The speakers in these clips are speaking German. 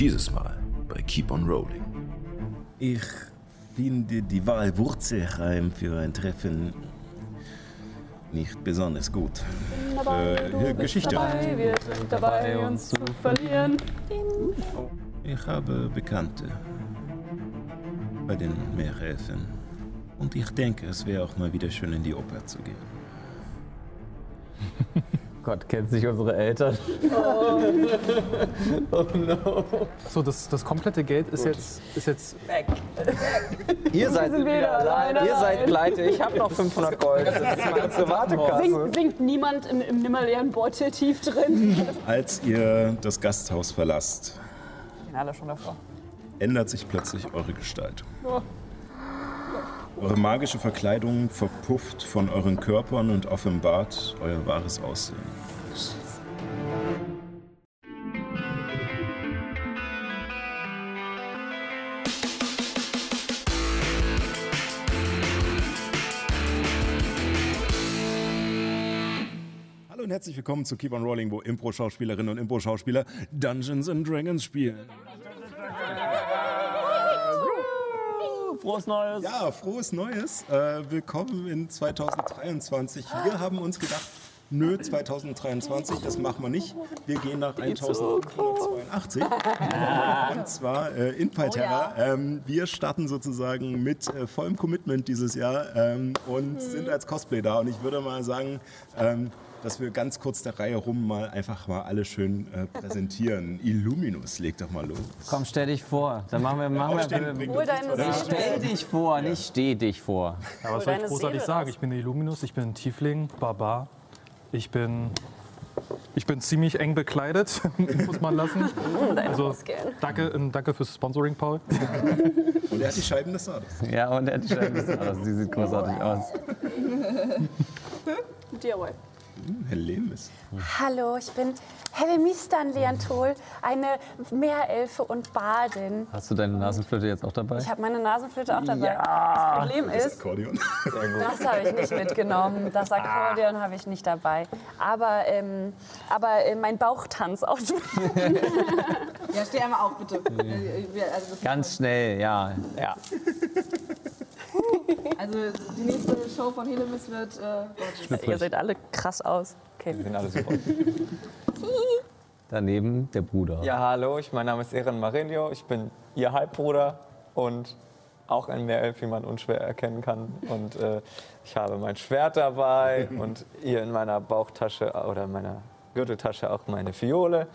Dieses Mal bei Keep on Rolling. Ich finde die Wahl Wurzelheim für ein Treffen nicht besonders gut. Äh, Geschichte. Dabei, wir sind dabei, uns zu verlieren. Ich habe Bekannte bei den Meerelfen. Und ich denke, es wäre auch mal wieder schön in die Oper zu gehen. Gott, kennt sich unsere Eltern. Oh, no. So, das, das komplette Geld ist jetzt, ist jetzt Ihr seid sind wieder alleine. Ihr seid pleite. Ich habe noch 500 Gold. Das ist meine private Kasse. Singt, singt niemand im, im nimmerleeren Beutel tief drin. Als ihr das Gasthaus verlasst, Den alle schon davor. ändert sich plötzlich eure Gestalt. Oh. Eure magische Verkleidung verpufft von euren Körpern und offenbart euer wahres Aussehen. Hallo und herzlich willkommen zu Keep on Rolling, wo Impro-Schauspielerinnen und Impro-Schauspieler Dungeons and Dragons spielen. Frohes Neues. Ja, frohes Neues. Äh, willkommen in 2023. Wir haben uns gedacht, nö, 2023, das machen wir nicht. Wir gehen nach 1882. Und zwar äh, in Palterra. Ähm, wir starten sozusagen mit äh, vollem Commitment dieses Jahr ähm, und sind als Cosplay da. Und ich würde mal sagen, ähm, dass wir ganz kurz der Reihe rum mal einfach mal alle schön äh, präsentieren. Illuminus, leg doch mal los. Komm, stell dich vor. Dann machen wir, machen Aufstehen wir. oder? Seele. Stell dich vor, nicht steh dich vor. Ja, was soll ich großartig sagen? Ich bin Illuminus, ich bin ein Tiefling, Barbar. Ich bin, ich bin ziemlich eng bekleidet, muss man lassen. Also danke, ähm, danke fürs Sponsoring, Paul. Und er hat die Scheiben des Sades. Ja, und er hat die Scheibe des Jahres. Sie sieht großartig aus. Hm, Herr Lemes. Hallo, ich bin Hellemistan Leantol, eine Meerelfe und Badin. Hast du deine Nasenflöte jetzt auch dabei? Ich habe meine Nasenflöte auch dabei. Ja. Das Problem Das ist, Akkordeon. das habe ich nicht mitgenommen. Das Akkordeon habe ich nicht dabei. Aber, ähm, aber äh, mein Bauchtanz auch. Ja, steh einmal auf, bitte. Wir- Also, das Ganz schnell, ja. ja. Also die nächste Show von Helemis wird äh. Ihr seht alle krass aus. Okay. sind alle super. Daneben der Bruder. Ja, hallo, ich, mein Name ist Eren Marilio, ich bin Ihr Halbbruder und auch ein Meerelf, wie man unschwer erkennen kann. Und äh, ich habe mein Schwert dabei und hier in meiner Bauchtasche oder in meiner Gürteltasche auch meine Fiole.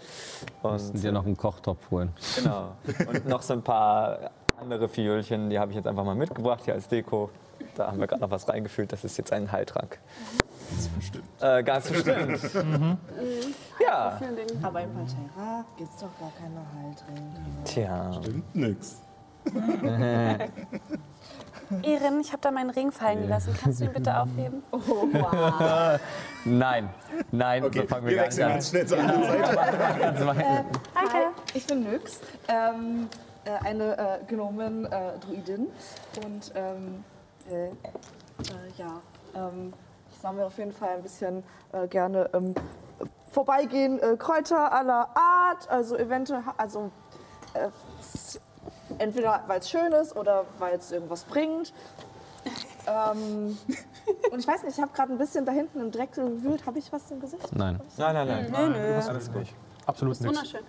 Und dir noch einen Kochtopf holen. genau. Und noch so ein paar andere Fiolchen, die habe ich jetzt einfach mal mitgebracht hier als Deko. Da haben wir gerade noch was reingefüllt, das ist jetzt ein Heiltrank. Ist bestimmt. Äh, ganz bestimmt. Ja, Aber in Palterra gibt's doch gar keine Heiltränke. tja. Stimmt nix. Erin, ich habe da meinen Ring fallen gelassen. Kannst du ihn bitte aufheben? Nein, nein, Okay, so fangen wir wir gar wechseln nicht ganz schnell zur anderen Seite. an. Ganz weit. Danke. Ich bin Nyx, ähm, äh, eine äh, Gnomen-Druidin. und ähm, äh, äh, ja, ähm, ich sammle auf jeden Fall ein bisschen äh, gerne ähm, vorbeigehen äh, Kräuter aller Art, also eventuell, also äh, entweder weil es schön ist oder weil es irgendwas bringt. Ähm, und ich weiß nicht, ich habe gerade ein bisschen da hinten im Dreck gewühlt. Habe ich was im Gesicht? Nein. Nein, nein, nein. Nö, nö. Alles gut. Absolut nichts. Wunderschön.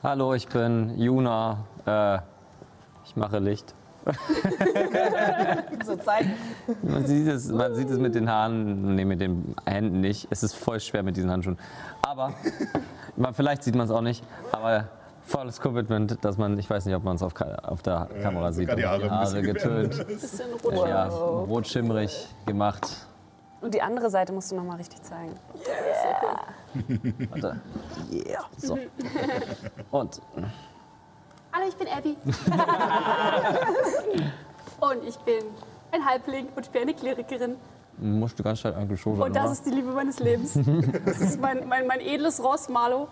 Hallo, ich bin Juna. Äh, ich mache Licht. So zeigen. Man sieht, es, man sieht es mit den Haaren, nee, mit den Händen nicht. Es ist voll schwer mit diesen Handschuhen. Aber, man, vielleicht sieht man es auch nicht, aber volles Commitment, dass man, ich weiß nicht, ob man es auf, auf der Kamera sieht, sogar die Haare ein bisschen getönt. Bisschen rot. Ja, rot schimmrig gemacht. Und die andere Seite musst du noch mal richtig zeigen. Warte. Yeah. So. Und Hallo, ich bin Abby. und ich bin ein Halbling und ich bin eine Klerikerin. musst du ganz schnell angeschoben Und das ist die Liebe meines Lebens. Das ist mein, mein, mein edles Ross Marlo,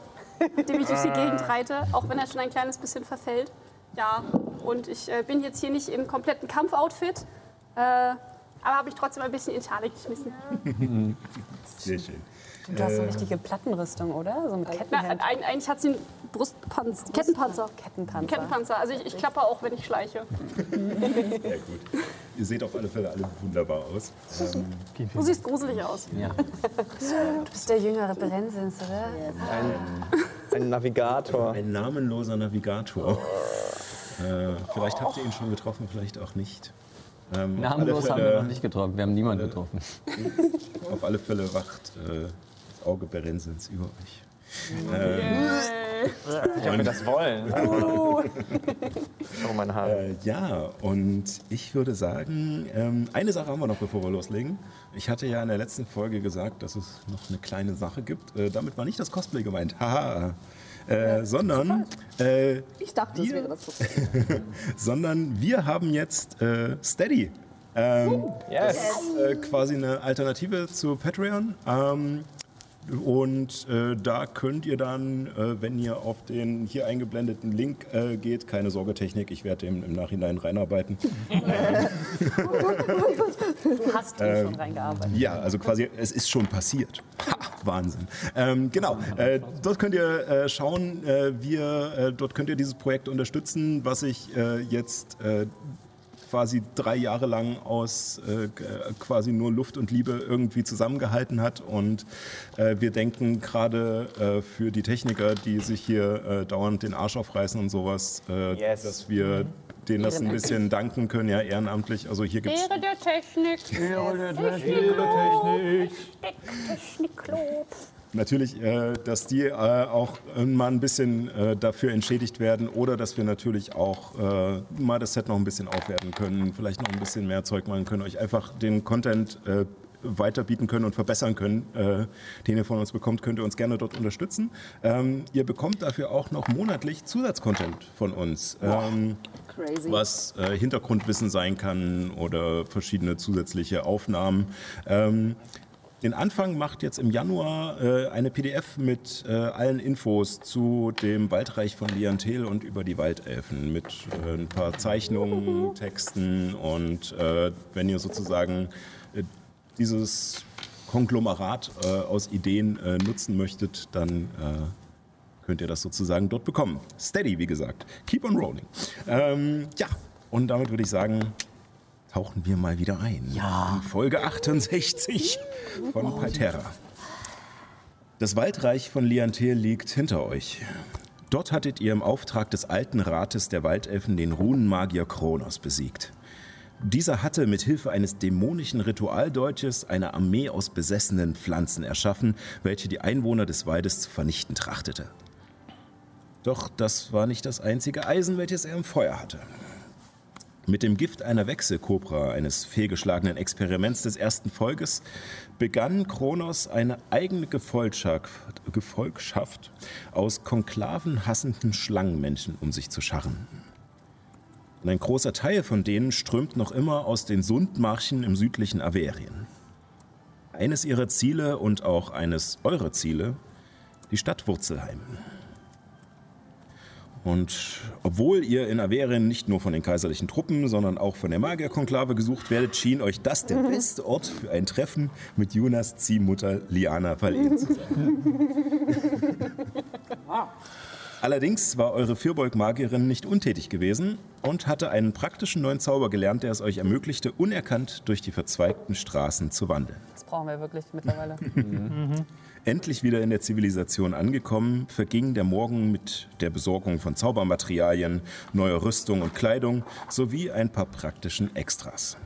mit dem ich durch die Gegend reite, auch wenn er schon ein kleines bisschen verfällt. Ja, und ich äh, bin jetzt hier nicht im kompletten Kampfoutfit, äh, aber habe ich trotzdem ein bisschen in Schale geschmissen. Sehr schön. Du hast so eine richtige Plattenrüstung, oder? So mit Na, Kettenhemd. eig- eigentlich hat sie ein Brustpanzer, Kettenpanzer. Kettenpanzer. Kettenpanzer. Also ich, ich klappe auch, wenn ich schleiche. Sehr gut. Ihr seht auf alle Fälle alle wunderbar aus. Ähm, Du siehst gruselig aus. Du bist der jüngere Brenzins, oder? Ein, ein Navigator. ein namenloser Navigator. Äh, vielleicht habt ihr ihn schon getroffen, vielleicht auch nicht. Ähm, Namenlos haben wir noch Fälle, nicht getroffen. Wir haben niemanden getroffen. auf alle Fälle wacht äh, Auge Berensens über euch. Ähm, Ich ob wir das wollen. Oh, mein Haar. Äh, ja, und ich würde sagen, ähm, eine Sache haben wir noch, bevor wir loslegen. Ich hatte ja in der letzten Folge gesagt, dass es noch eine kleine Sache gibt. Äh, damit war nicht das Cosplay gemeint, haha. Äh, sondern, äh, Ich dachte, das Wir- wäre das so. sondern wir haben jetzt äh, Steady. Ähm, Yes. äh, quasi eine Alternative zu Patreon. Ähm, und äh, da könnt ihr dann, äh, wenn ihr auf den hier eingeblendeten Link äh, geht, keine Sorge Technik, ich werde dem im Nachhinein reinarbeiten. Du hast ihn schon reingearbeitet. Ja, also quasi, es ist schon passiert. Ha, Wahnsinn. Ähm, genau, äh, dort könnt ihr äh, schauen, äh, wir, dort könnt ihr dieses Projekt unterstützen, was ich jetzt quasi drei Jahre lang aus äh, äh, quasi nur Luft und Liebe irgendwie zusammengehalten hat. Und äh, wir denken gerade äh, für die Techniker, die sich hier äh, dauernd den Arsch aufreißen und sowas, äh, Yes. dass wir denen das ein bisschen danken können, ja, ehrenamtlich. Also hier gibt's Ehre der Technik. Techniklob. Natürlich, äh, dass die äh, auch mal ein bisschen äh, dafür entschädigt werden oder dass wir natürlich auch äh, mal das Set noch ein bisschen aufwerten können, vielleicht noch ein bisschen mehr Zeug machen können, euch einfach den Content äh, weiter bieten können und verbessern können, äh, den ihr von uns bekommt, könnt ihr uns gerne dort unterstützen. Ähm, ihr bekommt dafür auch noch monatlich Zusatzcontent von uns. Ähm, Crazy. was äh, Hintergrundwissen sein kann oder verschiedene zusätzliche Aufnahmen. Ähm, den Anfang macht jetzt im Januar äh, eine PDF mit äh, allen Infos zu dem Waldreich von Liantel und über die Waldelfen mit äh, ein paar Zeichnungen, Texten und äh, wenn ihr sozusagen äh, dieses Konglomerat äh, aus Ideen nutzen möchtet, dann könnt ihr das sozusagen dort bekommen. Steady, wie gesagt. Keep on rolling. Ähm, ja, und damit würde ich sagen, tauchen wir mal wieder ein. Ja. In Folge 68 von Palterra. Das Waldreich von Liantel liegt hinter euch. Dort hattet ihr im Auftrag des alten Rates der Waldelfen den Runenmagier Kronos besiegt. Dieser hatte mit Hilfe eines dämonischen Ritualdolches eine Armee aus besessenen Pflanzen erschaffen, welche die Einwohner des Waldes zu vernichten trachtete. Doch das war nicht das einzige Eisen, welches er im Feuer hatte. Mit dem Gift einer Wechselkobra, eines fehlgeschlagenen Experiments des ersten Volkes, begann Kronos eine eigene Gefolgschaft, aus konklavenhassenden Schlangenmenschen um sich zu scharren. Und ein großer Teil von denen strömt noch immer aus den Sundmarchen im südlichen Averien. Eines ihrer Ziele und auch eines eurer Ziele, die Stadt Wurzelheim. Und obwohl ihr in Averien nicht nur von den kaiserlichen Truppen, sondern auch von der Magierkonklave gesucht werdet, schien euch das der beste Ort für ein Treffen mit Jonas Ziehmutter Liana Verlehen zu sein. Allerdings war eure Vierbeug-Magierin nicht untätig gewesen und hatte einen praktischen neuen Zauber gelernt, der es euch ermöglichte, unerkannt durch die verzweigten Straßen zu wandeln. Das brauchen wir wirklich mittlerweile. Endlich wieder in der Zivilisation angekommen, verging der Morgen mit der Besorgung von Zaubermaterialien, neuer Rüstung und Kleidung sowie ein paar praktischen Extras.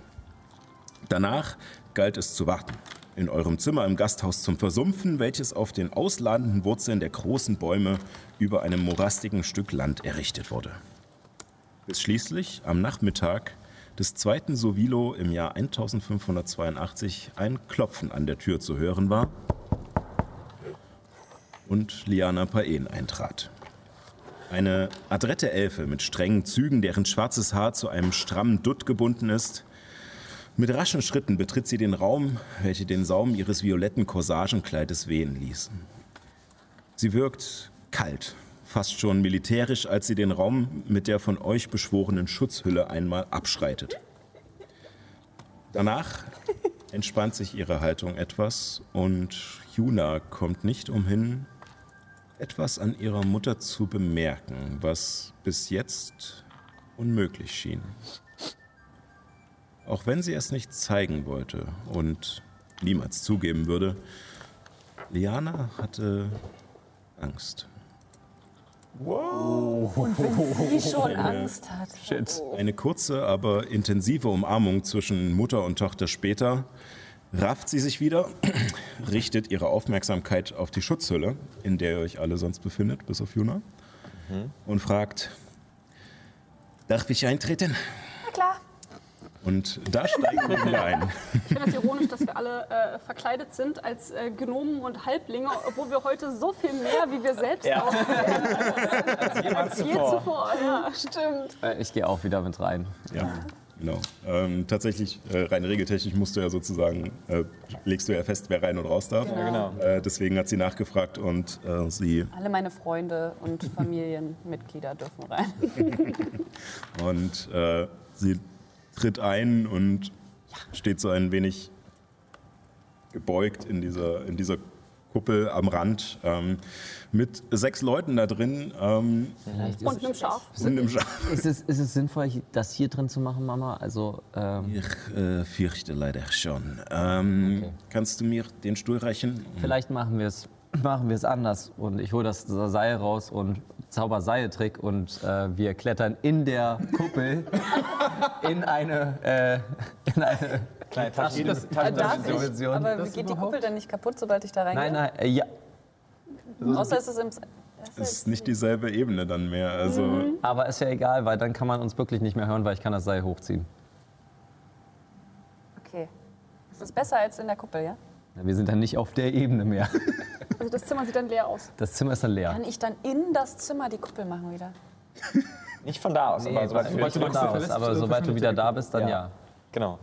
Danach galt es zu warten. In eurem Zimmer im Gasthaus zum Versumpfen, welches auf den ausladenden Wurzeln der großen Bäume über einem morastigen Stück Land errichtet wurde. Bis schließlich am Nachmittag des zweiten Sovilo im Jahr 1582 ein Klopfen an der Tür zu hören war und Liana Paen eintrat. Eine adrette Elfe mit strengen Zügen, deren schwarzes Haar zu einem strammen Dutt gebunden ist. Mit raschen Schritten betritt sie den Raum, welcher den Saum ihres violetten Corsagenkleides wehen ließ. Sie wirkt kalt, fast schon militärisch, als sie den Raum mit der von euch beschworenen Schutzhülle einmal abschreitet. Danach entspannt sich ihre Haltung etwas und Juna kommt nicht umhin, etwas an ihrer Mutter zu bemerken, was bis jetzt unmöglich schien. Auch wenn sie es nicht zeigen wollte und niemals zugeben würde, Liana hatte Angst. Die schon Angst hat. Shit. Eine kurze, aber intensive Umarmung zwischen Mutter und Tochter später rafft sie sich wieder, richtet ihre Aufmerksamkeit auf die Schutzhülle, in der ihr euch alle sonst befindet, bis auf Juna, und fragt, darf ich eintreten? Na klar. Und da steigen wir wieder ein. Ich finde es ironisch, dass wir alle äh, verkleidet sind als äh, Gnomen und Halblinge, obwohl wir heute so viel mehr wie wir selbst Ja. aussehen. Jemals Je zuvor. zuvor. Ja, stimmt. Äh, Ich gehe auch wieder mit rein. Ja, genau. Ähm, tatsächlich, äh, rein regeltechnisch musst du ja sozusagen, äh, legst du ja fest, wer rein und raus darf. genau. Äh, deswegen hat sie nachgefragt und äh, sie Alle meine Freunde und Familienmitglieder dürfen rein. Und äh, sie tritt ein und steht so ein wenig gebeugt in dieser, in dieser Kuppel am Rand ähm, mit sechs Leuten da drin ähm, Vielleicht Und einem Schaf. und im Schaf. Ist es, ist es sinnvoll, das hier drin zu machen, Mama? Also, ähm, Ich äh, fürchte leider schon. Ähm, Okay. Kannst du mir den Stuhl reichen? vielleicht machen wir es machen wir es anders. Und ich hole das Seil raus und zauber Seiltrick und äh, wir klettern in der Kuppel in eine, äh, in eine Kleine Taschen. das- Äh, darf ich? Aber Das geht die? Kuppel dann nicht kaputt, sobald ich da reingehe? Nein, nein, äh, ja. Außer es ist im... Es ist nicht dieselbe Ebene dann mehr. Also Aber ist ja egal, weil dann kann man uns wirklich nicht mehr hören, weil ich kann das Seil hochziehen. Okay. Ist das besser als in der Kuppel, ja? Ja, Wir sind dann nicht auf der Ebene mehr. Also das Zimmer sieht dann leer aus. Das Zimmer ist dann leer. Kann ich dann in das Zimmer die Kuppel machen wieder? Nicht von da aus, aber sobald du du dich von da aus, aber sobald du wieder da bist, dann ja. Genau.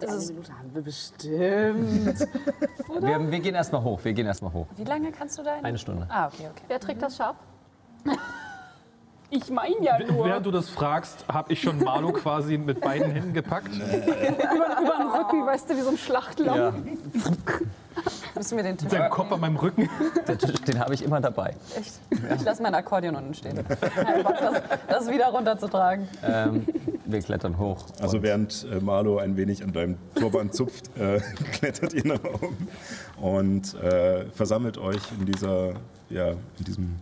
Das ist, Minute haben wir bestimmt. Wir, wir gehen erstmal hoch, wir gehen erstmal hoch. wie lange kannst du da? in- Eine Stunde. Ah, okay, okay. Wer trägt das Schaf? Ich meine ja nur. Während du das fragst, habe ich schon Marlo quasi mit beiden Händen gepackt. über, über den Rücken, weißt du, wie so ein Schlachtlamm. Müssen wir den Tisch... Sein Kopf an meinem Rücken. Den den habe ich immer dabei. Echt? Ich lasse mein Akkordeon unten stehen. Das, das wieder runterzutragen. Ähm, wir klettern hoch. Also während äh, Marlo ein wenig an deinem Turban zupft, äh, klettert ihr nach oben und äh, versammelt euch in dieser, ja, in diesem,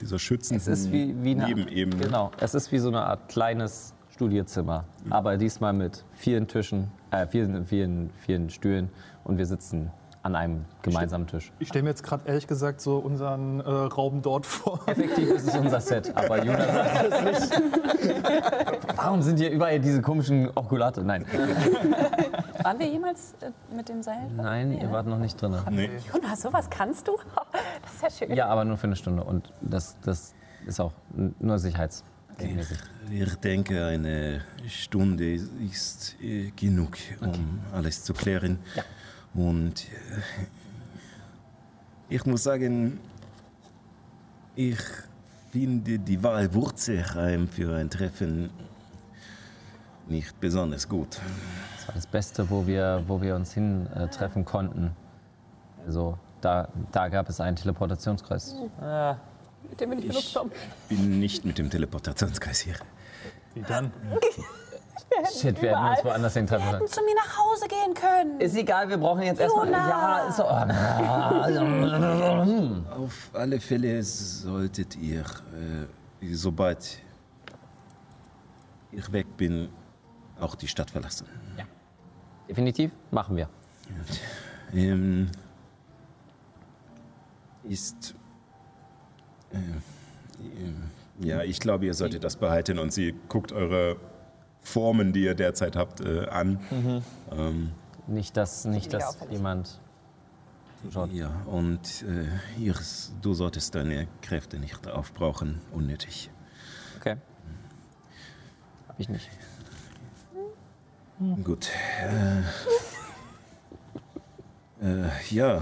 dieser schützenden Es ist wie, wie eine, Nebenebene. Genau, es ist wie so eine Art kleines Studiezimmer, aber diesmal mit vielen Tischen, äh, vielen, vielen, vielen Stühlen und wir sitzen an einem gemeinsamen Tisch. Ich stelle mir jetzt gerade ehrlich gesagt so unseren äh, Raum dort vor. Effektiv ist es unser Set, aber Jonas sagt es nicht. Warum sind hier überall diese komischen Okulate? Nein. Waren wir jemals äh, mit dem Seil? Nein, ihr wart noch nicht drin. Nee. Jonas, sowas kannst du? Das ist ja schön. Ja, aber nur für eine Stunde und das, das ist auch nur sicherheitsmäßig. Ich denke, eine Stunde ist äh, genug, um alles zu klären. Und äh, ich muss sagen, ich finde die Wahl Wurzelheim für ein Treffen nicht besonders gut. Das war das Beste, wo wir, wo wir uns hin äh, treffen konnten. Also da, da gab es einen Teleportationskreis. Den wir nicht benutzt haben. Bin nicht mit dem Teleportationskreis hier. Wie dann? Shit, wir hätten uns woanders hin treffen sollen. zu mir nach Hause gehen können. Ist egal, wir brauchen jetzt erstmal. Ja, ist so. Auf alle Fälle solltet ihr, äh, sobald ich weg bin, auch die Stadt verlassen. Definitiv machen wir. Ähm, ist. Äh, äh, ja, ich glaube, ihr solltet das behalten und sie guckt eure Formen, die ihr derzeit habt, äh, an. Ähm, Nicht, dass, nicht, dass jemand. Schaut. ja, und äh, ihr, du solltest deine Kräfte nicht aufbrauchen, unnötig. Okay. Hab ich nicht. Gut. Äh, äh, ja,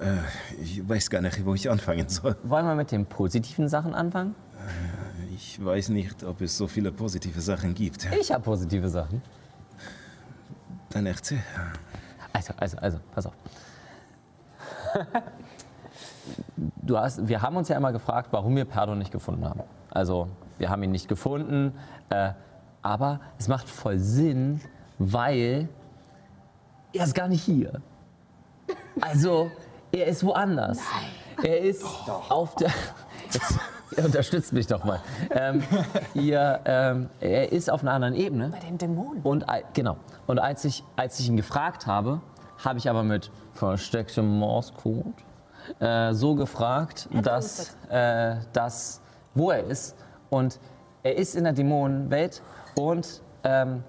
äh, ich weiß gar nicht, wo ich anfangen soll. Wollen wir mit den positiven Sachen anfangen? Ich weiß nicht, ob es so viele positive Sachen gibt. Ich habe positive Sachen. Dann erzähl. Also, also, also, pass auf. du hast, wir haben uns ja immer gefragt, warum wir Perdo nicht gefunden haben. Also, wir haben ihn nicht gefunden, äh, aber es macht voll Sinn, weil er ist gar nicht hier. Also, er ist woanders. Er ist auf der. Jetzt, ihr unterstützt mich doch mal. Ähm, ihr, ähm, er ist auf einer anderen Ebene. Bei den Dämonen. Und genau. Und als ich, als ich ihn gefragt habe, habe ich aber mit verstecktem Morse-Code äh, so gefragt, dass, äh, dass wo er ist. Und er ist in der Dämonenwelt. Und ähm,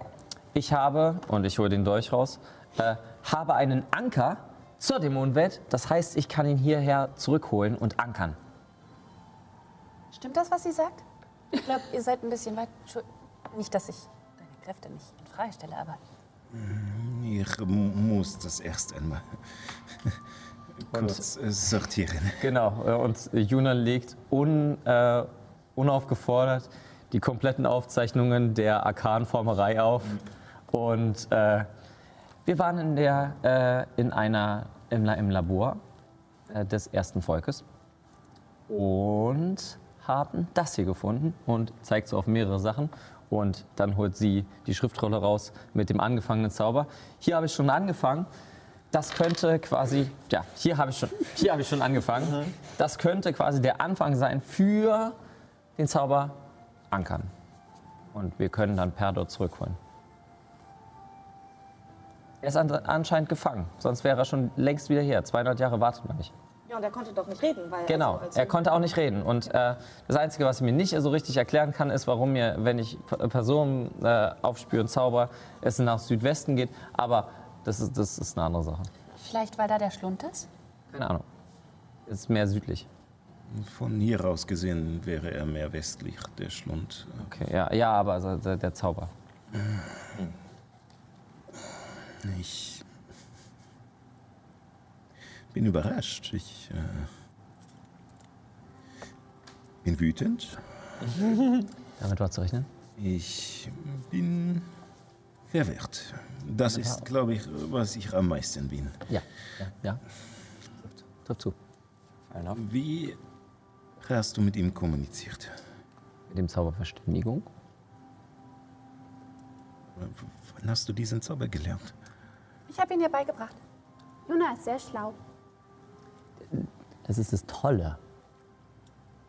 ich habe, und ich hole den Dolch raus, äh, habe einen Anker zur Dämonenwelt. Das heißt, ich kann ihn hierher zurückholen und ankern. Stimmt das, was sie sagt? Ich glaube, ihr seid ein bisschen weit. Nicht, dass ich deine Kräfte nicht in Frage stelle, aber Ich mu- muss das erst einmal kurz äh, sortieren. Genau, äh, und Juna legt un, äh, unaufgefordert die kompletten Aufzeichnungen der Arkanformerei auf. Und äh, wir waren in, der, äh, in einer, im, im Labor äh, des ersten Volkes und haben das hier gefunden und zeigt so auf mehrere Sachen. Und dann holt sie die Schriftrolle raus mit dem angefangenen Zauber. Hier habe ich schon angefangen. Das könnte quasi, ja, hier habe ich schon, hier habe ich schon angefangen. Das könnte quasi der Anfang sein für den Zauber Ankern. Und wir können dann Perdo zurückholen. Er ist an- anscheinend gefangen, sonst wäre er schon längst wieder hier. 200 Jahre wartet man nicht. Ja, und er konnte doch nicht reden, weil Genau, also als er konnte auch nicht reden. Und äh, das Einzige, was ich mir nicht so richtig erklären kann, ist, warum mir, wenn ich P- Personen äh, aufspüre und zauber, es nach Südwesten geht. Aber das ist, das ist eine andere Sache. vielleicht, weil da der Schlund ist? Keine Ahnung. Es ist mehr südlich. Von hier aus gesehen wäre er mehr westlich, der Schlund. Okay, ja, ja aber also der, der Zauber. Ich bin überrascht. Ich äh, bin wütend. Damit war zu rechnen? Ich bin verwirrt. Das ist, glaube ich, was ich am meisten bin. Ja, ja, ja. Trifft, trifft zu. Wie hast du mit ihm kommuniziert? Mit dem Zauber Verständigung. Wann hast du diesen Zauber gelernt? Ich habe ihn dir beigebracht. Juna ist sehr schlau. Das ist das Tolle.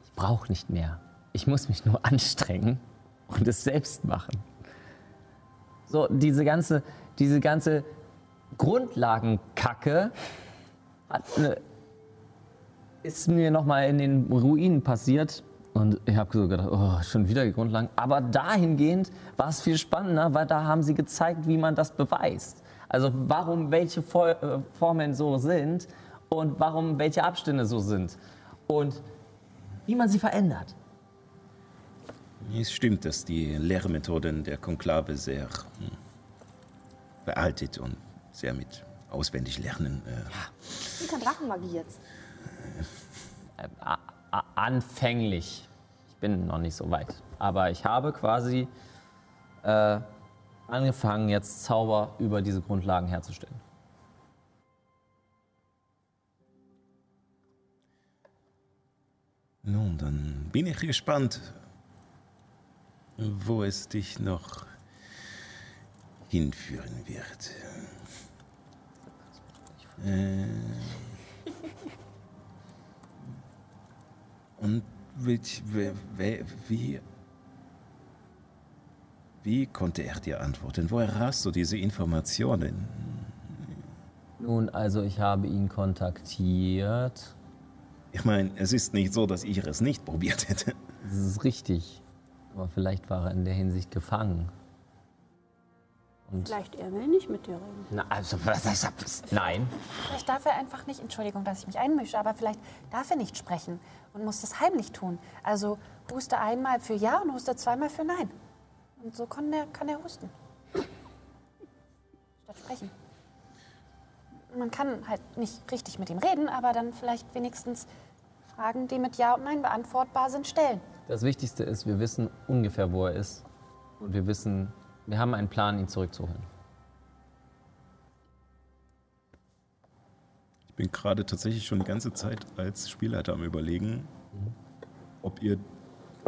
Ich brauche nicht mehr. Ich muss mich nur anstrengen und es selbst machen. So, diese ganze, diese ganze Grundlagenkacke eine, ist mir nochmal in den Ruinen passiert. Und ich habe so gedacht, oh, schon wieder die Grundlagen. Aber dahingehend war es viel spannender, weil da haben sie gezeigt, wie man das beweist. Also warum welche äh, Formeln so sind und warum welche Abstände so sind. Und wie man sie verändert. Es stimmt, dass die Lehrmethoden der Konklave sehr hm, veraltet und sehr mit auswendig lernen. Äh, Wie kann Drachenmagie jetzt? A- anfänglich. Ich bin noch nicht so weit. Aber ich habe quasi äh, angefangen, jetzt Zauber über diese Grundlagen herzustellen. Nun, dann bin ich gespannt, wo es dich noch hinführen wird. Äh, und wer- wie, wie konnte er dir antworten? Woher hast du diese Informationen? Nun, also ich habe ihn kontaktiert. Ich meine, es ist nicht so, dass ich es nicht probiert hätte. Das ist richtig. Aber vielleicht war er in der Hinsicht gefangen. Und Vielleicht er will nicht mit dir reden. Na, also, was, was, was, nein. Vielleicht darf er einfach nicht, Entschuldigung, dass ich mich einmische, aber vielleicht darf er nicht sprechen und muss das heimlich tun. Also huste einmal für Ja und huste zweimal für Nein. Und so kann er, kann er husten. Statt sprechen. Man kann halt nicht richtig mit ihm reden, aber dann vielleicht wenigstens Fragen, die mit Ja und Nein beantwortbar sind, stellen. Das Wichtigste ist, wir wissen ungefähr, wo er ist. Und wir wissen, wir haben einen Plan, ihn zurückzuholen. Ich bin gerade tatsächlich schon die ganze Zeit als Spielleiter am Überlegen, ob ihr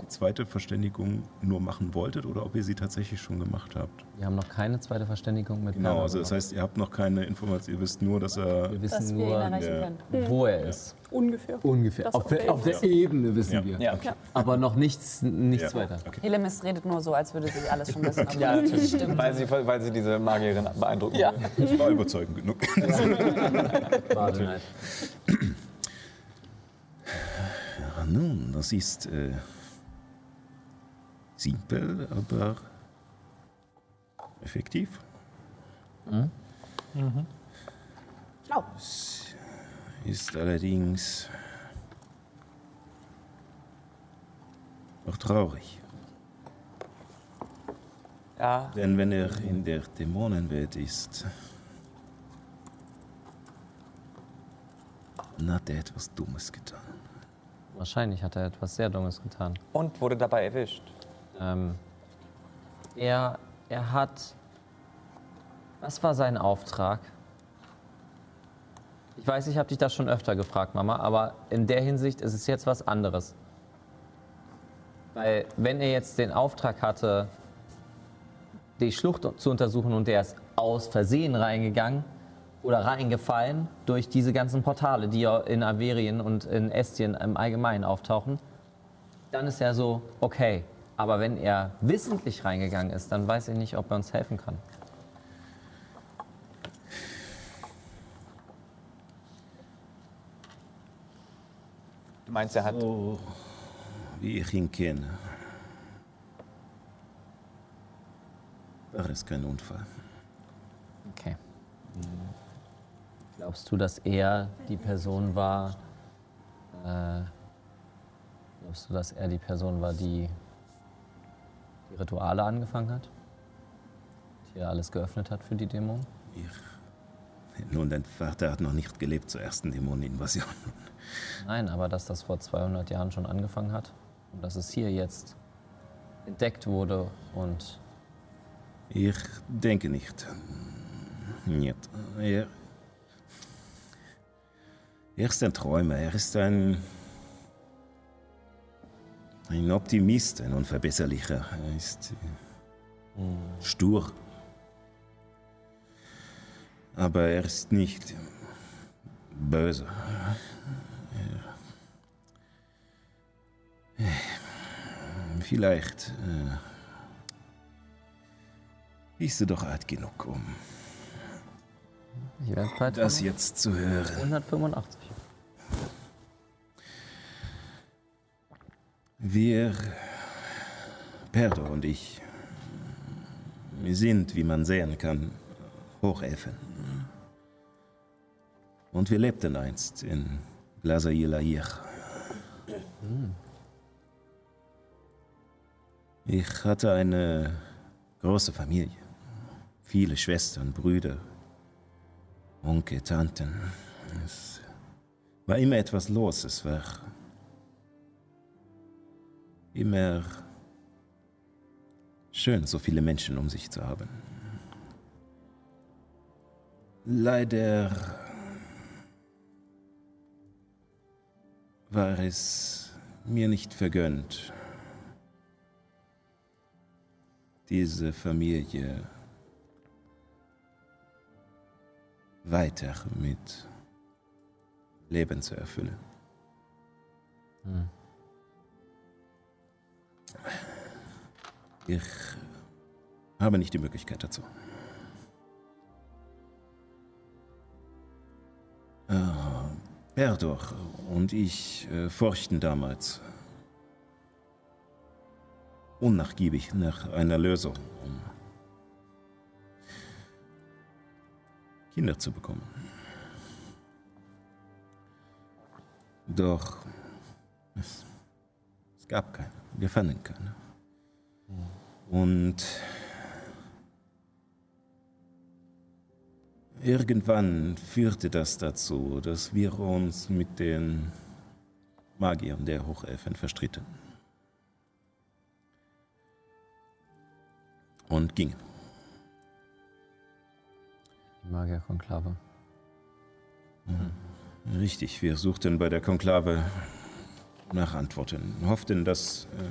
die zweite Verständigung nur machen wolltet oder ob ihr sie tatsächlich schon gemacht habt. Wir haben noch keine zweite Verständigung mit Genau, Werner also das heißt, ihr habt noch keine Information, ihr wisst nur, dass er. Wir Dass wissen wir ihn nur, der- können. wo er ist. Ungefähr. Ungefähr. Das Auf der, okay. auf der Ebene wissen Ja. wir. Ja. Aber noch nichts, nichts Ja. weiter. Okay. Helemis redet nur so, als würde sie alles schon wissen. Aber Ja, das natürlich. stimmt. Weil sie, weil sie diese Magierin beeindrucken Ja. will. Ich war überzeugend genug. Warte halt. Ja, nun, das ist äh, simpel, aber effektiv. Schlau. Ist allerdings auch traurig. Ja, Denn wenn er in der Dämonenwelt ist, dann hat er etwas Dummes getan. Wahrscheinlich hat er etwas sehr Dummes getan. und wurde dabei erwischt. Ähm, er, er hat. Was war sein Auftrag? Ich weiß, ich habe dich das schon öfter gefragt, Mama, aber in der Hinsicht ist es jetzt was anderes. Weil, wenn er jetzt den Auftrag hatte, die Schlucht zu untersuchen und der ist aus Versehen reingegangen oder reingefallen durch diese ganzen Portale, die ja in Averien und in Estien im Allgemeinen auftauchen, dann ist er so, okay. Aber wenn er wissentlich reingegangen ist, dann weiß ich nicht, ob er uns helfen kann. Du meinst, er hat. So wie ich ihn kenne, war es kein Unfall. Okay. Glaubst du, dass er die Person war? Äh, glaubst du, dass er die Person war, die die Rituale angefangen hat? Die alles geöffnet hat für die Dämonen? Nun, dein Vater hat noch nicht gelebt zur ersten Dämoneninvasion. Nein, aber dass das vor 200 Jahren schon angefangen hat und dass es hier jetzt entdeckt wurde und Ich denke nicht. Niet. Er, er ist ein Träumer. Er ist ein. Ein Optimist, ein Unverbesserlicher. Er ist äh, stur. Aber er ist nicht böse. Er, vielleicht äh, bist du doch alt genug, um das jetzt zu hören. 185. Wir, Perdo und ich, sind, wie man sehen kann, Hochelfen. Und wir lebten einst in Blasair Ich hatte eine große Familie. Viele Schwestern, Brüder, Onkel, Tanten. Es war immer etwas los. Es war immer schön, so viele Menschen um sich zu haben. Leider war es mir nicht vergönnt, diese Familie weiter mit Leben zu erfüllen. Ich habe nicht die Möglichkeit dazu. Äh, Berdor und ich äh, forschten damals unnachgiebig nach einer Lösung, um Kinder zu bekommen. Doch es, es gab keine. Wir fanden keine. Und irgendwann führte das dazu, dass wir uns mit den Magiern der Hochelfen verstritten. Und gingen. Die Magierkonklave. Richtig, wir suchten bei der Konklave nach Antworten, hofften, dass äh,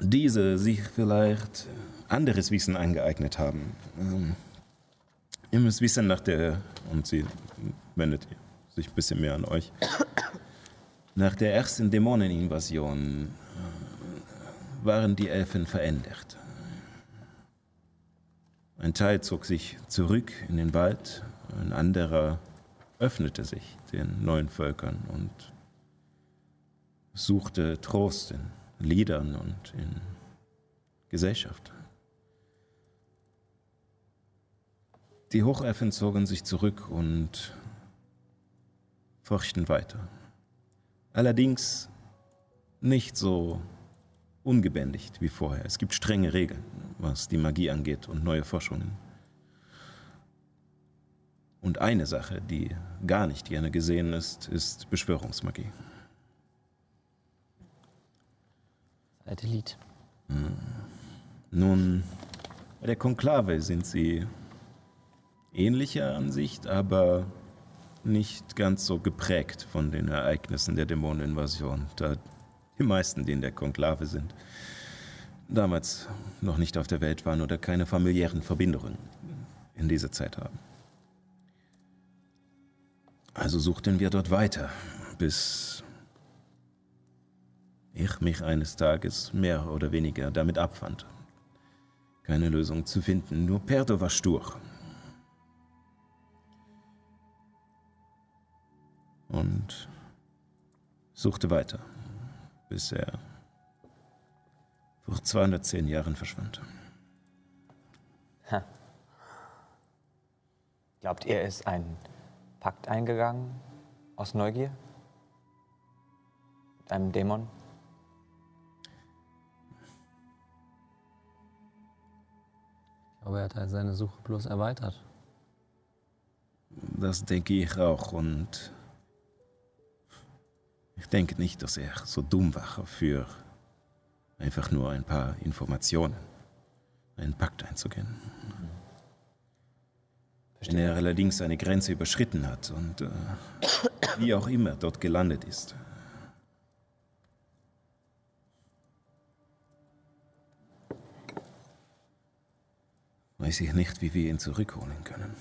diese sich vielleicht anderes Wissen angeeignet haben. Ähm, müsst wissen, nach der, und sie wendet sich ein bisschen mehr an euch, nach der ersten Dämoneninvasion äh, waren die Elfen verändert. Ein Teil zog sich zurück in den Wald, ein anderer öffnete sich den neuen Völkern und suchte Trost in Liedern und in Gesellschaft. Die Hochelfen zogen sich zurück und forschten weiter. Allerdings nicht so ungebändigt wie vorher. Es gibt strenge Regeln, was die Magie angeht und neue Forschungen. Und eine Sache, die gar nicht gerne gesehen ist, ist Beschwörungsmagie. Satellit. Nun, bei der Konklave sind sie ähnlicher Ansicht, aber nicht ganz so geprägt von den Ereignissen der Dämoneninvasion, da die meisten, die in der Konklave sind, damals noch nicht auf der Welt waren oder keine familiären Verbindungen in dieser Zeit haben. Also suchten wir dort weiter, bis ich mich eines Tages mehr oder weniger damit abfand. Keine Lösung zu finden, nur Perdo war stur. Und suchte weiter, bis er vor 210 Jahren verschwand. Glaubt ihr, er ist ein Pakt eingegangen aus Neugier? Mit einem Dämon? Glaube, er hat halt seine Suche bloß erweitert. Das denke ich auch und ich denke nicht, dass er so dumm war für einfach nur ein paar Informationen, einen Pakt einzugehen. Wenn er allerdings eine Grenze überschritten hat und äh, wie auch immer dort gelandet ist, weiß ich nicht, wie wir ihn zurückholen können.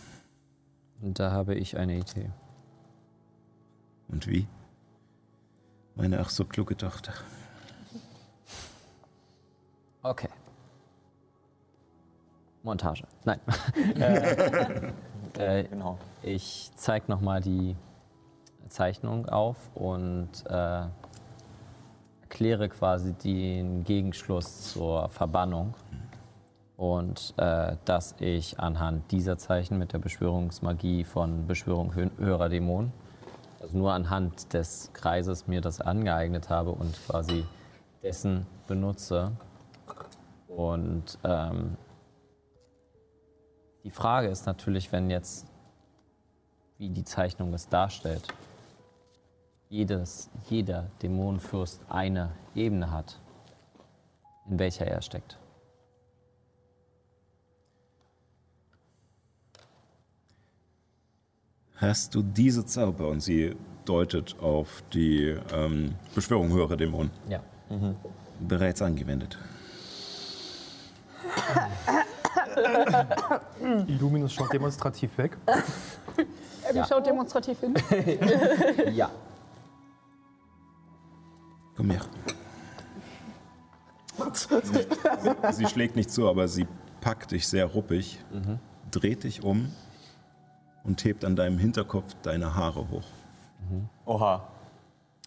Und da habe ich eine Idee. Und wie? Meine ach so kluge Tochter. Okay. Montage. Nein. äh, äh, Genau. ich zeige nochmal die Zeichnung auf und äh, erkläre quasi den Gegenschluss zur Verbannung. Und äh, dass ich anhand dieser Zeichen mit der Beschwörungsmagie von Beschwörung hö höherer Dämonen, also nur anhand des Kreises mir das angeeignet habe und quasi dessen benutze. Und ähm, die Frage ist natürlich, wenn jetzt, wie die Zeichnung es darstellt, jedes, jeder Dämonenfürst eine Ebene hat, in welcher er steckt. Hast du diese Zauber, und sie deutet auf die ähm, Beschwörung höherer Dämonen, Ja. bereits angewendet? Illuminus schaut demonstrativ weg. Abby schaut demonstrativ hin. Ja. Komm her. Sie, sie schlägt nicht zu, aber sie packt dich sehr ruppig, dreht dich um und hebt an deinem Hinterkopf deine Haare hoch. Oha.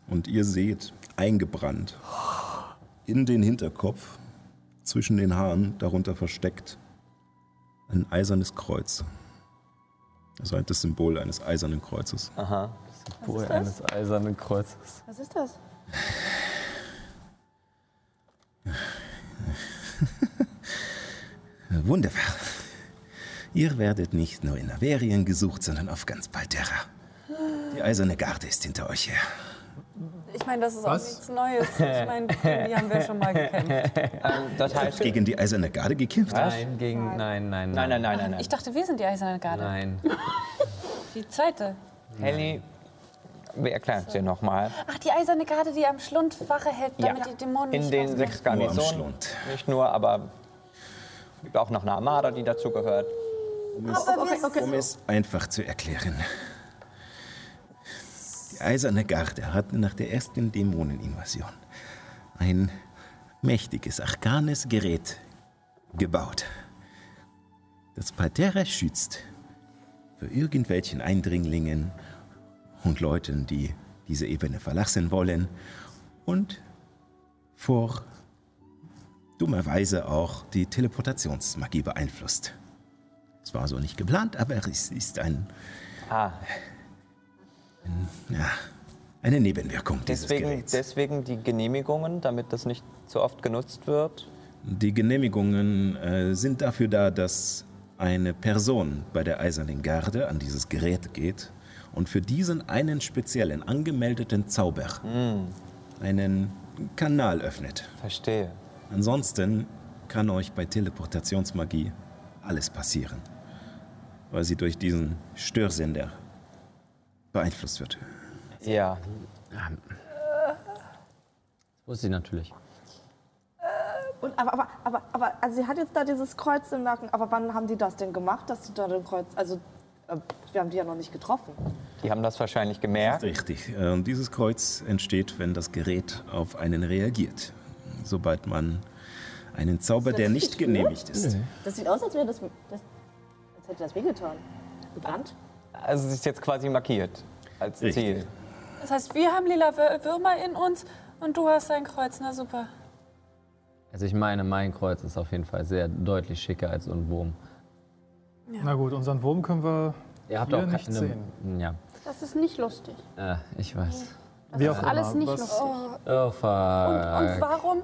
Und ihr seht eingebrannt in den Hinterkopf, zwischen den Haaren, darunter versteckt, ein eisernes Kreuz. Also halt das Symbol eines eisernen Kreuzes. Aha. Symbol das? eines eisernen Kreuzes. Was ist das? Wunderbar. Ihr werdet nicht nur in Averien gesucht, sondern auf ganz Palterra. Die eiserne Garde ist hinter euch her. Ich meine, das ist auch Was? nichts Neues. Ich meine, die haben wir schon mal gekämpft. Das heißt. Gegen die eiserne Garde gekämpft? Nein, gegen. Nein, nein, Nein, nein, nein, nein, nein. Ich dachte, wir sind die Eiserne Garde. Nein. Die zweite. Ellie, wir erklären es dir nochmal. Ach, die eiserne Garde, die am Schlund Wache hält, Ja. damit die Dämonen In nicht den rauskommen. sechs Nur am Garnisonen. Schlund. Nicht nur, aber es gibt auch noch eine Armada, die dazu gehört. Um es, um es einfach zu erklären. Die Eiserne Garde hat nach der ersten Dämoneninvasion ein mächtiges, arkanes Gerät gebaut, das Parterre schützt für irgendwelchen Eindringlingen und Leuten, die diese Ebene verlassen wollen und vor dummerweise auch die Teleportationsmagie beeinflusst. Es war so nicht geplant, aber es ist ein, Ah, ja, eine Nebenwirkung dieses deswegen, Geräts. deswegen die Genehmigungen, damit das nicht so oft genutzt wird. Die Genehmigungen äh, sind dafür da, dass eine Person bei der Eisernen Garde an dieses Gerät geht und für diesen einen speziellen angemeldeten Zauber einen Kanal öffnet. Verstehe. Ansonsten kann euch bei Teleportationsmagie alles passieren, weil sie durch diesen Störsender beeinflusst wird. Ja, Das wusste ich natürlich. Und, aber, aber, aber, aber, also sie hat jetzt da dieses Kreuz im Nacken. Aber wann haben die das denn gemacht, dass sie da den Kreuz, also äh, wir haben die ja noch nicht getroffen. die haben das wahrscheinlich gemerkt. Richtig. Äh, Und dieses Kreuz entsteht, wenn das Gerät auf einen reagiert. Sobald man einen Zauber, der nicht genehmigt ist. Das sieht aus, als wäre das, das hätte das wehgetan. Gebrannt? Also es ist jetzt quasi markiert als Richtig. Ziel. Das heißt, wir haben lila Wür- Würmer in uns und du hast ein Kreuz. Na super. Also ich meine, mein Kreuz ist auf jeden Fall sehr deutlich schicker als so ein Wurm. Na gut, unseren Wurm können wir Ihr habt hier auch nicht keine- sehen. Ja, Das ist nicht lustig. äh, ich weiß. Das Wie ist auch alles immer, nicht was- lustig. Oh, fuck. Und, und warum,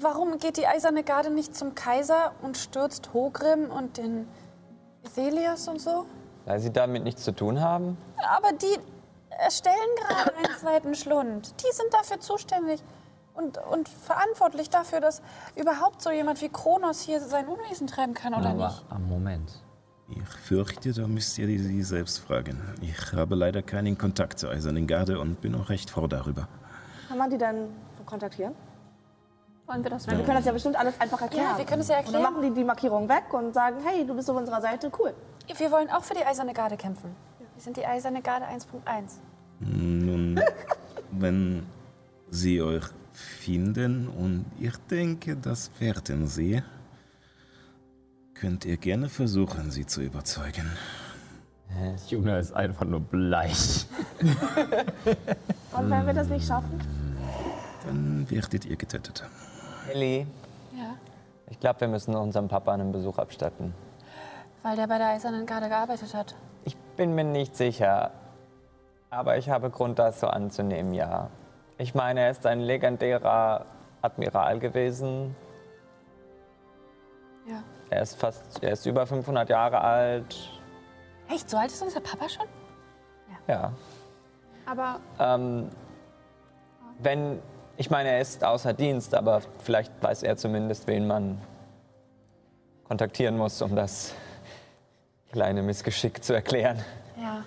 warum geht die eiserne Garde nicht zum Kaiser und stürzt Hogrim und den Athelias und so? Weil sie damit nichts zu tun haben. Aber die erstellen gerade einen zweiten Schlund. Die sind dafür zuständig und, und verantwortlich dafür, dass überhaupt so jemand wie Kronos hier sein Unwesen treiben kann, oder Aber nicht? am Moment. Ich fürchte, da müsst ihr sie selbst fragen. Ich habe leider keinen Kontakt zur Eisernen Garde und bin auch recht froh darüber. Kann man die dann kontaktieren? Wollen wir das Wir können das ja bestimmt alles einfach erklären. Ja, wir können es ja Und dann erklären. machen die die Markierung weg und sagen, hey, du bist auf unserer Seite, cool. Wir wollen auch für die eiserne Garde kämpfen. Wir sind die eiserne Garde 1.1. Nun, wenn sie euch finden und ich denke, das werden sie, könnt ihr gerne versuchen, sie zu überzeugen. Juna ist einfach nur bleich. Und wenn wir das nicht schaffen? Dann werdet ihr getötet. Ellie, Ja. ich glaube, wir müssen unserem Papa einen Besuch abstatten. Weil der bei der eisernen Garde gearbeitet hat. Ich bin mir nicht sicher, aber ich habe Grund, das so anzunehmen, ja. Ich meine, er ist ein legendärer Admiral gewesen. Ja. Er ist fast, er ist über 500 Jahre alt. Echt, so alt ist unser Papa schon? Ja. Aber Ähm, wenn, ich meine, er ist außer Dienst, aber vielleicht weiß er zumindest, wen man kontaktieren muss, um das kleine Missgeschick zu erklären. Ja.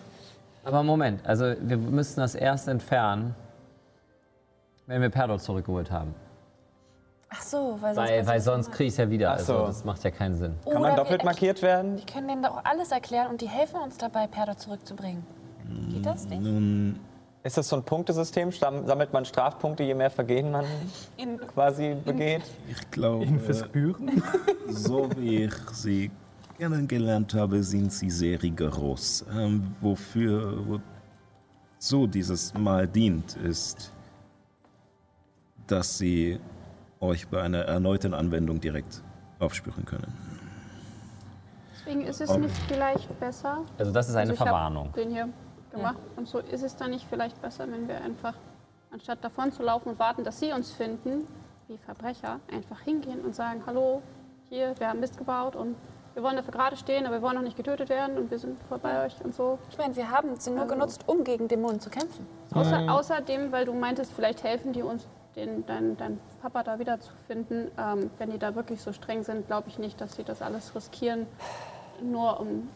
Aber Moment, also wir müssen das erst entfernen, wenn wir Perdor zurückgeholt haben. Ach so, weil sonst. Weil, weil sonst kriege ich es ja wieder. Ach so. Also das macht ja keinen Sinn. Kann man doppelt markiert werden? Wir können denen doch alles erklären und die helfen uns dabei, Perdo zurückzubringen. Geht das nicht? Nun, Ist das so ein Punktesystem? Sammelt man Strafpunkte, je mehr Vergehen man In, quasi begeht? ich glaube, ihn verspüren. so wie ich sie kennengelernt habe, sind sie sehr rigoros. Ähm, wofür wozu dieses Mal dient, ist, dass sie euch bei einer erneuten Anwendung direkt aufspüren können. deswegen ist es nicht vielleicht besser. Also das ist eine Also Verwarnung. Den hier gemacht. Und so ist es dann nicht vielleicht besser, wenn wir einfach, anstatt davon zu laufen und warten, dass sie uns finden, wie Verbrecher, einfach hingehen und sagen, hallo, hier, wir haben Mist gebaut und wir wollen dafür gerade stehen, aber wir wollen noch nicht getötet werden und wir sind voll bei euch und so. ich meine, wir haben sie nur genutzt, um gegen Dämonen zu kämpfen. Außer, außerdem, weil du meintest, vielleicht helfen die uns, den, dein, dein Papa da wieder zu finden. Ähm, wenn die da wirklich so streng sind, glaube ich nicht, dass sie das alles riskieren, nur um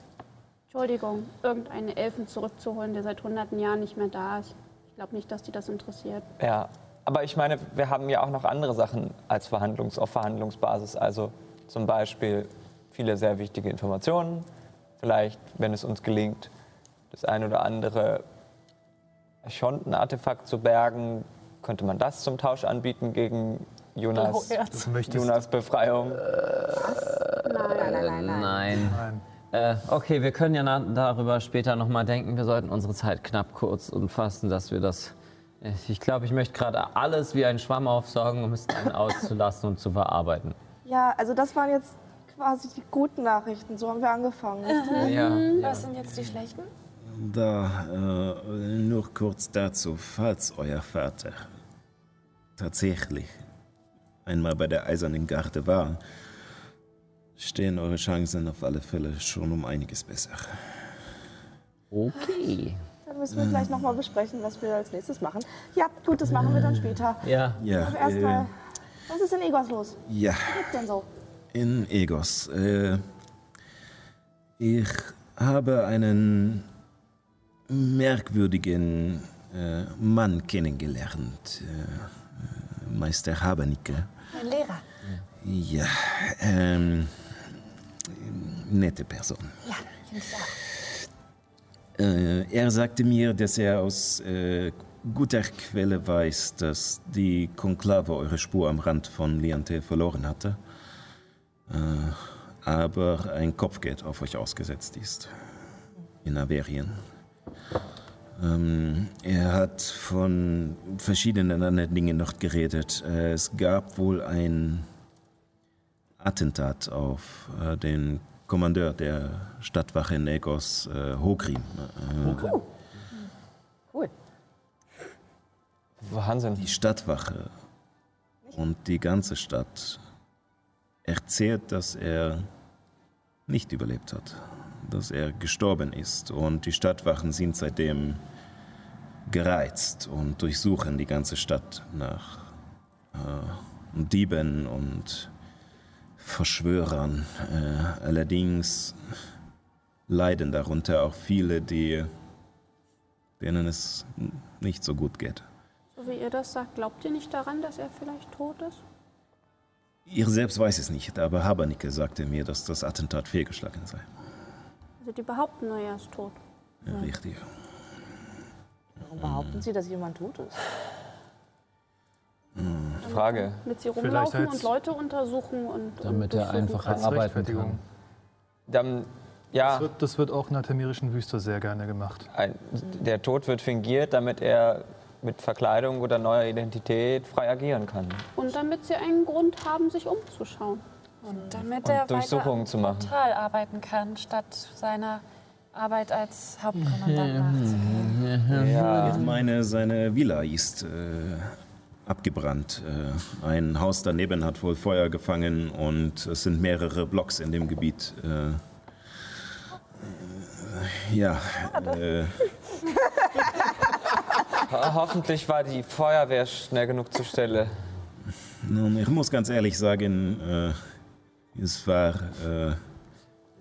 Entschuldigung, irgendeinen Elfen zurückzuholen, der seit hunderten Jahren nicht mehr da ist. Ich glaube nicht, dass die das interessiert. Ja, aber ich meine, wir haben ja auch noch andere Sachen als Verhandlungs auf Verhandlungsbasis. Also zum Beispiel viele sehr wichtige Informationen. Vielleicht, wenn es uns gelingt, das ein oder andere Schonten-Artefakt zu bergen, könnte man das zum Tausch anbieten gegen Jonas. Jonas Befreiung. Nein. Nein. Äh, okay, wir können ja na- darüber später nochmal denken. Wir sollten unsere Zeit knapp kurz und fassen, dass wir das. Ich glaube, ich möchte gerade alles wie ein Schwamm aufsaugen, um es dann auszulassen und zu verarbeiten. Ja, also das waren jetzt quasi die guten Nachrichten. So haben wir angefangen. richtig? Ja, ja. Was sind jetzt die schlechten? Da, äh, nur kurz dazu, falls euer Vater tatsächlich einmal bei der Eisernen Garde war, stehen eure Chancen auf alle Fälle schon um einiges besser. Okay. Dann müssen wir gleich nochmal besprechen, was wir als nächstes machen. Ja, gut, das machen wir dann später. Ja. Ja, Aber erstmal, äh, was ist in Egos los? ja, Was gibt's denn so? in Egos. Äh, ich habe einen merkwürdigen äh, Mann kennengelernt, äh, Meister Habernicke. Mein Lehrer. Ja, ähm, nette Person. Ja, finde ich auch. Äh, er sagte mir, dass er aus äh, guter Quelle weiß, dass die Konklave eure Spur am Rand von Liante verloren hatte. Äh, aber ein Kopfgeld auf euch ausgesetzt ist. In Averien. Ähm, er hat von verschiedenen anderen Dingen noch geredet. Äh, es gab wohl ein Attentat auf äh, den Kommandeur der Stadtwache in Egos, äh, Hogrim. Äh, Cool. Wahnsinn. Die Stadtwache und die ganze Stadt erzählt, dass er nicht überlebt hat, dass er gestorben ist. Und die Stadtwachen sind seitdem gereizt und durchsuchen die ganze Stadt nach äh, Dieben und Verschwörern. Äh, allerdings leiden darunter auch viele, die, denen es nicht so gut geht. So wie ihr das sagt, glaubt ihr nicht daran, dass er vielleicht tot ist? Ich selbst weiß es nicht, aber Habernicke sagte mir, dass das Attentat fehlgeschlagen sei. Also die behaupten nur, er ist tot. Ja, Richtig. Warum behaupten Sie, dass jemand tot ist? Frage. Mit sie Vielleicht rumlaufen und Leute untersuchen und Damit und er einfach kann. Arbeiten kann. Dann, ja, Das wird, das wird auch in der tamirischen Wüste sehr gerne gemacht. ein, der Tod wird fingiert, damit er mit Verkleidung oder neuer Identität frei agieren kann. Und damit sie einen Grund haben, sich umzuschauen. Und damit Und er Durchsuchungen weiter zu machen. total arbeiten kann, statt seiner Arbeit als Hauptkommandant nachzugehen. Ja. Ich meine, seine Villa ist äh, abgebrannt. Äh, ein Haus daneben hat wohl Feuer gefangen und es sind mehrere Blocks in dem Gebiet. Äh, äh, ja, äh, Ho- Hoffentlich war die Feuerwehr schnell genug zur Stelle. nun, ich muss ganz ehrlich sagen, äh, es war äh,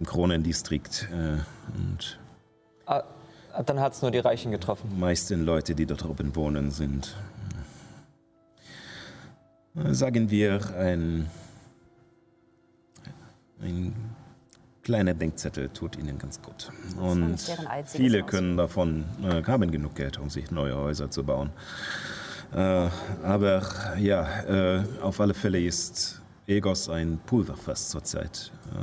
im Kronendistrikt äh, und Ah, dann hat es nur die Reichen getroffen. Die meisten Leute, die dort oben wohnen, sind, sagen wir, ein, ein kleiner Denkzettel tut ihnen ganz gut. Und viele können davon, äh, haben genug Geld, um sich neue Häuser zu bauen. Äh, aber ja, äh, auf alle Fälle ist Egos ein Pulverfass zurzeit. Äh,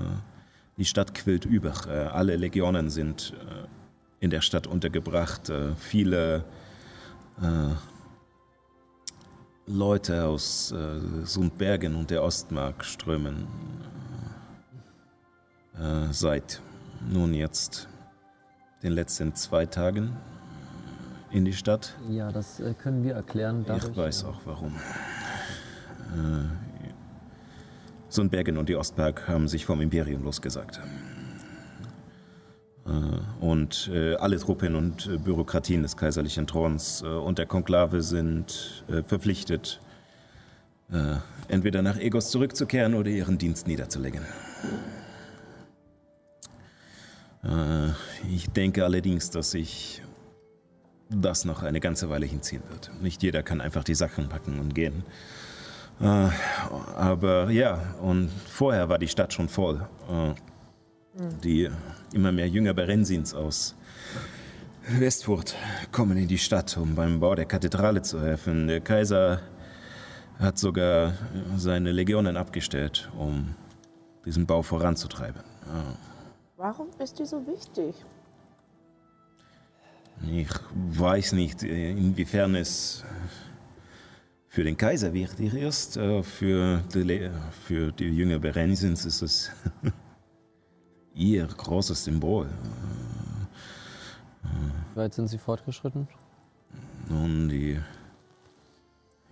die Stadt quillt über. Äh, alle Legionen sind äh, in der Stadt untergebracht. Äh, viele Leute aus äh, Sundbergen und der Ostmark strömen äh, seit nun jetzt den letzten zwei Tagen in die Stadt. Ja, das äh, können wir erklären. ich weiß auch warum. Äh, Sundbergen und die Ostberg haben sich vom Imperium losgesagt. Äh, und äh, alle Truppen und äh, Bürokratien des kaiserlichen Throns und der Konklave sind verpflichtet, entweder nach Egos zurückzukehren oder ihren Dienst niederzulegen. Ich denke allerdings, dass sich das noch eine ganze Weile hinziehen wird. Nicht jeder kann einfach die Sachen packen und gehen. Aber ja, und vorher war die Stadt schon voll. Die immer mehr Jünger Berensins aus Westfurt kommen in die Stadt, um beim Bau der Kathedrale zu helfen. Der Kaiser hat sogar seine Legionen abgestellt, um diesen Bau voranzutreiben. Ja. Warum ist die so wichtig? Ich weiß nicht, inwiefern es für den Kaiser wichtig ist. Äh, Für die, für die Jünger Berensins ist es ihr großes Symbol. Wie weit sind Sie fortgeschritten? Nun, die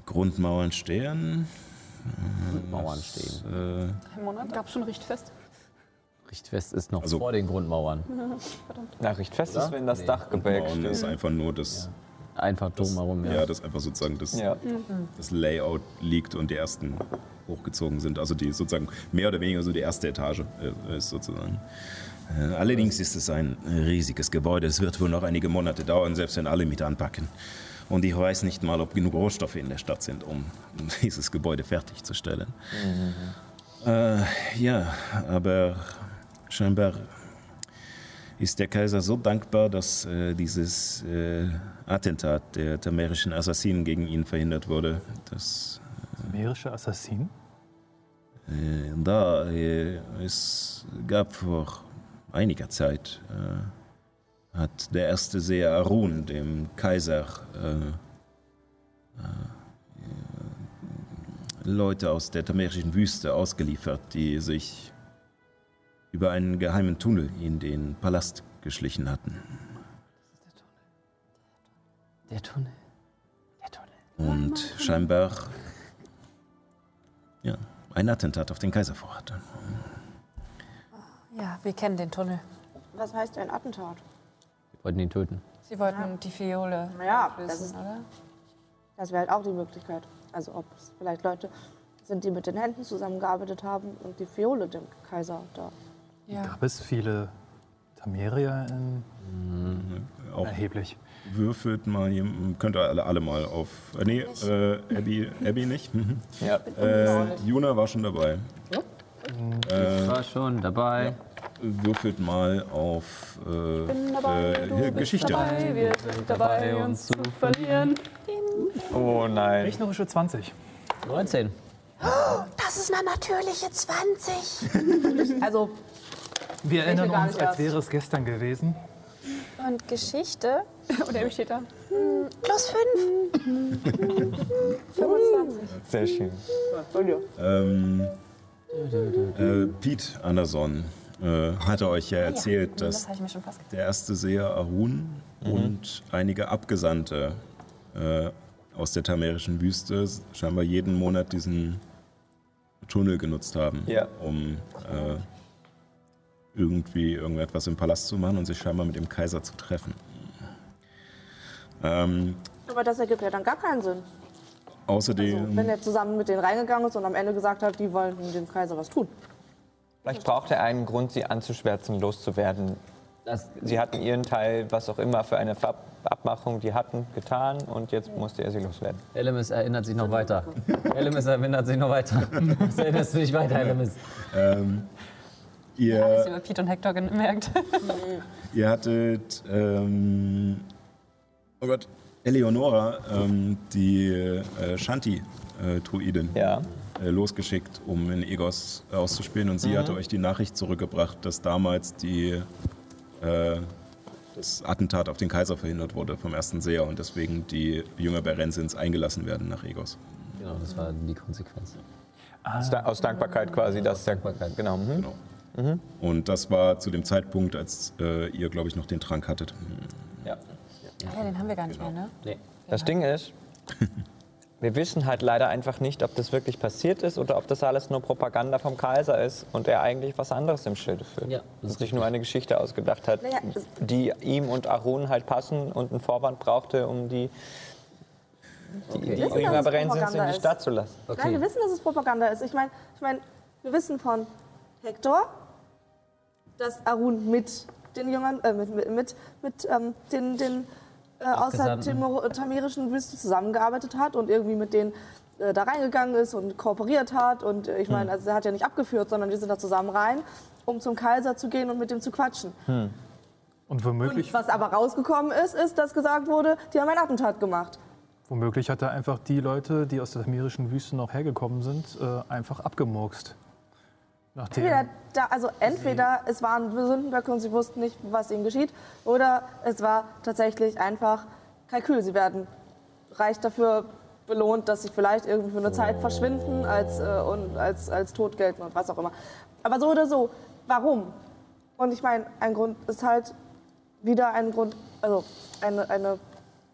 Grundmauern stehen. Mauern stehen. Äh, Ein Monat gab schon Richtfest. Richtfest ist noch Also- vor den Grundmauern. Nachricht fest ist, Oder? wenn das Nee. Dach gebälkt Grundmauern ist steht. einfach nur das, Einfach drumherum, ja. ja, das einfach sozusagen das, Ja. das Layout liegt und die ersten hochgezogen sind. Also die sozusagen mehr oder weniger so die erste Etage äh, ist sozusagen. Äh, Allerdings ist es ein riesiges Gebäude. Es wird wohl noch einige Monate dauern, selbst wenn alle mit anpacken. Und ich weiß nicht mal, ob genug Rohstoffe in der Stadt sind, um dieses Gebäude fertigzustellen. Äh, ja, aber scheinbar ist der Kaiser so dankbar, dass äh, dieses äh, Attentat der tamerischen Assassinen gegen ihn verhindert wurde. Das, Meerische Assassin? äh, da äh, es gab vor einiger Zeit, äh, hat der erste Seher Arun dem Kaiser äh, äh, Leute aus der tamerischen Wüste ausgeliefert, die sich über einen geheimen Tunnel in den Palast geschlichen hatten. Der Tunnel. Und scheinbar ja, ein Attentat auf den Kaiser vorhatte. Ja, wir kennen den Tunnel. Was heißt ein Attentat? Wir wollten ihn töten. Sie wollten die Fiole Ja, das ist- oder? Das wäre halt auch die Möglichkeit. Also ob es vielleicht Leute sind, die mit den Händen zusammengearbeitet haben und die Fiole dem Kaiser da. Ja. Gab es viele Tamerier in Auch erheblich? würfelt mal, jem- könnt ihr alle, alle mal auf. Äh, nee, äh, Abby, Abby nicht. Mhm. Ja. Äh, Juna war schon dabei. Ich war schon dabei. Würfelt mal auf äh, Bin dabei, äh, bist Geschichte. dabei, wir sind dabei, uns zu verlieren. Oh nein. Rechnerische 20. 19. Das ist eine natürliche 20. Also Wir erinnern uns, als erst. wäre es gestern gewesen. Und Geschichte Und er steht da. plus 5. Sehr schön. Ähm, äh, Pete Anderson äh, hatte euch ja erzählt, dass Das habe ich mir schon fast gedacht. der erste Seher Arun und einige Abgesandte äh, aus der tamerischen Wüste scheinbar jeden Monat diesen Tunnel genutzt haben, Ja. um äh, irgendwie irgendetwas im Palast zu machen und sich scheinbar mit dem Kaiser zu treffen. Ähm, Aber das ergibt ja dann gar keinen Sinn. außerdem, Also, wenn er zusammen mit denen reingegangen ist und am Ende gesagt hat, die wollen dem Kaiser was tun. Vielleicht braucht er einen Grund, sie anzuschwärzen, loszuwerden. Das, Sie hatten ihren Teil, was auch immer für eine Ver Abmachung die hatten, getan und jetzt musste er sie loswerden. Elemis erinnert sich noch weiter. Elemis erinnert sich noch weiter. Erinnerst du dich weiter, Elemis? ähm, ihr, Alles über Pete und Hector gemerkt. Ihr hattet, ähm, oh Gott, Eleonora, ähm, die äh, Shanti-Druidin, Ja. äh, losgeschickt, um in Egos auszuspielen. Und sie hatte euch die Nachricht zurückgebracht, dass damals die, äh, das Attentat auf den Kaiser verhindert wurde vom ersten Seher und deswegen die Jünger Berensins eingelassen werden nach Egos. Genau, das war die Konsequenz. Aus Da- Aus Dankbarkeit quasi, der, Dankbarkeit. Genau. Mhm. Genau. Und das war zu dem Zeitpunkt, als äh, ihr, glaube ich, noch den Trank hattet. Ja. Ja, den haben wir gar nicht mehr, ne? Nee. Das Ding ist, wir wissen halt leider einfach nicht, ob das wirklich passiert ist oder ob das alles nur Propaganda vom Kaiser ist und er eigentlich was anderes im Schilde führt. Ja, das und ist sich nur eine Geschichte ausgedacht hat, Naja, die ihm und Arun halt passen und einen Vorwand brauchte, um die, die, Okay. die Wissen, dass es Jünger Berensins in Propaganda die ist. Stadt zu lassen. Nein, Okay. wir wissen, dass es Propaganda ist. Ich meine, ich mein, wir wissen von Hector, dass Arun mit den Jüngern, äh, mit, mit, mit, mit ähm, den, den äh, aus der Abgesandten. Timor- tamirischen Wüste zusammengearbeitet hat und irgendwie mit denen äh, da reingegangen ist und kooperiert hat. Und äh, ich meine, also er hat ja nicht abgeführt, sondern die sind da zusammen rein, um zum Kaiser zu gehen und mit dem zu quatschen. Und womöglich, Und was aber rausgekommen ist, ist, dass gesagt wurde, die haben ein Attentat gemacht. womöglich hat er einfach die Leute, die aus der tamirischen Wüste noch hergekommen sind, äh, einfach abgemurkst. Nachdem, Entweder, da, also entweder es waren Sündenböcke und sie wussten nicht, was ihnen geschieht, oder es war tatsächlich einfach Kalkül. Sie werden reich dafür belohnt, dass sie vielleicht irgendwie für eine Zeit verschwinden als, äh, und als, als tot gelten und was auch immer. Aber so oder so, warum? Und ich meine, ein Grund ist halt wieder ein Grund, also eine, eine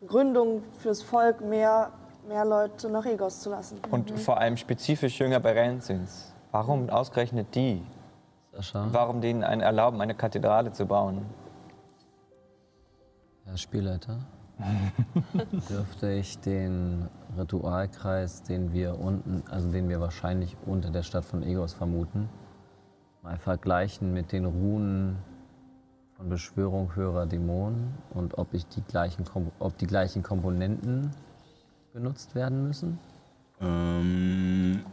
Gründung fürs Volk, mehr, mehr Leute nach Egos zu lassen. Und vor allem spezifisch Jünger Berenzins. Warum ausgerechnet die? Sascha, Warum denen einen erlauben, eine Kathedrale zu bauen? Herr Spielleiter, dürfte ich den Ritualkreis, den wir unten, also den wir wahrscheinlich unter der Stadt von Egos vermuten, mal vergleichen mit den Runen von Beschwörung höherer Dämonen und ob ich die gleichen, ob die gleichen Komponenten genutzt werden müssen? Ähm,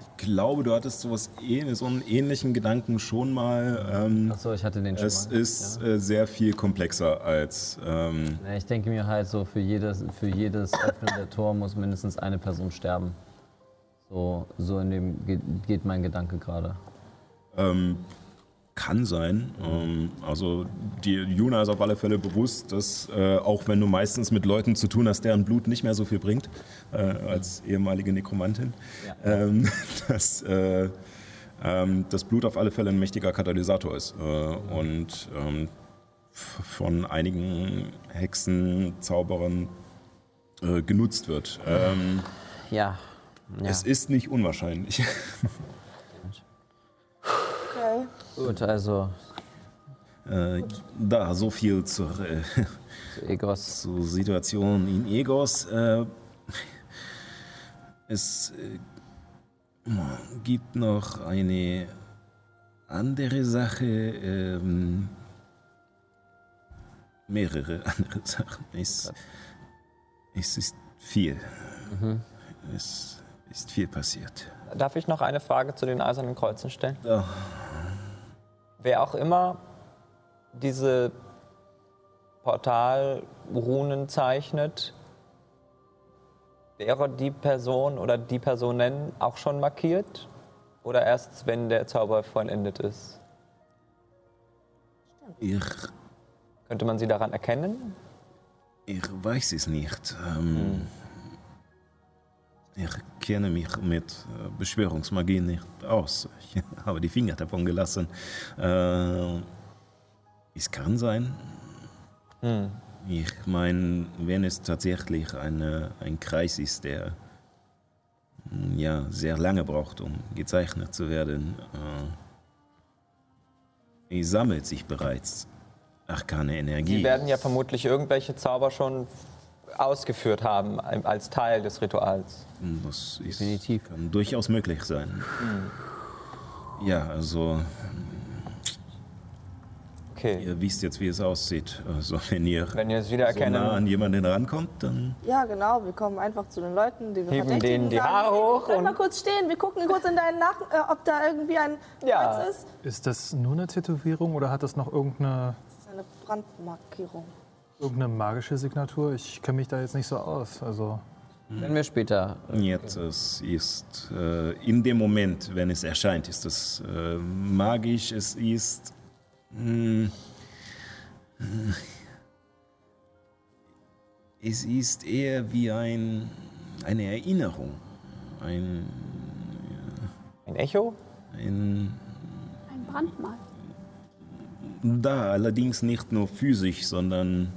ich glaube, du hattest sowas ähn- so einen ähnlichen Gedanken schon mal. Ähm, Achso, ich hatte den schon es mal. ist äh, sehr viel komplexer als. Ähm, Ja, ich denke mir halt so, für jedes, für jedes Öffnen der Tor muss mindestens eine Person sterben. So, so in dem ge- geht mein Gedanke gerade. Ähm, kann sein. Ähm, also die Juna ist auf alle Fälle bewusst, dass äh, auch wenn du meistens mit Leuten zu tun hast, deren Blut nicht mehr so viel bringt, äh, als ehemalige Nekromantin, ähm, dass äh, ähm, das Blut auf alle Fälle ein mächtiger Katalysator ist. Äh, und ähm, von einigen Hexen, Zauberern äh, genutzt wird. Ähm, Ja. ja. Es ist nicht unwahrscheinlich. Gut, also Äh, da, so viel zur, äh, zu Egos. zur Situation in Egos. Äh, es äh, gibt noch eine andere Sache, ähm, mehrere andere Sachen. Es, es ist viel. Es ist viel passiert. Darf ich noch eine Frage zu den Eisernen Kreuzen stellen? Ja. Wer auch immer diese Portalrunen zeichnet, wäre die Person oder die Personen auch schon markiert? Oder erst, wenn der Zauber vollendet ist? Ich, Könnte man sie daran erkennen? ich weiß es nicht. Ähm, Ich kenne mich mit äh, Beschwörungsmagie nicht aus. Ich habe die Finger davon gelassen. Äh, es kann sein. Ich meine, wenn es tatsächlich eine, ein Kreis ist, der mm, ja, sehr lange braucht, um gezeichnet zu werden, äh, es sammelt sich bereits arkane Energie. Sie werden ja vermutlich irgendwelche Zauber schon ausgeführt haben als Teil des Rituals. Das ist, Definitiv. kann durchaus möglich sein. Ja, also Okay. ihr wisst jetzt, wie es aussieht. Also wenn ihr Wenn ihr es so wiedererkennen, nah an jemanden rankommt, dann Ja, genau. Wir kommen einfach zu den Leuten, die wir Heben denen die sagen, Haare hoch Bleib und- mal kurz stehen. Wir gucken kurz in deinen Nacken, äh, ob da irgendwie ein Ja. Kreuz ist. Ist das nur eine Tätowierung oder hat das noch irgendeine, Das ist eine Brandmarkierung. Irgendeine magische Signatur? Ich kenne mich da jetzt nicht so aus. Also Wenn wir später. jetzt es ist äh, in dem Moment, wenn es erscheint, ist es äh, magisch. Es ist mh, äh, es ist eher wie ein, eine Erinnerung, ein, ein Echo? ein Ein Brandmal. Da, allerdings nicht nur physisch, sondern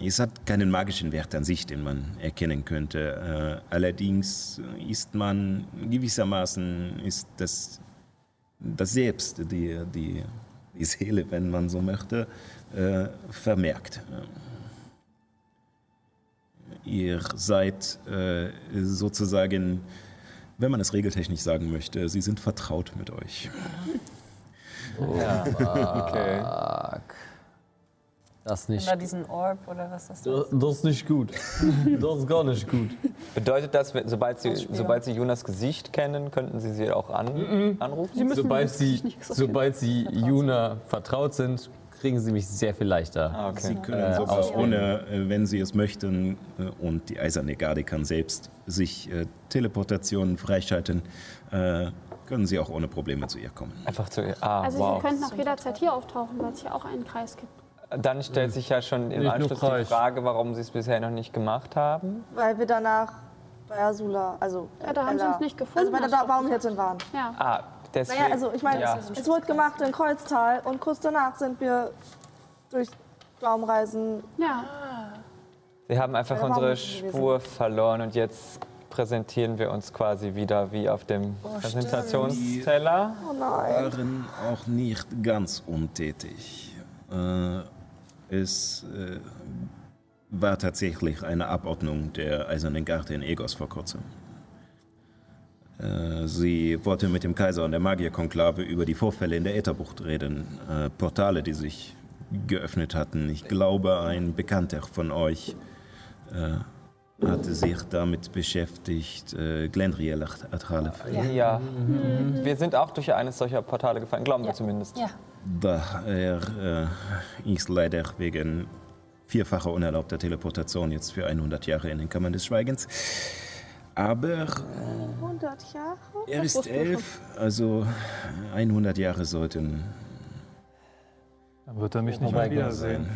es hat keinen magischen Wert an sich, den man erkennen könnte. Äh, allerdings ist man gewissermaßen, ist das, das Selbst, die, die, die Seele, wenn man so möchte, äh, vermerkt. Ihr seid äh, sozusagen, wenn man es regeltechnisch sagen möchte, sie sind vertraut mit euch. Okay. Das nicht. da diesen Orb oder was das Das ist. das ist nicht gut. Das ist gar nicht gut. Bedeutet das, sobald Sie, sobald Sie Jonas Gesicht kennen, könnten Sie sie auch an, anrufen? Sobald sie, sobald sie Juna vertraut sind, kriegen sie mich sehr viel leichter. Ah, Sie okay. können Äh, sogar ohne, wenn Sie es möchten, äh, und die Eiserne Garde kann selbst sich äh, Teleportationen freischalten, äh, können Sie auch ohne Probleme zu ihr kommen. Einfach zu ihr. Ah, Also wow. Sie könnten auch jederzeit hier auftauchen, weil es hier auch einen Kreis gibt. Dann stellt sich ja schon im Nicht Anschluss die. Frage, warum Sie es bisher noch nicht gemacht haben. Weil wir danach bei Azula, also Ja, da haben sie Ella- uns nicht gefunden, Also bei der Baumhirtin waren. Ja. Ah, deswegen. Naja, also ich meine, ja. es wurde gemacht in Kreuztal und kurz danach sind wir durch Baumreisen. ja. Wir haben einfach unsere. Spur verloren und jetzt präsentieren wir uns quasi wieder wie auf dem Präsentationsteller. Oh nein. waren auch nicht ganz untätig. Äh, es äh, war tatsächlich eine Abordnung der Eisernen Garde in Egos vor kurzem. Äh, Sie wollte mit dem Kaiser und der Magierkonklave über die Vorfälle in der Ätherbucht reden. Äh, Portale, die sich geöffnet hatten. Ich glaube, ein Bekannter von euch äh, hatte sich damit beschäftigt, äh, Glendriel Athalef. Ja. Wir sind auch durch eines solcher Portale gefallen, glauben wir zumindest. Ja. Daher äh, ist leider wegen vierfacher unerlaubter Teleportation jetzt für 100 Jahre in den Kammern des Schweigens. Aber 100 Jahre? er ist elf, also 100 Jahre sollten Dann wird er mich nicht mehr wiedersehen.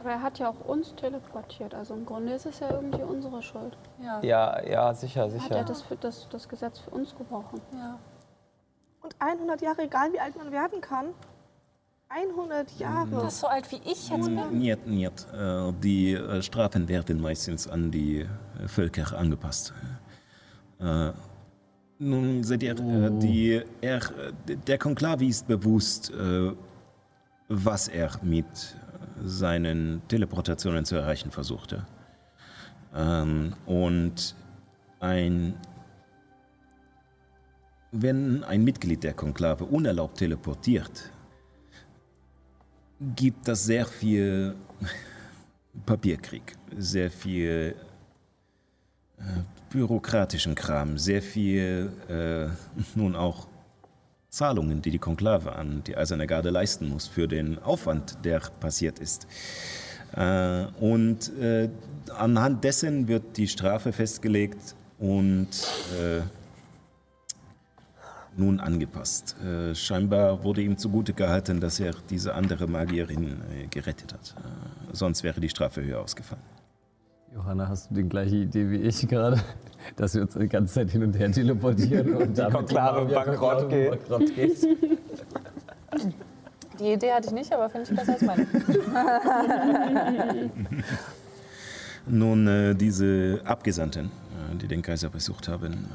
Aber er hat ja auch uns teleportiert. Also im Grunde ist es ja irgendwie unsere Schuld. Ja. Ja, ja, sicher, Hat er sicher. das, für das, das Gesetz für uns gebrochen. ja. Und 100 Jahre, egal wie alt man werden kann. 100 Jahre. Das ist so alt wie ich jetzt bin. Niet, niet. Äh, Die äh, Strafen werden meistens an die äh, Völker angepasst. Nun seht ihr, äh, die, er, der Konklave ist bewusst, was er mit seinen Teleportationen zu erreichen versuchte. Ähm, Und ein wenn ein Mitglied der Konklave unerlaubt teleportiert, gibt das sehr viel Papierkrieg, sehr viel äh, bürokratischen Kram, sehr viel äh, nun auch Zahlungen, die die Konklave an die Eiserne Garde leisten muss für den Aufwand, der passiert ist. Äh, und äh, anhand dessen wird die Strafe festgelegt und äh, nun angepasst. Äh, scheinbar wurde ihm zugute gehalten, dass er diese andere Magierin äh, gerettet hat. Äh, sonst wäre die Strafe höher ausgefallen. Johanna, hast du die gleiche Idee wie ich gerade? Dass wir uns die ganze Zeit hin und her teleportieren und damit Konklave bankrott geht. bankrott geht. Die Idee hatte ich nicht, aber finde ich besser als meine. Nun, äh, diese Abgesandten, äh, die den Kaiser besucht haben,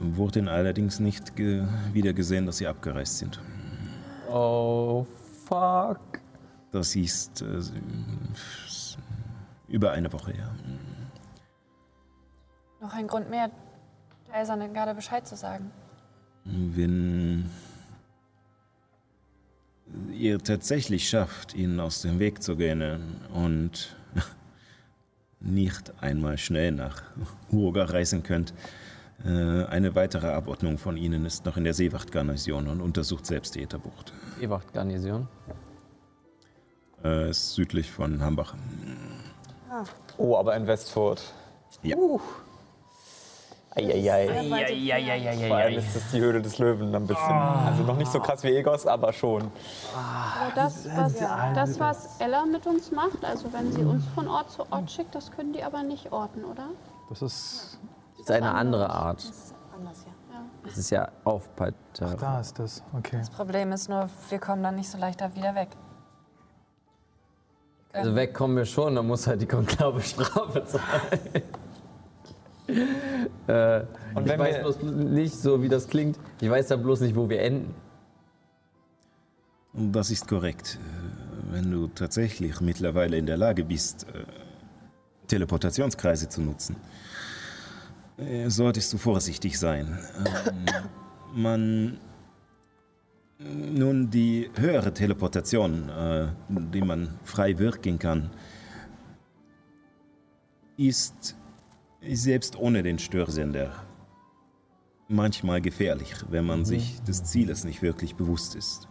äh, wurden allerdings nicht ge wieder gesehen, dass sie abgereist sind. Oh, fuck. Das ist äh, über eine Woche her. Noch ein Grund mehr, der Eisernen Garde Bescheid zu sagen. Wenn ihr tatsächlich schafft, ihn aus dem Weg zu gehen und nicht einmal schnell nach Uruga reisen könnt, äh, eine weitere Abordnung von ihnen ist noch in der Seewachtgarnison und untersucht selbst die Ätherbucht. E-Wacht-Garnison. Äh, ist südlich von Hambach. Oh, aber in Westfurt. Ja. Eieiei. Vor allem ist es die Höhle des Löwen ein bisschen. Also noch nicht so krass wie Egos, aber schon. Aber das, was, das, was Ella mit uns macht, also wenn sie uns von Ort zu Ort schickt, das können die aber nicht orten, oder? Das ist. Das ist eine andere Art. Das ist anders hier. Das ist ja Aufpeiter. Da ist das. Okay. Das Problem ist nur, wir kommen dann nicht so leicht da wieder weg. Also weg kommen wir schon, dann muss halt die Konklave Strafe zahlen. äh, Und ich weiß wir- bloß nicht so, wie das klingt. Ich weiß ja bloß nicht, wo wir enden. Und Das ist korrekt. Äh, Wenn du tatsächlich mittlerweile in der Lage bist, äh, Teleportationskreise zu nutzen, solltest du vorsichtig sein. Ähm, man. Nun, die höhere Teleportation, äh, die man frei wirken kann, ist selbst ohne den Störsender manchmal gefährlich, wenn man sich des Zieles nicht wirklich bewusst ist.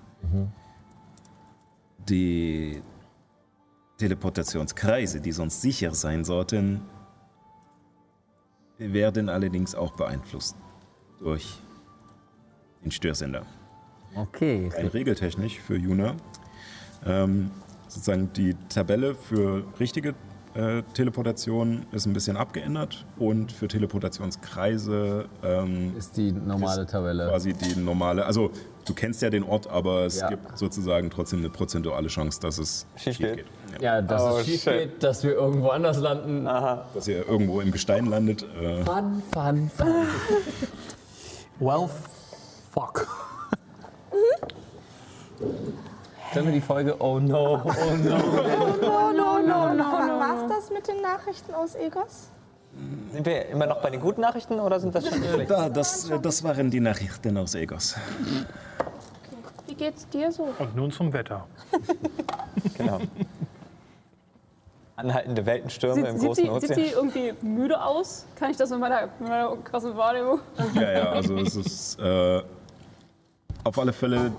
Die Teleportationskreise, die sonst sicher sein sollten, werden allerdings auch beeinflusst durch den Störsender. Okay. Rein regeltechnisch für Juna. Ähm, sozusagen die Tabelle für richtige äh, Teleportation ist ein bisschen abgeändert und für Teleportationskreise ähm, Ist die normale Tabelle. quasi die normale. Also du kennst ja den Ort, aber es Ja. gibt sozusagen trotzdem eine prozentuale Chance, dass es Schief schief geht. geht. Ja, dass Oh, es schief shit. geht, dass wir irgendwo anders landen. Dass ihr irgendwo im Gestein landet. Äh, Fun, fun, fun. Well, fuck. Sollen wir die Folge Oh no, oh no. Oh, no, no, no. Was das mit den Nachrichten aus Egos? Sind wir immer noch bei den guten Nachrichten oder sind das schon die schlechten? da, das, das waren die Nachrichten aus Egos. Wie geht's dir so? Und nun zum Wetter. Genau. Anhaltende Weltenstürme im Sieht, sieht, großen sie, sieht Ozean. sie irgendwie müde aus? Kann ich das mit meiner, mit meiner krassen Wahrnehmung? Ja, ja, also es ist äh, auf alle Fälle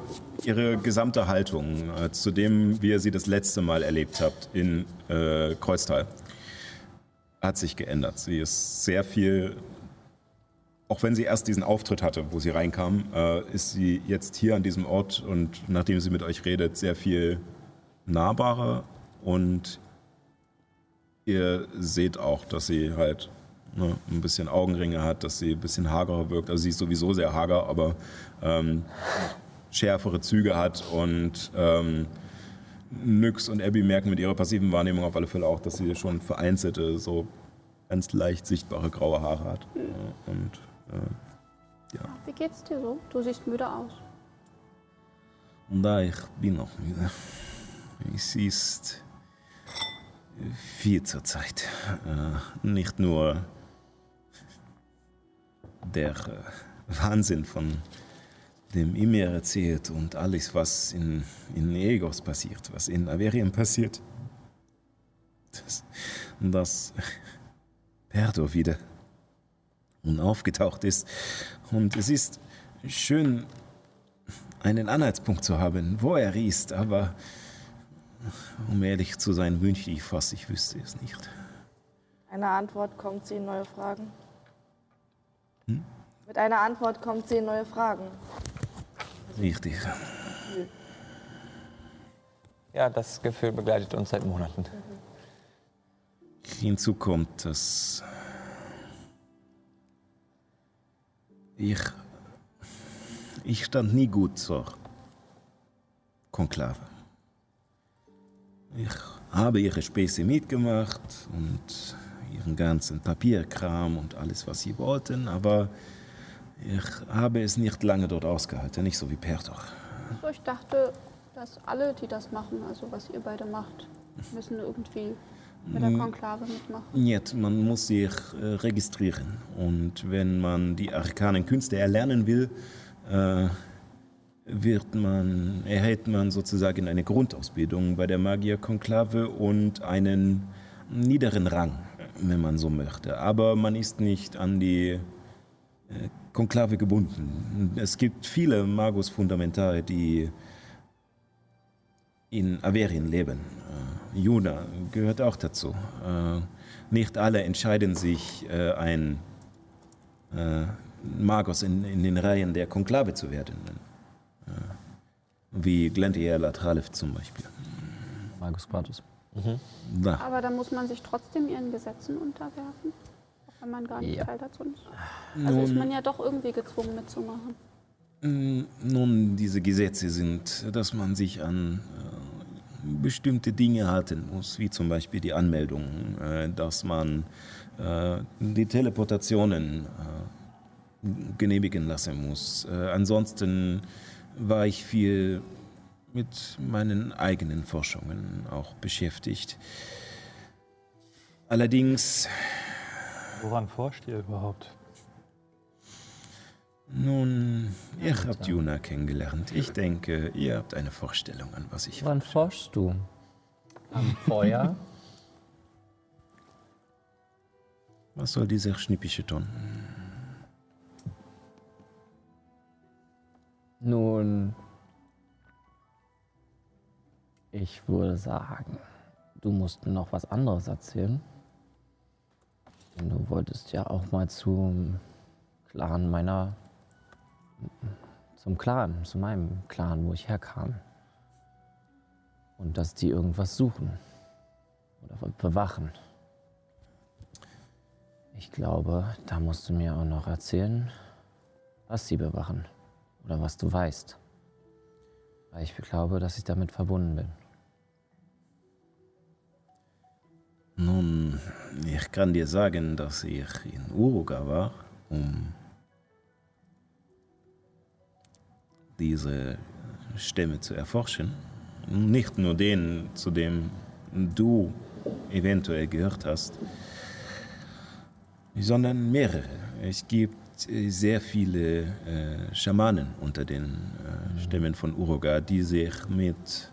ihre gesamte Haltung äh, zu dem, wie ihr sie das letzte Mal erlebt habt in äh, Kreuztal, hat sich geändert. Sie ist sehr viel, auch wenn sie erst diesen Auftritt hatte, wo sie reinkam, äh, ist sie jetzt hier an diesem Ort und nachdem sie mit euch redet, sehr viel nahbarer und ihr seht auch, dass sie halt ne, ein bisschen Augenringe hat, dass sie ein bisschen hagerer wirkt. Also sie ist sowieso sehr hager, aber ähm, schärfere Züge hat und ähm, Nyx und Abby merken mit ihrer passiven Wahrnehmung auf alle Fälle auch, dass sie schon vereinzelte, so ganz leicht sichtbare graue Haare hat. Ja, Und äh, Wie geht's dir so? Du siehst müde aus. Und da ich bin noch müde. Es ist viel zur Zeit. Äh, nicht nur der äh, Wahnsinn von dem immer erzählt und alles, was in, in Egos passiert, was in Averien passiert. Das, dass Perdo wieder unaufgetaucht ist. Und es ist schön, einen Anhaltspunkt zu haben, wo er ist, aber um ehrlich zu sein, wünschte ich fast, ich wüsste es nicht. Eine Antwort kommt sie in neue Fragen. Mit einer Antwort kommt sie in neue Fragen. Richtig. Ja, das Gefühl begleitet uns seit Monaten. Hinzu kommt, dass ich, ich stand nie gut zur Konklave. Ich habe ihre Späße mitgemacht und ihren ganzen Papierkram und alles, was sie wollten, aber ich habe es nicht lange dort ausgehalten, nicht so wie Perdoch. So, ich dachte, dass alle, die das machen, also was ihr beide macht, müssen irgendwie mit der Konklave mitmachen. Nicht, man muss sich äh, registrieren. Und wenn man die arkanen Künste erlernen will, äh, wird man, erhält man sozusagen eine Grundausbildung bei der Magierkonklave und einen niederen Rang, wenn man so möchte. Aber man ist nicht an die äh, Konklave gebunden. Es gibt viele Magus Fundamentare, die in Averien leben. Äh, Juna gehört auch dazu. Äh, nicht alle entscheiden sich, äh, ein äh, Magos in, in den Reihen der Konklave zu werden. Äh, wie Glentier Latralef zum Beispiel. Markus Pratus. Da. Aber da muss man sich trotzdem ihren Gesetzen unterwerfen, wenn man gar nicht Ja. Teil dazu ist. Also ist man ja doch irgendwie gezwungen mitzumachen. Mm, Nun, diese Gesetze sind, dass man sich an äh, bestimmte Dinge halten muss, wie zum Beispiel die Anmeldung, äh, dass man äh, die Teleportationen äh, genehmigen lassen muss. Äh, ansonsten war ich viel mit meinen eigenen Forschungen auch beschäftigt. Allerdings Woran forscht ihr überhaupt? Nun, ihr habt Juna kennengelernt. Ich denke, ihr habt eine Vorstellung, an was ich. Woran forschst du? Am Feuer? Was soll dieser Schnippische tun? Nun, ich würde sagen, du musst noch was anderes erzählen. Du wolltest ja auch mal zum Clan meiner, zum Clan, zu meinem Clan, wo ich herkam. Und dass die irgendwas suchen oder bewachen. Ich glaube, da musst du mir auch noch erzählen, was sie bewachen oder was du weißt. Weil ich glaube, dass ich damit verbunden bin. Nun, ich kann dir sagen, dass ich in Uruga war, um diese Stämme zu erforschen. Nicht nur den, zu dem du eventuell gehört hast, sondern mehrere. Es gibt sehr viele äh, Schamanen unter den äh, Stämmen von Uruga, die sich mit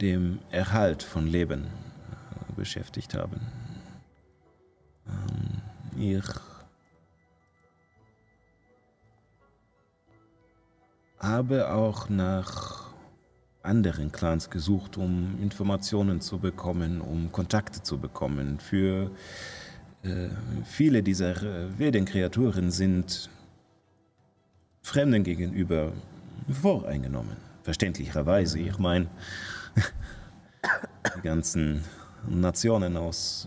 dem Erhalt von Leben beschäftigt haben. Ähm, ich habe auch nach anderen Clans gesucht, um Informationen zu bekommen, um Kontakte zu bekommen. Für äh, viele dieser äh, wilden Kreaturen sind Fremden gegenüber voreingenommen. Verständlicherweise. Ich meine, die ganzen Nationen aus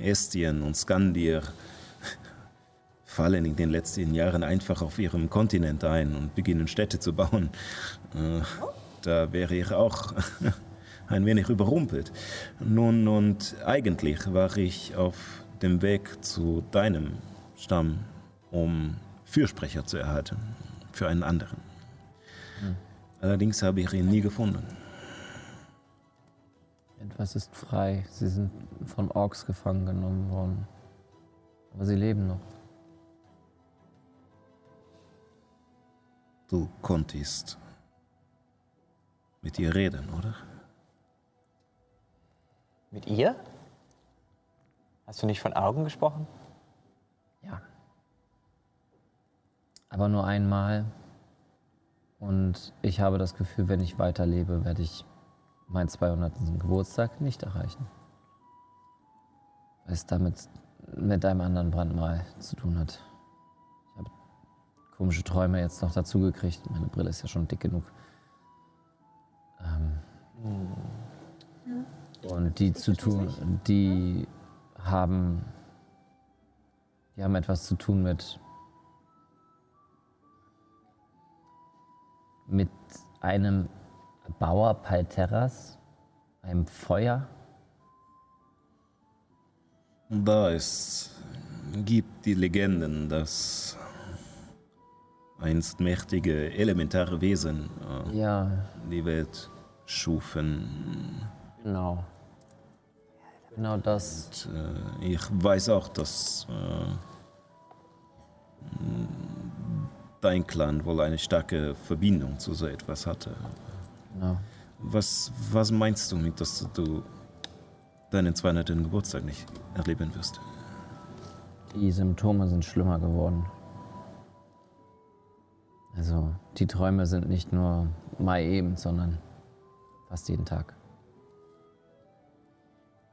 äh, Estien und Skandir fallen in den letzten Jahren einfach auf ihrem Kontinent ein und beginnen Städte zu bauen. Äh, da wäre ich auch ein wenig überrumpelt. Nun, und eigentlich war ich auf dem Weg zu deinem Stamm, um Fürsprecher zu erhalten für einen anderen. Allerdings habe ich ihn nie gefunden. Etwas ist frei. Sie sind von Orks gefangen genommen worden. Aber sie leben noch. Du konntest mit ihr reden, oder? Mit ihr? Hast du nicht von Augen gesprochen? Ja. Aber nur einmal. Und ich habe das Gefühl, wenn ich weiterlebe, werde ich meinen 200. Geburtstag nicht erreichen. Weil es damit mit einem anderen Brandmal zu tun hat. Ich habe komische Träume jetzt noch dazu gekriegt. Meine Brille ist ja schon dick genug. Ähm, und die zu tun, die haben, die haben etwas zu tun mit mit einem Bauer Palterras, einem Feuer. Da es gibt die Legenden, dass einst mächtige elementare Wesen äh, Ja, die Welt schufen. genau. Genau das. Und, äh, ich weiß auch, dass äh, dein Clan wohl eine starke Verbindung zu so etwas hatte. Genau. Was, was meinst du mit, dass du deinen 200. Geburtstag nicht erleben wirst? Die Symptome sind schlimmer geworden. Also die Träume sind nicht nur mal eben, sondern fast jeden Tag.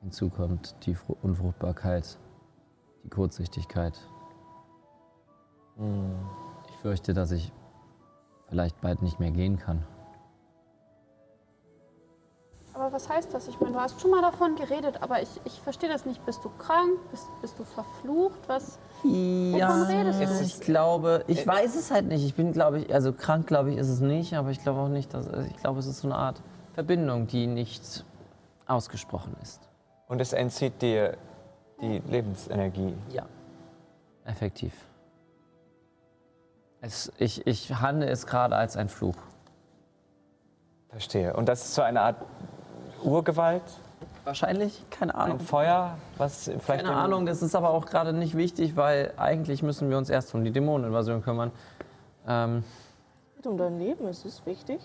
Hinzu kommt die Fru- Unfruchtbarkeit, die Kurzsichtigkeit. Ich fürchte, dass ich vielleicht bald nicht mehr gehen kann. Was heißt das? Ich meine, du hast schon mal davon geredet, aber ich, ich verstehe das nicht. Bist du krank? Bist, bist du verflucht? Was? Wovon redest du? ich glaube, ich weiß es halt nicht. Ich bin, glaube ich, also krank, glaube ich, ist es nicht, aber ich glaube auch nicht, dass, also ich glaube, es ist so eine Art Verbindung, die nicht ausgesprochen ist. Und es entzieht dir die Lebensenergie. Ja. Effektiv. Es, ich, ich handle es gerade als ein Fluch. Verstehe. Und das ist so eine Art Urgewalt? Wahrscheinlich, keine Ein Ahnung. Feuer, was vielleicht. Keine Ahnung, das ist aber auch gerade nicht wichtig, weil eigentlich müssen wir uns erst um die Dämoneninvasion kümmern. Ähm, Geht um dein Leben, ist es wichtig?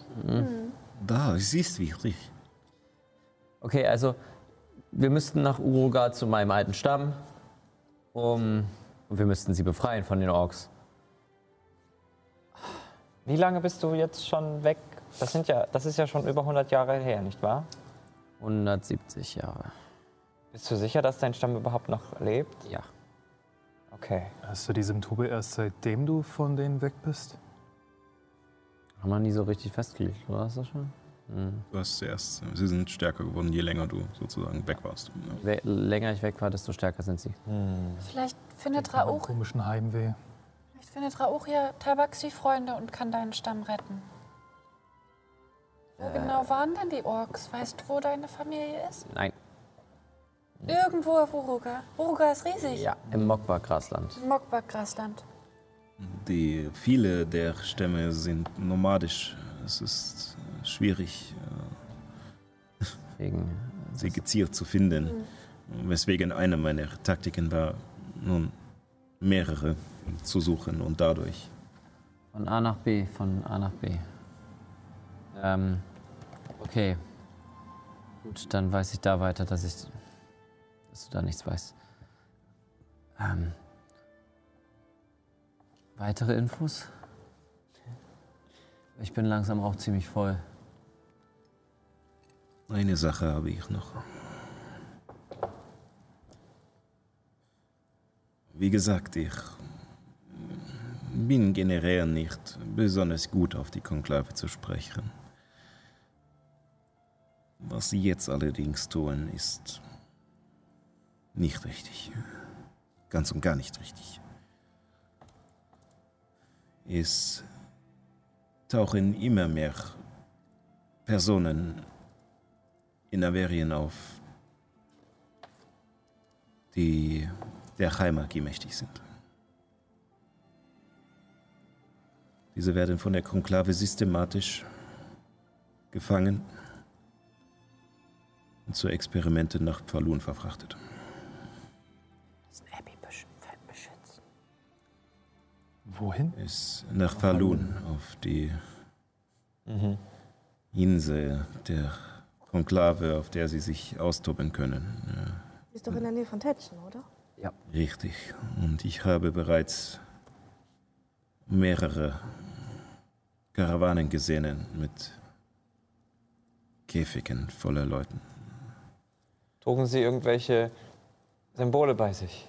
Da, es ist wichtig. okay, also wir müssten nach Uruga zu meinem alten Stamm, um, und wir müssten sie befreien von den Orks. Wie lange bist du jetzt schon weg? Das, sind ja, das ist ja schon über 100 Jahre her, nicht wahr? 170 Jahre. Bist du sicher, dass dein Stamm überhaupt noch lebt? Ja. Okay. Hast du die Symptome erst seitdem du von denen weg bist? Haben wir nie so richtig festgelegt, oder hast du das schon? Du hast zuerst, sie sind stärker geworden, je länger du sozusagen weg warst. Ja. Je länger ich weg war, desto stärker sind sie. Vielleicht findet Rauch, komischen Heimweh. vielleicht findet Rauch ja Tabaxi-Freunde und kann deinen Stamm retten. Wo genau waren denn die Orks? Weißt du, wo deine Familie ist? Nein. Irgendwo auf Uruga. Uruga ist riesig. Ja, im Mokwa-Grasland. Im Mokbak-Grasland. Die, viele der Stämme sind nomadisch. Es ist schwierig, äh, Deswegen, sie gezielt zu finden. Weswegen eine meiner Taktiken war, nun mehrere zu suchen und dadurch Von A nach B, von A nach B. Ähm, okay. Gut, dann weiß ich da weiter, dass ich. dass du da nichts weißt. Ähm, weitere Infos? Ich bin langsam auch ziemlich voll. eine Sache habe ich noch. Wie gesagt, ich bin generell nicht besonders gut auf die Konklave zu sprechen. Was sie jetzt allerdings tun, ist nicht richtig. Ganz und gar nicht richtig. Es tauchen immer mehr Personen in Averien auf, die der Heimagie mächtig sind. Diese werden von der Konklave systematisch gefangen und zu Experimenten nach Falun verfrachtet. Das Abby besch beschützen. Wohin? Ist nach Falun auf die Insel der Konklave, auf der sie sich austoben können. Ja. Ist doch in der Nähe von Tätchen, oder? Richtig. Und ich habe bereits mehrere Karawanen gesehen mit Käfigen voller Leuten. Trugen sie irgendwelche Symbole bei sich?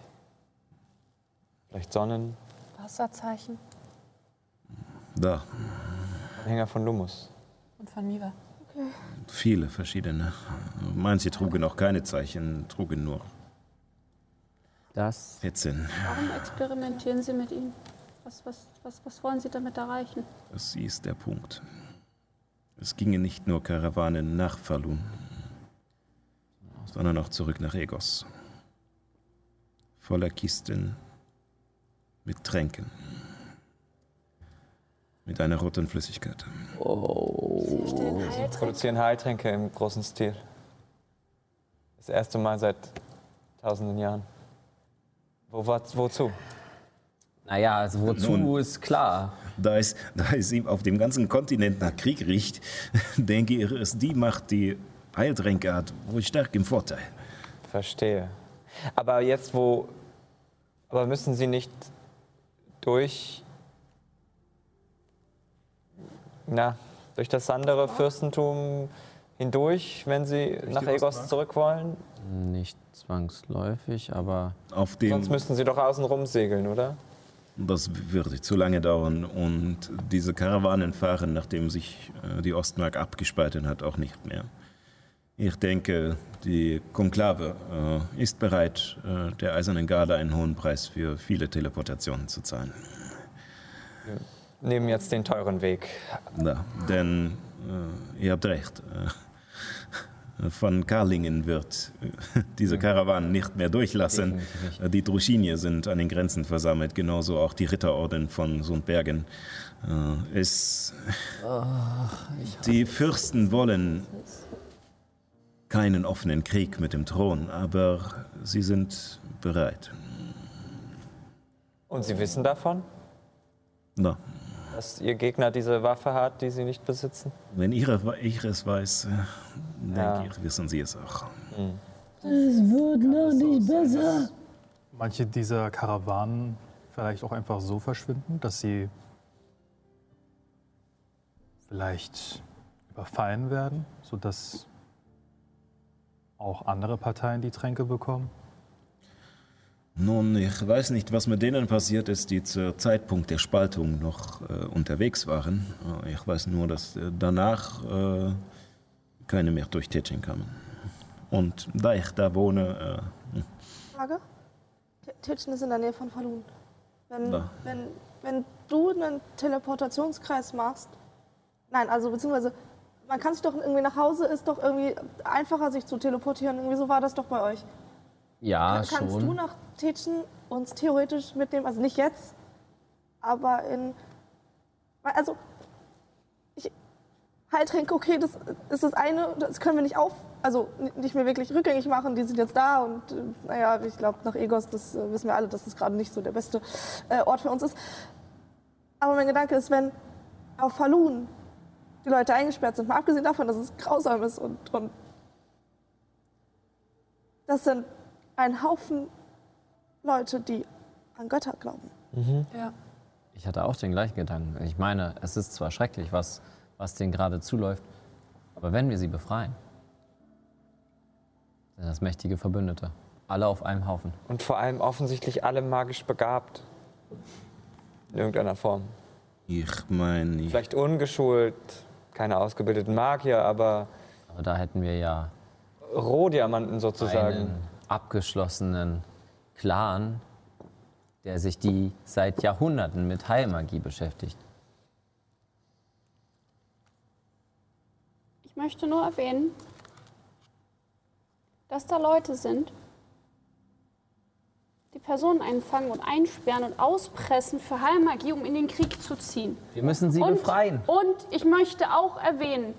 Vielleicht Sonnen, Wasserzeichen Da, Anhänger von Lumus. und von Miva. viele verschiedene. Manche trugen auch keine Zeichen, trugen nur Das. Fetzen. Warum experimentieren Sie mit ihm? Was, was, was, was wollen Sie damit erreichen? Das ist der Punkt. Es gingen nicht nur Karawanen nach Falun, sondern auch zurück nach Egos. Voller Kisten mit Tränken. Mit einer roten Flüssigkeit. Sie stellen Heiltränke. Produzieren Heiltränke im großen Stil. Das erste Mal seit tausenden Jahren. Wo, wozu? Naja, also wozu Nun. ist klar. Da es, da es ihm auf dem ganzen Kontinent nach Krieg riecht, denke ich, ist die Macht, die Heiltränke hat, wohl stark im Vorteil. Verstehe. Aber jetzt, wo. Aber müssen Sie nicht durch. Na, durch das andere Fürstentum hindurch, wenn Sie nach die Egos zurück wollen? Nicht zwangsläufig, aber Auf dem, Sonst müssten Sie doch außen rum segeln, oder? Das würde zu lange dauern und diese Karawanen fahren, nachdem sich äh, die Ostmark abgespalten hat, auch nicht mehr. Ich denke, die Konklave äh, ist bereit, äh, der Eisernen Garde einen hohen Preis für viele Teleportationen zu zahlen. Nehmen jetzt den teuren Weg. Ja, denn äh, ihr habt recht. Äh, von Karlingen wird äh, diese Karawane nicht mehr durchlassen. Nicht. Äh, Die Druschinier sind an den Grenzen versammelt, genauso auch die Ritterorden von Sundbergen. Es, die Fürsten wollen keinen offenen Krieg mit dem Thron, aber sie sind bereit. Und Sie wissen davon, Na, dass Ihr Gegner diese Waffe hat, die Sie nicht besitzen? wenn ihre, ich es weiß, äh, denke Ja. ich, wissen sie es auch. Es wird noch nicht besser. Manche dieser Karawanen vielleicht auch einfach so verschwinden, dass sie vielleicht überfallen werden, sodass auch andere Parteien die Tränke bekommen. Nun, ich weiß nicht, was mit denen passiert ist, die zur Zeitpunkt der Spaltung noch äh, unterwegs waren. Äh, Ich weiß nur, dass äh, danach äh, keine mehr durch Tetschen kamen. Und da ich da wohne, äh, Frage? T- Titschen ist in der Nähe von Falun. Wenn, Da. wenn, wenn du einen Teleportationskreis machst, nein, also beziehungsweise man kann sich doch irgendwie nach Hause, ist doch irgendwie einfacher, sich zu teleportieren. Irgendwie so war das doch bei euch. Ja, Kann, kannst du schon. nach Titschen uns theoretisch mitnehmen? Also nicht jetzt, aber in. Also, ich. Heiltränke, okay, das ist das eine, das können wir nicht auf. Also nicht mehr wirklich rückgängig machen, die sind jetzt da und äh, naja, ich glaube, nach Egos, das äh, wissen wir alle, dass das gerade nicht so der beste äh, Ort für uns ist. Aber mein Gedanke ist, wenn auf Falun die Leute eingesperrt sind, mal abgesehen davon, dass es grausam ist und, und das sind ein Haufen Leute, die an Götter glauben. Ja. Ich hatte auch den gleichen Gedanken. Ich meine, es ist zwar schrecklich, was, was denen gerade zuläuft, aber wenn wir sie befreien, sind das mächtige Verbündete. Alle auf einem Haufen. Und vor allem offensichtlich alle magisch begabt. In irgendeiner Form. ich meine, ich, Vielleicht ungeschult, keine ausgebildeten Magier, aber Aber da hätten wir ja Rohdiamanten sozusagen. einen abgeschlossenen Clan, der sich die seit Jahrhunderten mit Heilmagie beschäftigt. Ich möchte nur erwähnen, dass da Leute sind, die Personen einfangen und einsperren und auspressen für Heilmagie, um in den Krieg zu ziehen. Wir müssen sie und, befreien. Und ich möchte auch erwähnen,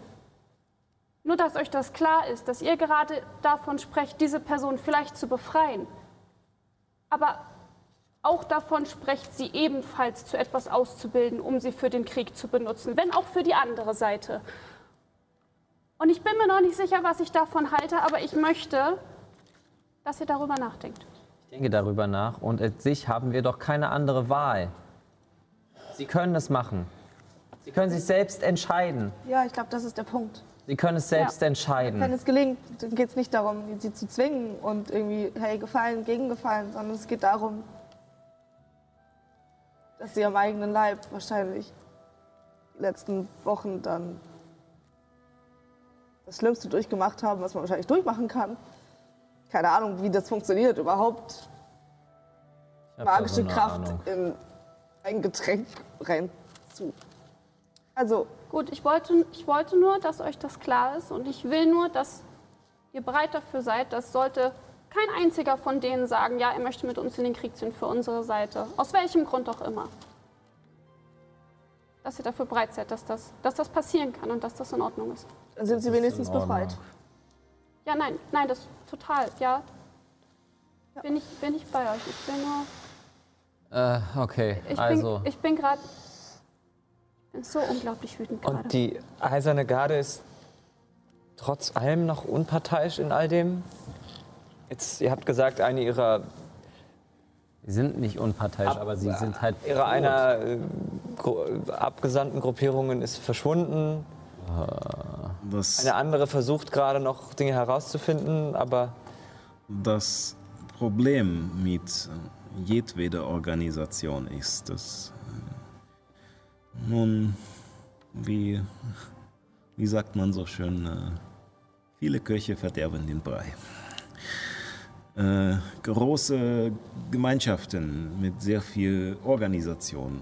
nur dass euch das klar ist, dass ihr gerade davon sprecht, diese Person vielleicht zu befreien. Aber auch davon sprecht, sie ebenfalls zu etwas auszubilden, um sie für den Krieg zu benutzen, wenn auch für die andere Seite. Und ich bin mir noch nicht sicher, was ich davon halte, aber ich möchte, dass ihr darüber nachdenkt. Ich denke darüber nach und an sich haben wir doch keine andere Wahl. Sie können es machen. Sie können sich selbst entscheiden. Ja, ich glaube, das ist der Punkt. Sie können es selbst Wenn entscheiden. es gelingt, dann geht es nicht darum, sie zu zwingen und irgendwie, hey, gefallen, gegen gefallen, sondern es geht darum, dass sie am eigenen Leib wahrscheinlich die letzten Wochen dann das Schlimmste durchgemacht haben, was man wahrscheinlich durchmachen kann. Keine Ahnung, wie das funktioniert überhaupt. Magische so Kraft Ahnung. in ein Getränk rein zu. Also, Gut, ich wollte, ich wollte nur, dass euch das klar ist und ich will nur, dass ihr bereit dafür seid, dass sollte kein einziger von denen sagen, ja, er möchte mit uns in den Krieg ziehen für unsere Seite, aus welchem Grund auch immer. Dass ihr dafür bereit seid, dass das, dass das passieren kann und dass das in Ordnung ist. dann sind sie wenigstens befreit. Ja, nein, nein, das total, ja. Bin ich, bin ich bei euch. Ich bin nur. Äh, okay, Ich also. bin, ich bin gerade. bin so unglaublich wütend gerade. Und die Eiserne Garde ist trotz allem noch unparteiisch in all dem? Jetzt, ihr habt gesagt, eine ihrer, Sie sind nicht unparteiisch, aber sie sind halt. ihrer einer äh, abgesandten Gruppierungen ist verschwunden. Das, Eine andere versucht gerade noch Dinge herauszufinden, aber das Problem mit jedweder Organisation ist, dass äh, nun, wie, wie sagt man so schön, äh, viele Köche verderben den Brei. Äh, große Gemeinschaften mit sehr viel Organisation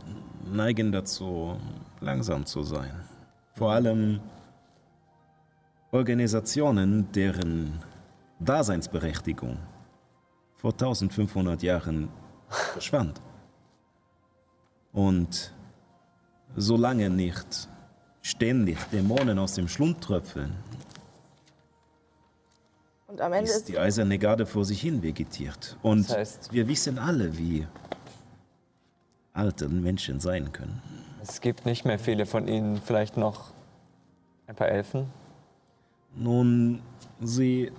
neigen dazu, langsam zu sein. Vor allem Organisationen, deren Daseinsberechtigung vor 1500 Jahren verschwand. Und solange nicht ständig Dämonen aus dem Schlund tröpfeln, Und am Ende ist ist die eiserne Garde vor sich hin vegetiert. Und Das heißt- wir wissen alle, wie alte Menschen sein können. Es gibt nicht mehr viele von ihnen, vielleicht noch ein paar Elfen. Nun, sie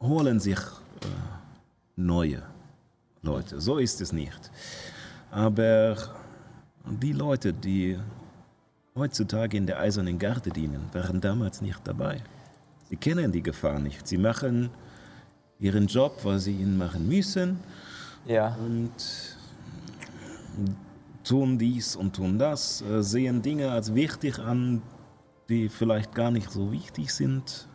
holen sich äh, neue Leute. So ist es nicht. Aber die Leute, die heutzutage in der Eisernen Garde dienen, waren damals nicht dabei. Sie kennen die Gefahr nicht. Sie machen ihren Job, was sie ihn machen müssen Ja, und tun dies und tun das, äh, sehen Dinge als wichtig an, die vielleicht gar nicht so wichtig sind.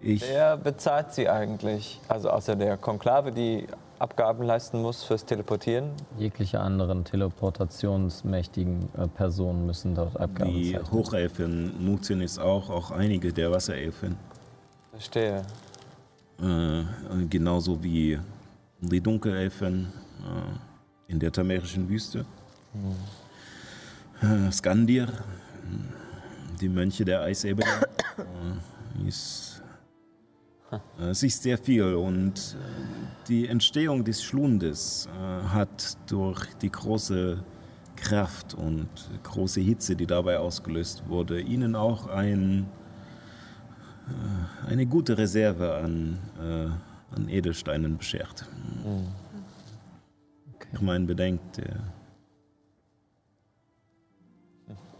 Ich, wer bezahlt sie eigentlich? Also außer der Konklave, die Abgaben leisten muss fürs Teleportieren. Jegliche anderen teleportationsmächtigen äh, Personen müssen dort Abgaben die zeichnen. Hochelfen nutzen es auch, auch einige der Wasserelfen, Verstehe. äh, genauso wie die Dunkelelfen äh, in der tamerischen Wüste. Äh, Skandir, die Mönche der Eisebene, äh, ist, äh, es ist sehr viel und äh, die Entstehung des Schlundes hat durch die große Kraft und große Hitze, die dabei ausgelöst wurde, ihnen auch ein, eine gute Reserve an, an Edelsteinen beschert. Ich meine, bedenkt, der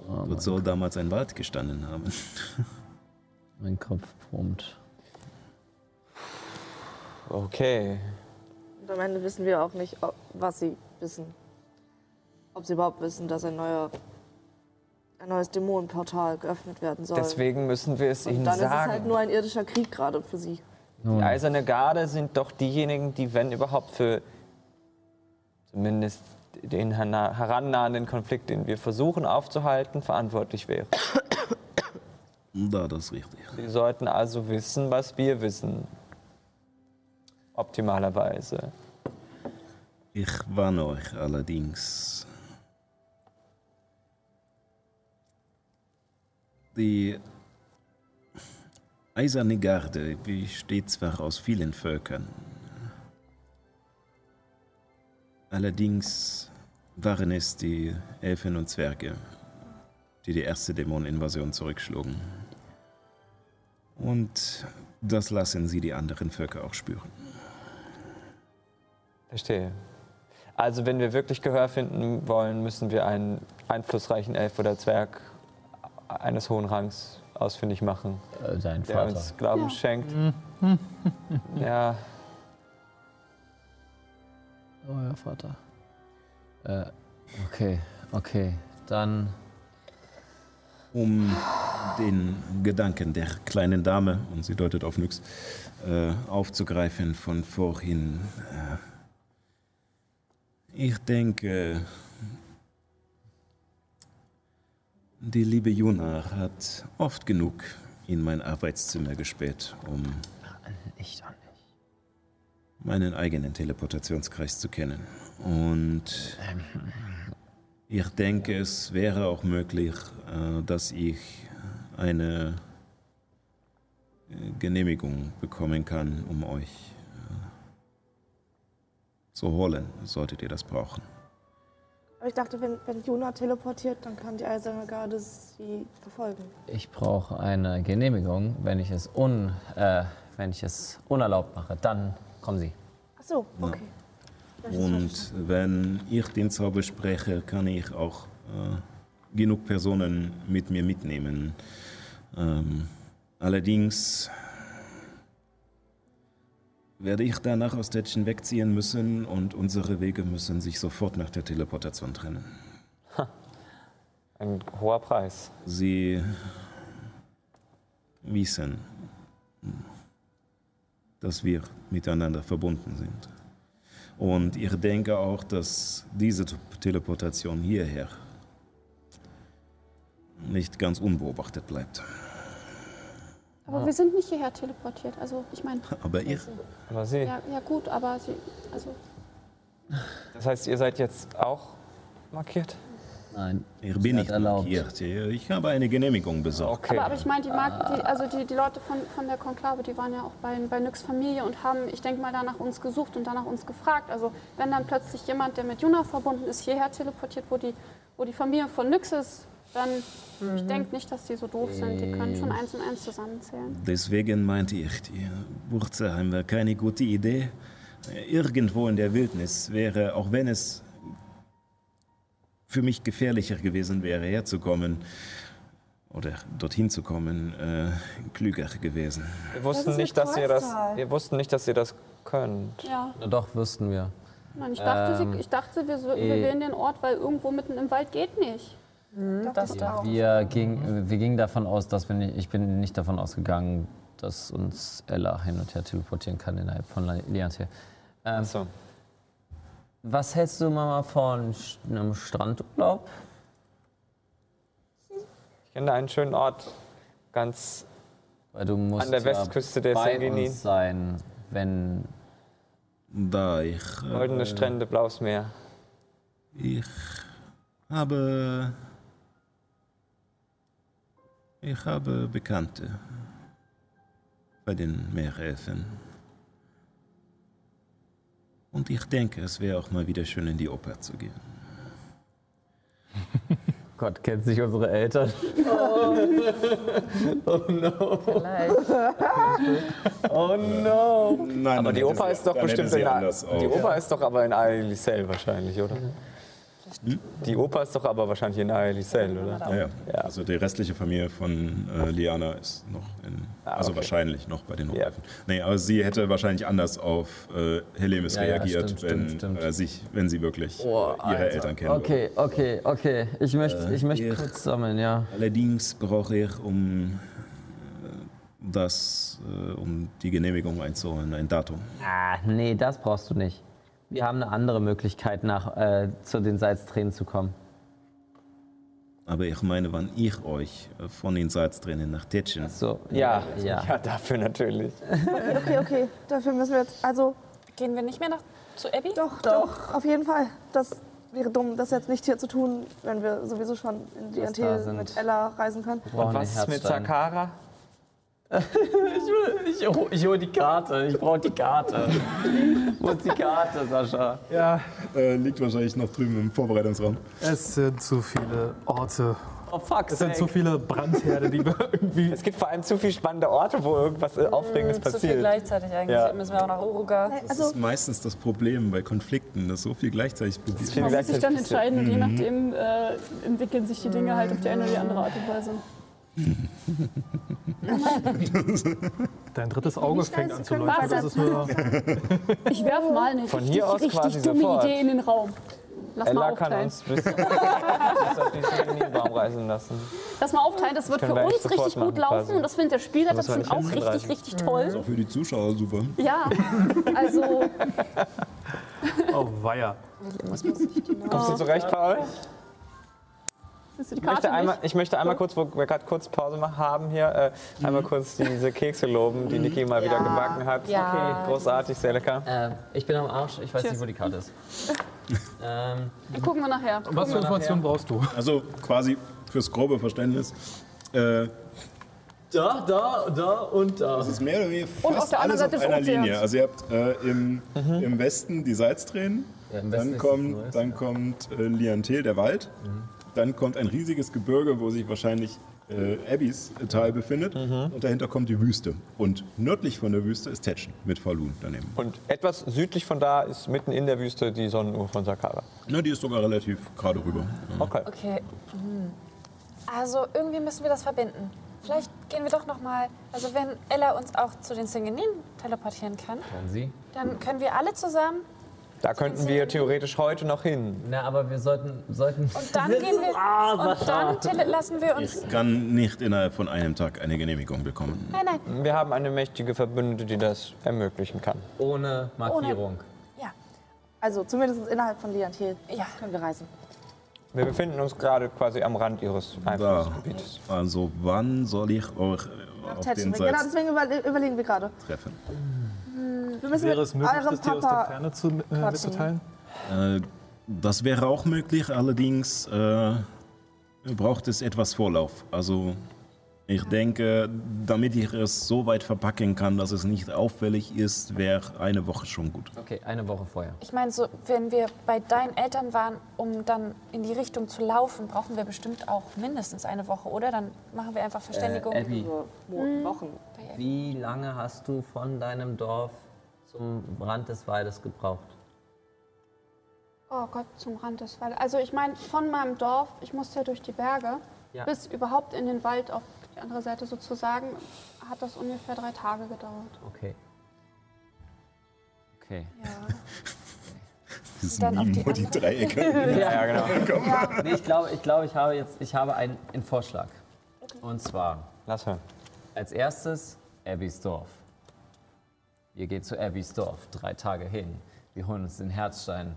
dort soll damals ein Wald gestanden haben. Mein Kopf brummt. Okay. Und am Ende wissen wir auch nicht, ob, was sie wissen. Ob sie überhaupt wissen, dass ein, neuer, ein neues Dämonenportal geöffnet werden soll. Deswegen müssen wir es Und ihnen dann ist es sagen. halt nur ein irdischer Krieg gerade für sie. Die Eiserne Garde sind doch diejenigen, die, wenn überhaupt für zumindest den hera- herannahenden Konflikt, den wir versuchen aufzuhalten, verantwortlich wären. Da, das ist richtig. Sie sollten also wissen, was wir wissen. Optimalerweise. Ich warne euch allerdings. Die Eiserne Garde besteht zwar aus vielen Völkern, allerdings waren es die Elfen und Zwerge, die die erste Dämoneninvasion zurückschlugen. Und das lassen sie die anderen Völker auch spüren. Verstehe. Also wenn wir wirklich Gehör finden wollen, müssen wir einen einflussreichen Elf oder Zwerg eines hohen Rangs ausfindig machen, Äh, dein der Vater. uns Glauben schenkt. ja, Euer Vater. Äh, okay, okay. Dann um den Gedanken der kleinen Dame, und sie deutet auf Nyx, äh, aufzugreifen von vorhin. Äh, ich denke, die liebe Juna hat oft genug in mein Arbeitszimmer gespäht, um nicht. Meinen eigenen Teleportationskreis zu kennen. Und ich denke, es wäre auch möglich, äh, dass ich eine äh, Genehmigung bekommen kann, um euch äh, zu holen, solltet ihr das brauchen. Aber ich dachte, wenn, wenn Juna teleportiert, dann kann die Eiserne Garde sie verfolgen. Ich brauche eine Genehmigung, wenn ich es un, äh, wenn ich es unerlaubt mache. Dann kommen Sie. Ach so, okay. Und wenn ich den Zauber spreche, kann ich auch äh, genug Personen mit mir mitnehmen. Ähm, allerdings werde ich danach aus Tätschen wegziehen müssen und unsere Wege müssen sich sofort nach der Teleportation trennen. ein hoher Preis. Sie wissen, dass wir miteinander verbunden sind. Und ich denke auch, dass diese Teleportation hierher nicht ganz unbeobachtet bleibt. Aber wir sind nicht hierher teleportiert. Also ich meine, Aber ihr, Aber Sie, ja, ja gut, aber sie, also das heißt, ihr seid jetzt auch markiert? Nein. Ich bin nicht erlaubt. markiert. Ich habe eine Genehmigung besorgt. Okay. Aber, aber ich meine, die, die, also die, die Leute von, von der Konklave, die waren ja auch bei, bei Nyx Familie und haben, ich denke mal, danach uns gesucht und danach uns gefragt. Also wenn dann plötzlich jemand, der mit Juna verbunden ist, hierher teleportiert, wo die, wo die Familie von Nyx ist, dann, ich denke nicht, dass die so doof sind. Die können schon eins und eins zusammenzählen. Deswegen meinte ich, die Wurzelheim wäre keine gute Idee. Irgendwo in der Wildnis wäre, auch wenn es für mich gefährlicher gewesen wäre, herzukommen oder dorthin zu kommen, äh, klüger gewesen. Wir wussten, ist nicht, dass ihr das, wir wussten nicht, dass ihr das könnt. Ja, doch, wüssten wir. Nein, ich dachte, Ähm, ich dachte wir, so, wir eh. wählen den Ort, weil irgendwo mitten im Wald geht nicht. Das auch. Wir, ging, wir gingen davon aus, dass wir nicht, ich bin nicht davon ausgegangen, dass uns Ella hin und her teleportieren kann innerhalb von Liantil. Ähm, So. Was hältst du Mama von einem Strandurlaub? Ich kenne einen schönen Ort, ganz Weil du musst An der ja Westküste der bei Sengeni. uns sein, wenn Da ich, goldene äh, Strände, blaues Meer. ich habe, ich habe Bekannte bei den Meerelfen. Und ich denke, es wäre auch mal wieder schön in die Oper zu gehen. Gott kennt sich unsere Eltern. Oh no! Nein, Aber die Oper ist doch bestimmt in Die. Oper ist doch aber in Aelisel wahrscheinlich, oder? Die Oper ist doch aber wahrscheinlich in Aelisel, oder? Ja, ja. Ja. Also die restliche Familie von äh, Liana ist noch in, also okay. wahrscheinlich noch bei den Ja. Hochöfen. Nee, aber sie hätte wahrscheinlich anders auf äh, Helemis Ja, ja, reagiert, stimmt, wenn, stimmt, stimmt. Äh, sich, wenn sie wirklich Oh, äh, ihre Alter. Eltern kennen würde. Okay, okay, okay. Ich möchte, ich möchte ihr- kurz sammeln, ja. Allerdings brauche ich, um äh, das, äh, um die Genehmigung einzuholen, ein Datum. Ah, nee, das brauchst du nicht. Wir haben eine andere Möglichkeit, nach, äh, zu den Salztränen zu kommen. Aber ich meine, wann ich euch äh, von den Salztränen nach Tetschen So, Ja, ja. ja, dafür natürlich. Okay, okay. Dafür müssen wir jetzt. Also, Gehen wir nicht mehr nach, zu Abby? doch, doch, auf jeden Fall. Das wäre dumm, das jetzt nicht hier zu tun, wenn wir sowieso schon in die Was da Antil sind. mit Ella reisen können. Brauchen Was ist mit Herzstein. Ich, hol- ich hole die Karte. Ich brauche die Karte. Wo ist die Karte, Sascha? Ja, äh, liegt wahrscheinlich noch drüben im Vorbereitungsraum. es sind zu viele Orte. Oh, fuck. Es sind zu viele Brandherde, die wir irgendwie. Es gibt vor allem zu viele spannende Orte, wo irgendwas äh, Aufregendes Zu viel passiert. gleichzeitig eigentlich. Ja. Müssen wir auch nach Uruga. Das Also, ist meistens das Problem bei Konflikten, dass so viel gleichzeitig passiert. Man muss sich dann entscheiden und je nachdem äh, entwickeln sich die Dinge halt auf die eine oder die andere Art und Weise. Dein drittes Auge fängt an zu leuchten. Das ist nur. Ich werfe mal eine Von richtig, hier aus richtig quasi dumme sofort. Idee in den Raum. Lass mal Ella kann aufteilen. uns bis, bis auf Minibaum reisen lassen. Lass mal aufteilen, das wird für wir uns eigentlich sofort richtig gut machen, laufen quasi. und das findet der Spieler Da dann müssen wir schon auch nicht richtig, hinreisen. richtig toll. Auch für die Zuschauer super. Ja, also Oh, weia. Kommst du zurecht, Paul? Ich möchte, einmal, ich möchte einmal kurz, wo wir gerade kurz Pause haben hier, äh, einmal kurz diese Kekse loben, die Niki mal wieder gebacken hat. Ja. Okay, großartig, sehr lecker. Äh, ich bin am Arsch. Ich weiß Tschüss. nicht, wo die Karte ist. ähm, Gucken wir nachher. Was für Informationen brauchst du? Also quasi fürs grobe Verständnis. Äh, da, da, da und da. Es ist mehr oder weniger Und fast auf der anderen alles auf einer Ozeans. Linie. Also ihr habt äh, im, im Westen die Salztränen, Ja, im Westen dann kommt, dann kommt äh, Liantel, der Wald, dann kommt ein riesiges Gebirge, wo sich wahrscheinlich äh, Abbys Tal befindet und dahinter kommt die Wüste. Und nördlich von der Wüste ist Tetschen mit Falun daneben. Und etwas südlich von da ist mitten in der Wüste die Sonnenuhr von Sakara. Na, die ist sogar relativ gerade rüber. Ja. Okay. Okay. hm. Also irgendwie müssen wir das verbinden. Vielleicht gehen wir doch noch mal. Also wenn Ella uns auch zu den Singenin teleportieren kann, Können Sie? dann können wir alle zusammen. Da könnten wir theoretisch heute noch hin. Na, aber wir sollten. sollten Und dann gehen wir. Und dann lassen wir uns. Ich kann nicht innerhalb von einem Tag eine Genehmigung bekommen. Nein, nein. Wir haben eine mächtige Verbündete, die das ermöglichen kann. ohne Markierung. Ja. also zumindest innerhalb von Liantil Ja. können wir reisen. Wir befinden uns gerade quasi am Rand ihres Da. Einflussgebietes. Also wann soll ich euch äh, auf den Genau, deswegen überle überlegen wir gerade. treffen? Wir müssen Wäre mit es möglich, eurem das dir aus der Papa Ferne zu, äh, mitzuteilen? Äh, Das wäre auch möglich, allerdings äh, braucht es etwas Vorlauf. Also ich denke, damit ich es so weit verpacken kann, dass es nicht auffällig ist, wäre eine Woche schon gut. Okay, eine Woche vorher. Ich meine, so, wenn wir bei deinen Eltern waren, um dann in die Richtung zu laufen, brauchen wir bestimmt auch mindestens eine Woche, oder? Dann machen wir einfach Verständigung. Äh, Abby, Mo- Wochen. wie lange hast du von deinem Dorf zum Rand des Waldes gebraucht? Oh Gott, zum Rand des Waldes. Also ich meine, von meinem Dorf, ich musste ja durch die Berge, Ja. bis überhaupt in den Wald auf die andere Seite sozusagen, hat das ungefähr drei Tage gedauert. Okay. Okay. Das ist Dann auf die Mimo, die Dreiecke. Ja, genau. Nee, ich glaube, ich, glaube, ich habe jetzt ich habe einen, einen Vorschlag. Und zwar Lass hören. als erstes Abbys Dorf. Wir gehen zu Abbys Dorf, drei Tage hin. Wir holen uns den Herzstein,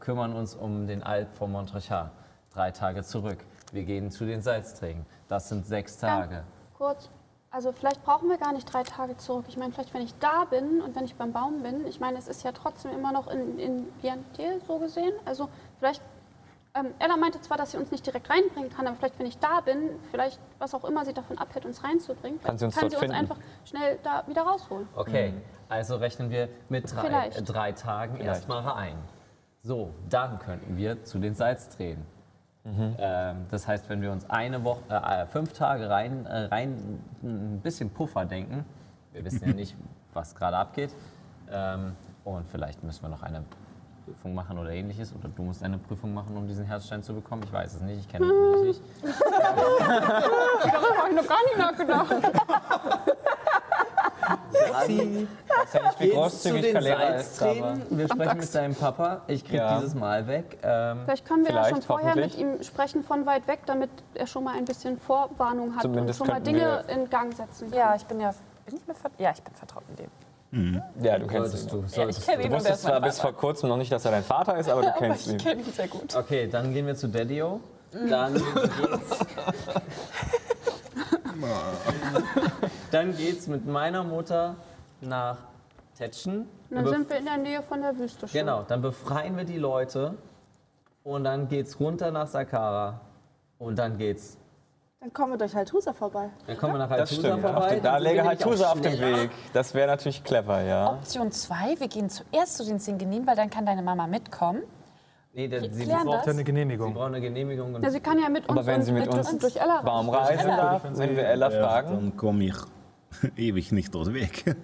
kümmern uns um den Alp von Montrechard. Drei Tage zurück. Wir gehen zu den Salzträgen. Das sind sechs Tage. Kurz. Also vielleicht brauchen wir gar nicht drei Tage zurück. Ich meine, vielleicht wenn ich da bin und wenn ich beim Baum bin, ich meine, es ist ja trotzdem immer noch in, in Biantil so gesehen. Also vielleicht, ähm, Ella meinte zwar, dass sie uns nicht direkt reinbringen kann, aber vielleicht wenn ich da bin, vielleicht was auch immer sie davon abhält, uns reinzubringen, Kann sie uns kann sie uns einfach schnell da wieder rausholen. Okay, also rechnen wir mit drei, Vielleicht. äh, drei Tagen erstmal rein. So, dann könnten wir zu den Salztränen. Ähm, das heißt, wenn wir uns eine Woche, äh, äh, fünf Tage rein, äh, rein ein bisschen Puffer denken, wir wissen ja nicht, was gerade abgeht, ähm, und vielleicht müssen wir noch eine Prüfung machen oder ähnliches, oder du musst eine Prüfung machen, um diesen Herzstein zu bekommen. Ich weiß es nicht, ich kenne dich nicht. Darüber habe ich noch gar nicht nachgedacht. Den Kalera ist, aber Salztränen. Wir sprechen mit deinem Papa. Ich krieg Ja. dieses Mal weg. Ähm, Vielleicht können wir ja schon Vielleicht, vorher mit ihm sprechen von weit weg, damit er schon mal ein bisschen Vorwarnung hat Zumindest und schon mal Dinge in Gang setzen kann. Ja, ich bin ja. Bin ich mir ja, ich bin vertraut mit dem. Ja, du kennst solltest ihn. du, solltest kenn du. ihn Du wusstest zwar bis vor kurzem noch nicht, dass er dein Vater ist, aber du Aber kennst ich ihn. kenne ihn sehr gut. Okay, dann gehen wir zu Daddio. Dann geht's, dann geht's mit meiner Mutter nach Tetschen. Dann sind wir in der Nähe von der Wüste schon. Genau, dann befreien wir die Leute und dann geht's runter nach Sakara und dann geht's. Dann kommen wir durch Haltusa vorbei. Dann kommen wir nach Haltusa vorbei. den, da läge wir halt nämlich auch Tusa auf dem. Weg. Das wäre natürlich clever, ja. Option 2, wir gehen zuerst zu den Zingenin, weil dann kann deine Mama mitkommen. Nee, der, sie klären braucht das. Ja, eine Sie Genehmigung. brauchen eine Genehmigung. Und Ja, sie kann ja mit uns, Aber wenn sie mit uns und durch Ella raus. reisen darf, wenn wir Ella Ja, fragen. dann komme ich ewig nicht dort weg.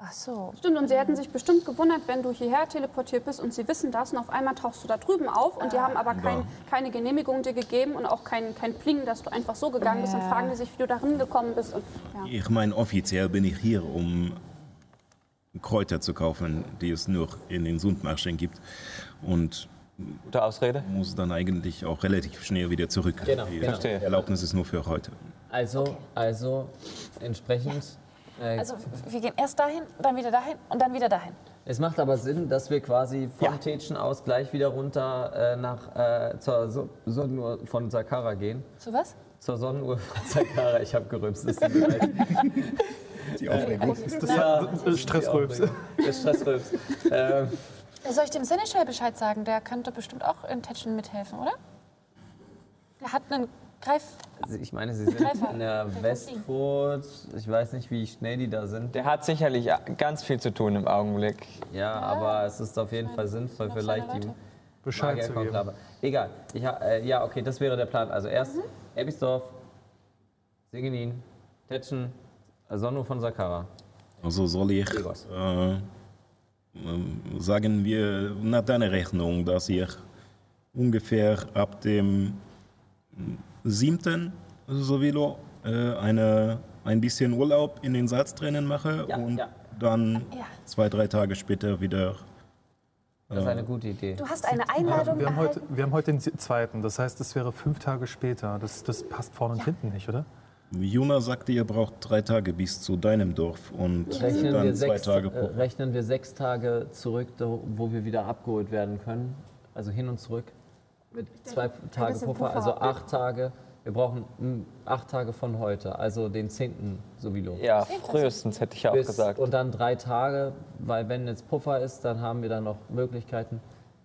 Ach so. Stimmt, und sie hätten sich bestimmt gewundert, wenn du hierher teleportiert bist und sie wissen das und auf einmal tauchst du da drüben auf und die haben aber kein, keine Genehmigung dir gegeben und auch kein, kein Pling, dass du einfach so gegangen bist und fragen die sich, wie du da hingekommen bist. Und, ja. Ich meine, offiziell bin ich hier, um Kräuter zu kaufen, die es nur in den Sundmarschen gibt. Und Gute Ausrede. muss dann eigentlich auch relativ schnell wieder zurück. Genau, Die genau. Verstehe. Erlaubnis ist nur für heute. Also, also entsprechend. Äh, Also wir gehen erst dahin, dann wieder dahin und dann wieder dahin. Es macht aber Sinn, dass wir quasi von Ja. Tetschen aus gleich wieder runter äh, nach, äh, zur so Sonnenuhr von Sakara gehen. Zu was? Zur Sonnenuhr von Sakara. Ich habe gerülpst. Es tut mir leid. Die Aufregung. Ja, Das ist Stressrülps. Das Stressrülps. ähm, Soll ich dem Seneschal Bescheid sagen? Der könnte bestimmt auch in Tetschen mithelfen, oder? Der hat einen Greif... also ich meine, sie sind Greifer. in der Westfurt. Ich weiß nicht, wie schnell die da sind. Der hat sicherlich ganz viel zu tun im Augenblick. Ja, aber es ist auf jeden Fall sinnvoll, vielleicht die Leute. Bescheid Magier zu geben. aber egal. Ich, äh, ja, okay, das wäre der Plan. Also erst Mhm. Ebbisdorf, Singenin, Tetschen, Sonno von Sakara. Also soll ich äh, sagen wir nach deiner Rechnung, dass ich ungefähr ab dem 7. sowieso äh, eine, ein bisschen Urlaub in den Salztränen mache Ja, und ja. dann Ja. zwei, drei Tage später wieder Das ist eine gute Idee. Du hast eine Einladung Wir haben, heute, wir haben heute den zweiten, das heißt, es wäre fünf Tage später. Das, das passt vorne und hinten nicht, oder? Juna sagte, ihr braucht drei Tage bis zu deinem Dorf und Rechnen dann wir, zwei sechs, Tage äh, pro. rechnen wir sechs Tage zurück, da- wo wir wieder abgeholt werden können. Also hin und zurück. Mit zwei Tage Puffer, Puffer. also acht Tage. Wir brauchen mm, acht Tage von heute, also den 10. sowieso. Ja, frühestens hätte ich ja auch gesagt. Und dann drei Tage, weil wenn jetzt Puffer ist, dann haben wir dann noch Möglichkeiten.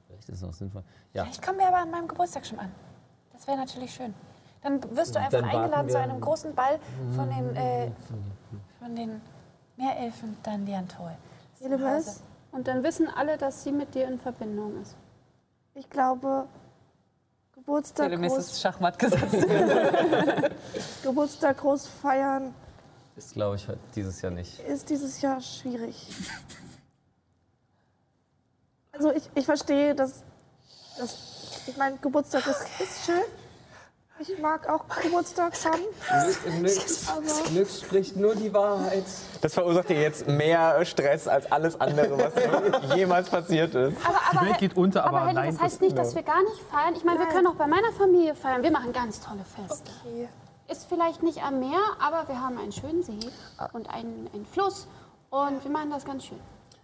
Vielleicht ist es auch sinnvoll. Ja, Ich komme mir aber an meinem Geburtstag schon an. Das wäre natürlich schön. Dann wirst du einfach Dann eingeladen zu einem großen Ball von den, äh, von den Meerelfen Danliantol. Elemes, Und dann wissen alle, dass sie mit dir in Verbindung ist. ich glaube, Geburtstag Telemis groß, ist Schachmatt gesetzt. Geburtstag groß feiern ist, glaube ich, dieses Jahr nicht. ist dieses Jahr schwierig. Also ich, ich verstehe, dass, dass ich meine, Geburtstag ist, ist schön. Ich mag auch Geburtstag haben. Glück, Glück spricht nur die Wahrheit. Das verursacht dir jetzt mehr Stress als alles andere, was jemals passiert ist. Aber, aber, Die Welt geht unter, aber, aber Helly, nein. das heißt nicht, dass wir gar nicht feiern. Ich meine, wir können auch bei meiner Familie feiern. Wir machen ganz tolle Feste. Okay. Ist vielleicht nicht am Meer, aber wir haben einen schönen See und einen, einen Fluss. Und wir machen das ganz schön.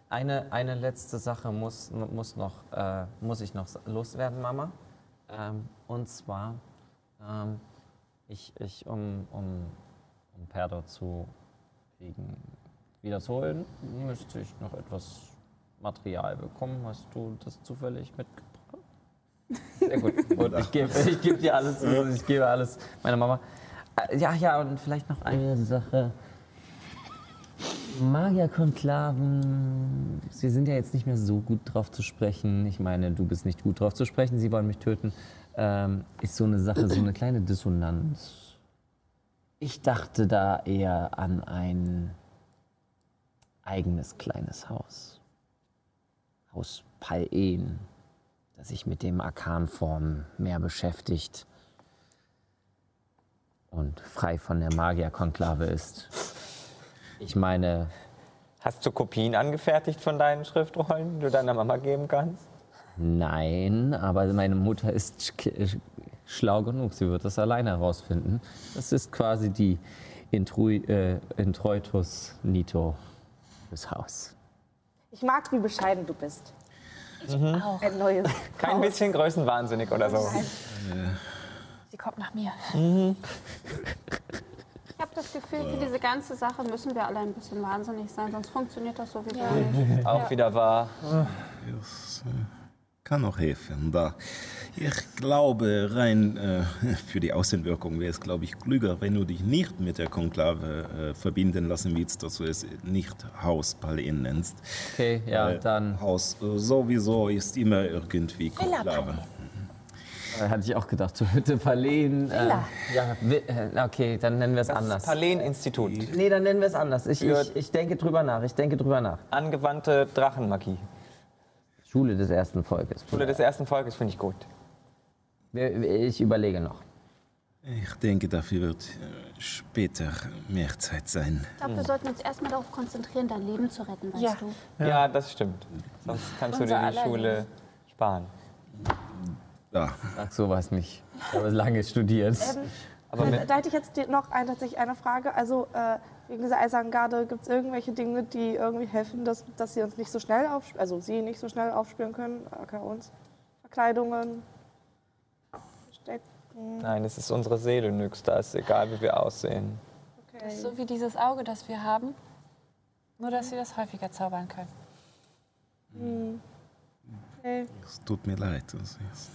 Eine, eine letzte Sache muss, muss, noch, äh, muss ich noch loswerden, Mama. Ähm, und zwar, ähm, ich, ich, um, um, um Perdo zu kriegen, wiederzuholen, müsste ich noch etwas Material bekommen. Hast du das zufällig mitgebracht? Sehr gut. Und ich gebe ich geb dir alles, ich gebe alles meiner Mama. Äh, Ja, ja, und vielleicht noch eine Sache. Magierkonklaven, sie sind ja jetzt nicht mehr so gut drauf zu sprechen. Ich meine, du bist nicht gut drauf zu sprechen, sie wollen mich töten. Ähm, ist so eine Sache, so eine kleine Dissonanz. Ich dachte da eher an ein eigenes kleines Haus. Haus Pal'en, das sich mit dem Arkanform mehr beschäftigt und frei von der Magierkonklave ist. Ich meine, Hast du Kopien angefertigt von deinen Schriftrollen, die du deiner Mama geben kannst? Nein, aber meine Mutter ist sch sch- schlau genug. Sie wird das alleine herausfinden. Das ist quasi die Intrui äh, Introitus Nito fürs Haus. Ich mag, wie bescheiden du bist. Auch. Ein neues. Kein bisschen größenwahnsinnig oder so. Sie kommt nach mir. Ich habe das Gefühl, für diese ganze Sache müssen wir alle ein bisschen wahnsinnig sein, sonst funktioniert das sowieso nicht. Auch wieder wahr. Das äh, kann auch helfen. Da. Ich glaube, rein äh, für die Außenwirkung wäre es, glaube ich, klüger, wenn du dich nicht mit der Konklave äh, verbinden lassen willst, dass du es nicht Haus Palin nennst. Okay, ja, Weil dann Haus äh, sowieso ist immer irgendwie Konklave. äh, hatte ich auch gedacht, so Hütte. Äh, ja, äh, okay, dann nennen wir es Das anders. Palen-Institut. Nee, dann nennen wir es anders. Ich, ich, ich denke drüber nach. Ich denke drüber nach. Angewandte Drachenmagie. Schule des ersten Volkes. Schule des ersten Volkes finde ich gut. Ich überlege noch. Ich denke, dafür wird äh, später mehr Zeit sein. Ich glaube, wir sollten uns erstmal darauf konzentrieren, dein Leben zu retten, weißt Ja. du? Ja. das stimmt. Sonst kannst du Unser dir die Schule sparen. Ja, Sag sowas nicht. Ich habe lange studiert. Aber Da, hätte ich jetzt noch ein, tatsächlich eine Frage. Also äh, wegen dieser eisernen Garde, gibt es irgendwelche Dinge, die irgendwie helfen, dass, dass sie uns nicht so schnell auf, also sie nicht so schnell aufspüren können, aka uns? Verkleidungen, Verstecken, nein, es ist unsere Seele, Nyx. Da ist egal, wie wir aussehen. Das okay. ist so wie dieses Auge, das wir haben. Nur, dass sie das häufiger zaubern können. Hm. okay. es tut mir leid. Das ist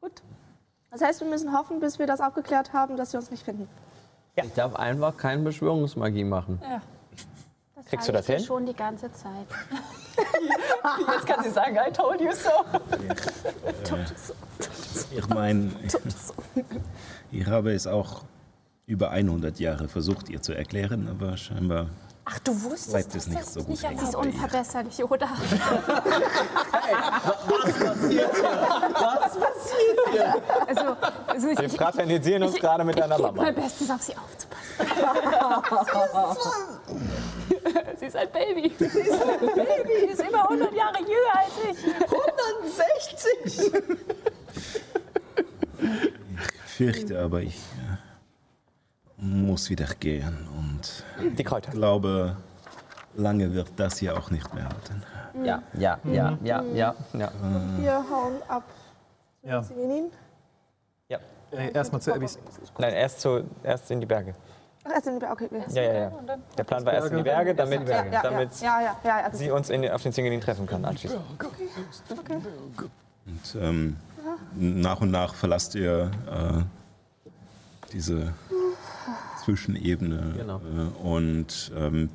Gut. Das heißt, wir müssen hoffen, bis wir das aufgeklärt haben, dass sie uns nicht finden. Ich darf einfach keine Beschwörungsmagie machen. Ja. Das Kriegst du das hin? schon die ganze Zeit. Jetzt kann sie sagen, I told you so. Ich meine, ich habe es auch über 100 Jahre versucht, ihr zu erklären, aber scheinbar Ach, du wusstest bleibt es nicht dass so gut nicht hängen. Sie ist unverbesserlich, oder? Also, also ich, Wir ich, fraternisieren uns gerade mit deiner ich gebe mein Mama. Bestes, auf sie aufzupassen. sie ist ein Baby. Sie ist über 100 Jahre jünger als ich. 160! Ich fürchte aber, ich muss wieder gehen und Die Kräuter. glaube, lange wird das hier auch nicht mehr halten. Ja, ja, ja, ja, ja, ja. Wir hauen ab. Ja. Ja. Äh, Erstmal zu Abbys. Nein, erst, zu, erst in die Berge. Ach, erst in die Berge, okay. wir- Ja, ja, ja. Der Plan war erst in die Berge, damit, Ja, ja, damit ja, ja, ja, ja. sie uns in, auf den Zingelin treffen kann anschließend. Und ähm, nach und nach verlasst ihr äh, diese Zwischenebene. Genau. Äh, und ähm,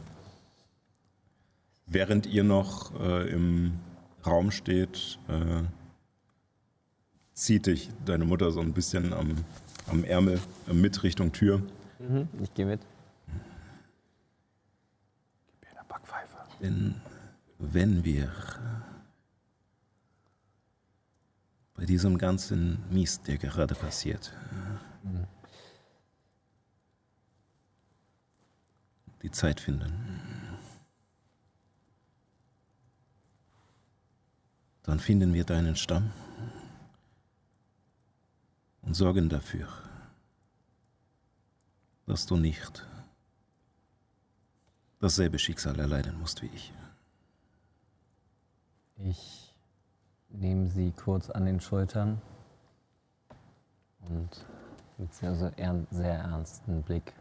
während ihr noch äh, im Raum steht, äh, zieht dich deine Mutter so ein bisschen am, am Ärmel äh, mit Richtung Tür. Mhm, ich gehe mit. Denn wenn wir bei diesem ganzen Mist, der gerade passiert, die Zeit finden, dann finden wir deinen Stamm und sorgen dafür, dass du nicht dasselbe Schicksal erleiden musst wie ich. Ich nehme sie kurz an den Schultern und mit sehr, sehr, sehr ernsten Blick.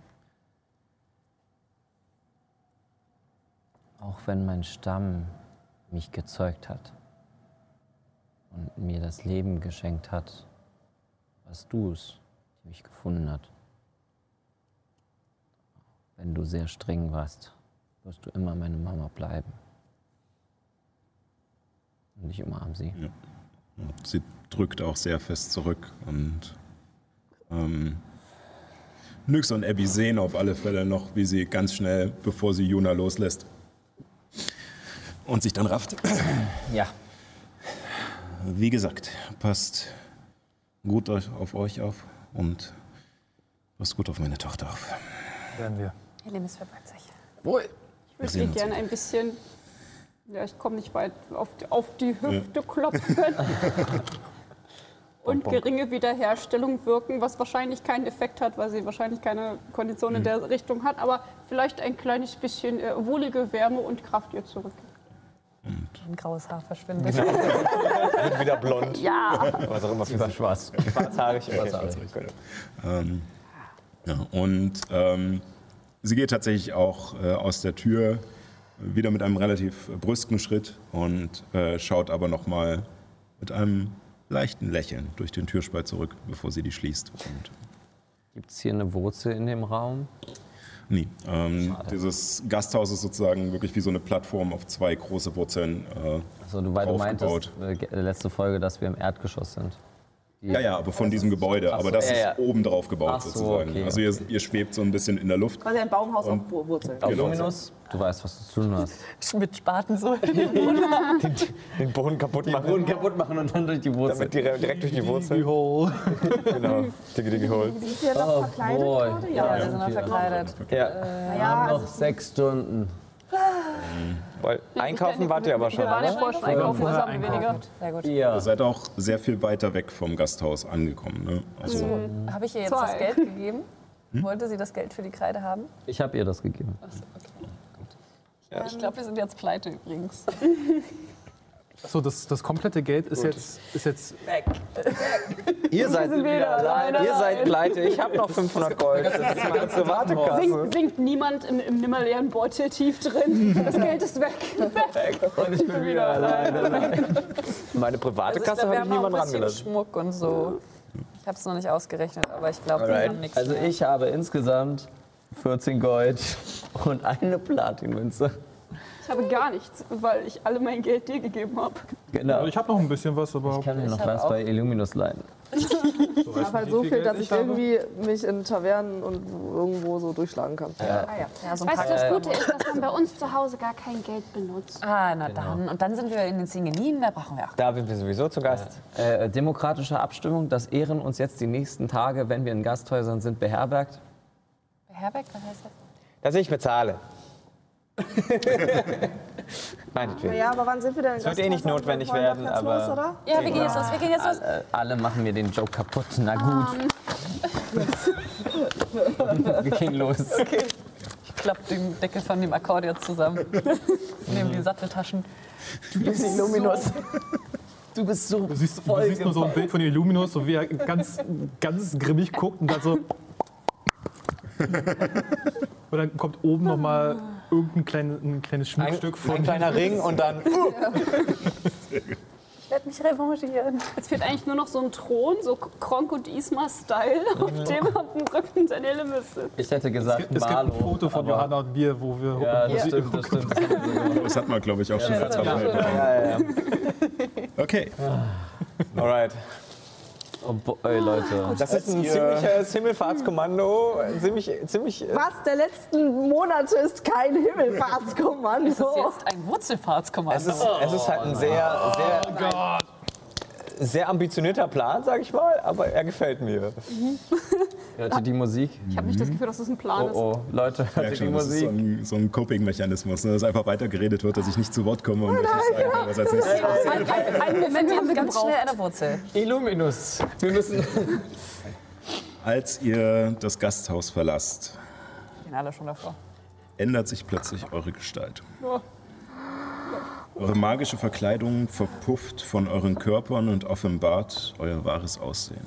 Auch wenn mein Stamm mich gezeugt hat und mir das Leben geschenkt hat, warst du es, die mich gefunden hat. Wenn du sehr streng warst, wirst du immer meine Mama bleiben. Und ich umarme sie. Ja. Sie drückt auch sehr fest zurück und ähm, Nyx und Abby sehen auf alle Fälle noch, wie sie ganz schnell, bevor sie Juna loslässt und sich dann rafft. Ja. Wie gesagt, passt gut euch- auf euch auf und passt gut auf meine Tochter auf. Werden wir. Helemis verbeugt sich. Ich würde sehen ihr uns gerne ein bisschen, ja, ich komme nicht weit, auf die, auf die Hüfte klopfen und geringe Wiederherstellung wirken, was wahrscheinlich keinen Effekt hat, weil sie wahrscheinlich keine Kondition in der Richtung hat, aber vielleicht ein kleines bisschen äh, wohlige Wärme und Kraft ihr zurück. Ein graues Haar verschwindet. Wird wieder blond. Ja. Was auch immer für schwarz. schwarzhaarig. Okay. Schwarzhaarig. Gut. Ähm, ja, und ähm, sie geht tatsächlich auch äh, aus der Tür wieder mit einem relativ brüsken Schritt und äh, schaut aber noch mal mit einem leichten Lächeln durch den Türspalt zurück, bevor sie die schließt. Und Gibt es hier eine Wurzel in dem Raum? Nie. Ähm, dieses Gasthaus ist sozusagen wirklich wie so eine Plattform auf zwei große Wurzeln. Äh, Also, du, weil du Aufgebaut. meintest, äh, letzte Folge, dass wir im Erdgeschoss sind. Ja, ja, aber von diesem Gebäude. So, aber das ja, ja. ist oben drauf gebaut so, sozusagen. okay, also ihr, ihr schwebt so ein bisschen in der Luft. Quasi ein Baumhaus auf Wur- Wurzeln. Genau. Luminus, du weißt, was du zu tun hast. Mit Spaten so. Den Boden kaputt machen. Boden kaputt machen und dann durch die Wurzel. Damit direkt, direkt durch die Wurzel. genau. Diggi, diggi, hol. Sind wir noch Oh, verkleidet gerade? Ja, Ja. wir sind noch verkleidet. Ja. Ja, Noch sechs Stunden. Weil einkaufen wart ihr aber schon, Wir waren ja schon einkaufen, zusammen weniger. Sehr gut. Ihr Ja. seid auch sehr viel weiter weg vom Gasthaus angekommen. Ne? Also, Habe ich ihr jetzt Zwei. das Geld gegeben? Wollte sie das Geld für die Kreide haben? Ich habe ihr das gegeben. Ich glaube, wir sind jetzt pleite übrigens. Achso, das, das komplette Geld ist jetzt, ist jetzt Ihr seid wieder alleine. Ihr seid pleite. Ich habe noch 500 Gold. Das ist meine private Kasse. Singt, singt niemand im, im nimmerleeren Beutel tief drin. Das Geld ist weg. Und ich bin wieder alleine. Meine private Also Kasse habe ich niemand rangelassen. Schmuck und so. Ich habe es noch nicht ausgerechnet, aber ich glaube, wir haben nichts Also mehr. ich habe insgesamt 14 Gold und eine Platinmünze. Ich habe gar nichts, weil ich alle mein Geld dir gegeben habe. Genau. Ich habe noch ein bisschen was, aber Ich kann mir noch was bei Illuminus leihen. Ich habe halt so viel, dass ich irgendwie mich in Tavernen und irgendwo so durchschlagen kann. Ah, ja. Ja, so Weißt du, das Gute ist, dass man bei uns zu Hause gar kein Geld benutzt. Ah, na dann. Und dann sind wir in den Zingeninen, da brauchen wir auch. Da sind wir sowieso zu Gast. Äh, demokratische Abstimmung, das ehren uns jetzt die nächsten Tage, wenn wir in Gasthäusern sind, beherbergt. Herbeck, was heißt das? Dass ich bezahle. Meinetwegen. Ja, aber wann sind wir denn? Es wird eh nicht notwendig werden, aber- Los, oder? Ja, wir gehen jetzt los, wir gehen jetzt los. Äh, alle machen mir den Joke kaputt. Na gut. wir gehen los. Ich klappe den Deckel von dem Akkordeon zusammen. Nehme die Satteltaschen. Du bist Illuminus. Du bist so du siehst, du siehst nur so ein Bild von Illuminus, so wie er ganz, ganz grimmig guckt und dann so. Und dann kommt oben nochmal irgendein kleine, ein kleines Ein, Schmuckstück von. ein kleiner Ring und dann. Ich werde mich revanchieren. Jetzt fehlt eigentlich nur noch so ein Thron, so Kronk und Isma-Style, auf dem auf dem Rücken Elemis sitzt. Ich hätte gesagt Es gibt Marlo. ein Foto von Johanna und mir, wo wir Ja, das stimmt, das stimmt. Das hat man, glaube ich, auch schon Ja, ja, ja. Okay. Alright. Oh, ey, Leute. Das ist ein ziemliches Himmelfahrtskommando. Ziemlich, ziemlich. äh, Was der letzten Monate ist kein Himmelfahrtskommando. Das ist jetzt ein Wurzelfahrtskommando. Es ist, es ist halt ein sehr, sehr, sehr ambitionierter Plan, sag ich mal, aber er gefällt mir. Hört ihr die Musik? Ich habe nicht das Gefühl, dass das ein Plan Oh, oh, Leute, hört ihr Ja, die ist so Musik? ein, so ein Coping-Mechanismus, ne, dass einfach weitergeredet wird, dass ich nicht zu Wort komme und nicht sagen kann, was als nächstes ist. Ein, ein, einen Moment haben wir ganz gebraucht. schnell eine Wurzel. Illuminus. Wir müssen. Als ihr das Gasthaus verlasst, Stehen alle schon davor. ändert sich plötzlich eure Gestalt. Eure magische Verkleidung verpufft von euren Körpern und offenbart euer wahres Aussehen.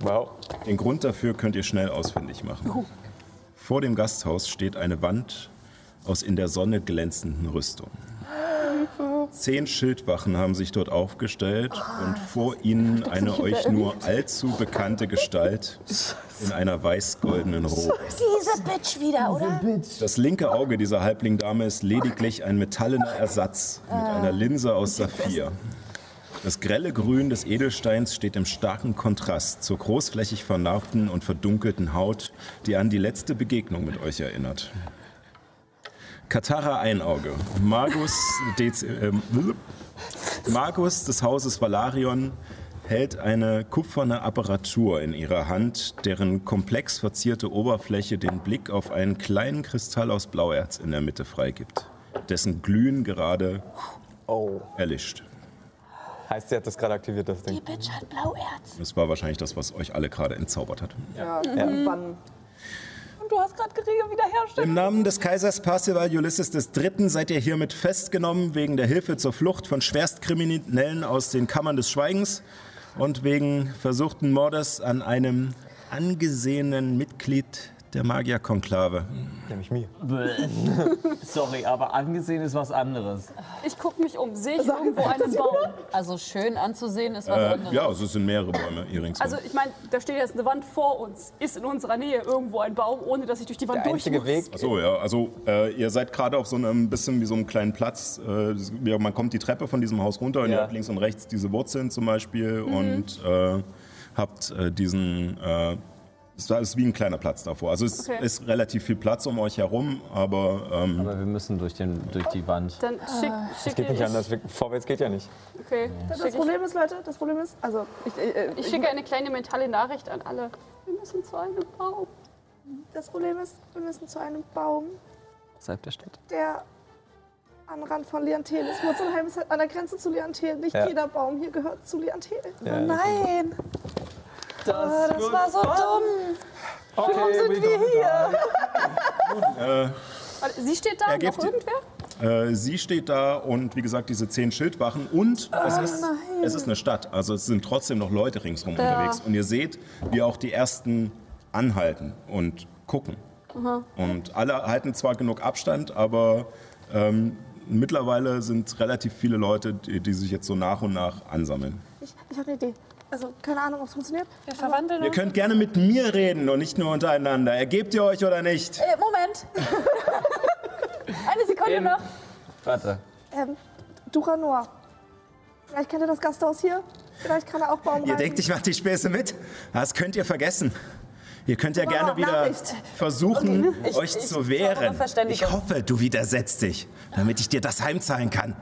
Wow. Den Grund dafür könnt ihr schnell ausfindig machen. Vor dem Gasthaus steht eine Wand aus in der Sonne glänzenden Rüstung. Zehn Schildwachen haben sich dort aufgestellt und vor ihnen eine euch nur allzu bekannte Gestalt in einer weiß-goldenen Robe. Diese Bitch wieder, oder? Das linke Auge dieser Halblingdame ist lediglich ein metallener Ersatz mit einer Linse aus Saphir. Das grelle Grün des Edelsteins steht im starken Kontrast zur großflächig vernarbten und verdunkelten Haut, die an die letzte Begegnung mit euch erinnert. Katara Einauge, Magus, Dez ähm, Magus des Hauses Valarion hält eine kupferne Apparatur in ihrer Hand, deren komplex verzierte Oberfläche den Blick auf einen kleinen Kristall aus Blauerz in der Mitte freigibt, dessen Glühen gerade Oh. erlischt. Heißt, sie hat das gerade aktiviert, das Ding. Bitch hat Blauerz. Das war wahrscheinlich das, was euch alle gerade entzaubert hat. Ja, irgendwann. Und du hast gerade Kriege wiederherstellen. Im Namen des Kaisers Parzival Ulysses III. seid ihr hiermit festgenommen wegen der Hilfe zur Flucht von Schwerstkriminellen aus den Kammern des Schweigens und wegen versuchten Mordes an einem angesehenen Mitglied der Magierkonklave. Nämlich mir. Sorry, aber angesehen ist was anderes. Ich gucke mich um. Sehe ich irgendwo einen Baum? Also schön anzusehen ist was Äh, anderes. ja, also es sind mehrere Bäume hier ringsum. Also ich meine, da steht jetzt eine Wand vor uns. Ist in unserer Nähe irgendwo ein Baum, ohne dass ich durch die Wand Der durch muss? Weg. Ach so, ja, also äh, ihr seid gerade auf so einem bisschen wie so einem kleinen Platz. Äh, ja, man kommt die Treppe von diesem Haus runter und ihr Ja. habt links und rechts diese Wurzeln zum Beispiel und äh, habt äh, diesen. Äh, es ist wie ein kleiner Platz davor. Also es Okay. ist relativ viel Platz um euch herum, aber ähm, Aber wir müssen durch, den, durch die Wand. Dann schick, schick Geht nicht anders. Vorwärts geht ja nicht. Okay. Das Schick ich, Problem ist, Leute, das Problem ist, also ich, äh, ich schicke eine kleine mentale Nachricht an alle. Wir müssen zu einem Baum. das Problem ist, wir müssen zu einem Baum, Außerhalb der Stadt. der am Rand von Liantel ist. Wurzelheim ist halt an der Grenze zu Liantel. Nicht Ja. jeder Baum hier gehört zu Liantel. Ja, Nein. Das, das war so dumm. Warum sind wir hier? Warte, Sie steht da, noch irgendwer? äh, sie steht da und wie gesagt diese zehn Schildwachen und es, ist, es ist eine Stadt. Also es sind trotzdem noch Leute ringsrum unterwegs und ihr seht, wie auch die ersten anhalten und gucken. Und alle halten zwar genug Abstand, aber ähm, mittlerweile sind relativ viele Leute, die, die sich jetzt so nach und nach ansammeln. Ich, ich habe eine Idee. Also keine Ahnung, ob es funktioniert. Wir verwandeln Ihr könnt gerne mit mir reden und nicht nur untereinander. Ergebt ihr euch oder nicht? Äh, Moment. Eine Sekunde noch. Warte. Ähm, Duranor. Vielleicht kennt ihr das Gasthaus hier. Vielleicht kann er auch Baum Ihr denkt, ich mache die Späße mit? Das könnt ihr vergessen. Ihr könnt ja Aber gerne wieder Nachricht. versuchen, Ich- euch ich zu wehren. Ich hoffe, du widersetzt dich, damit ich dir das heimzahlen kann.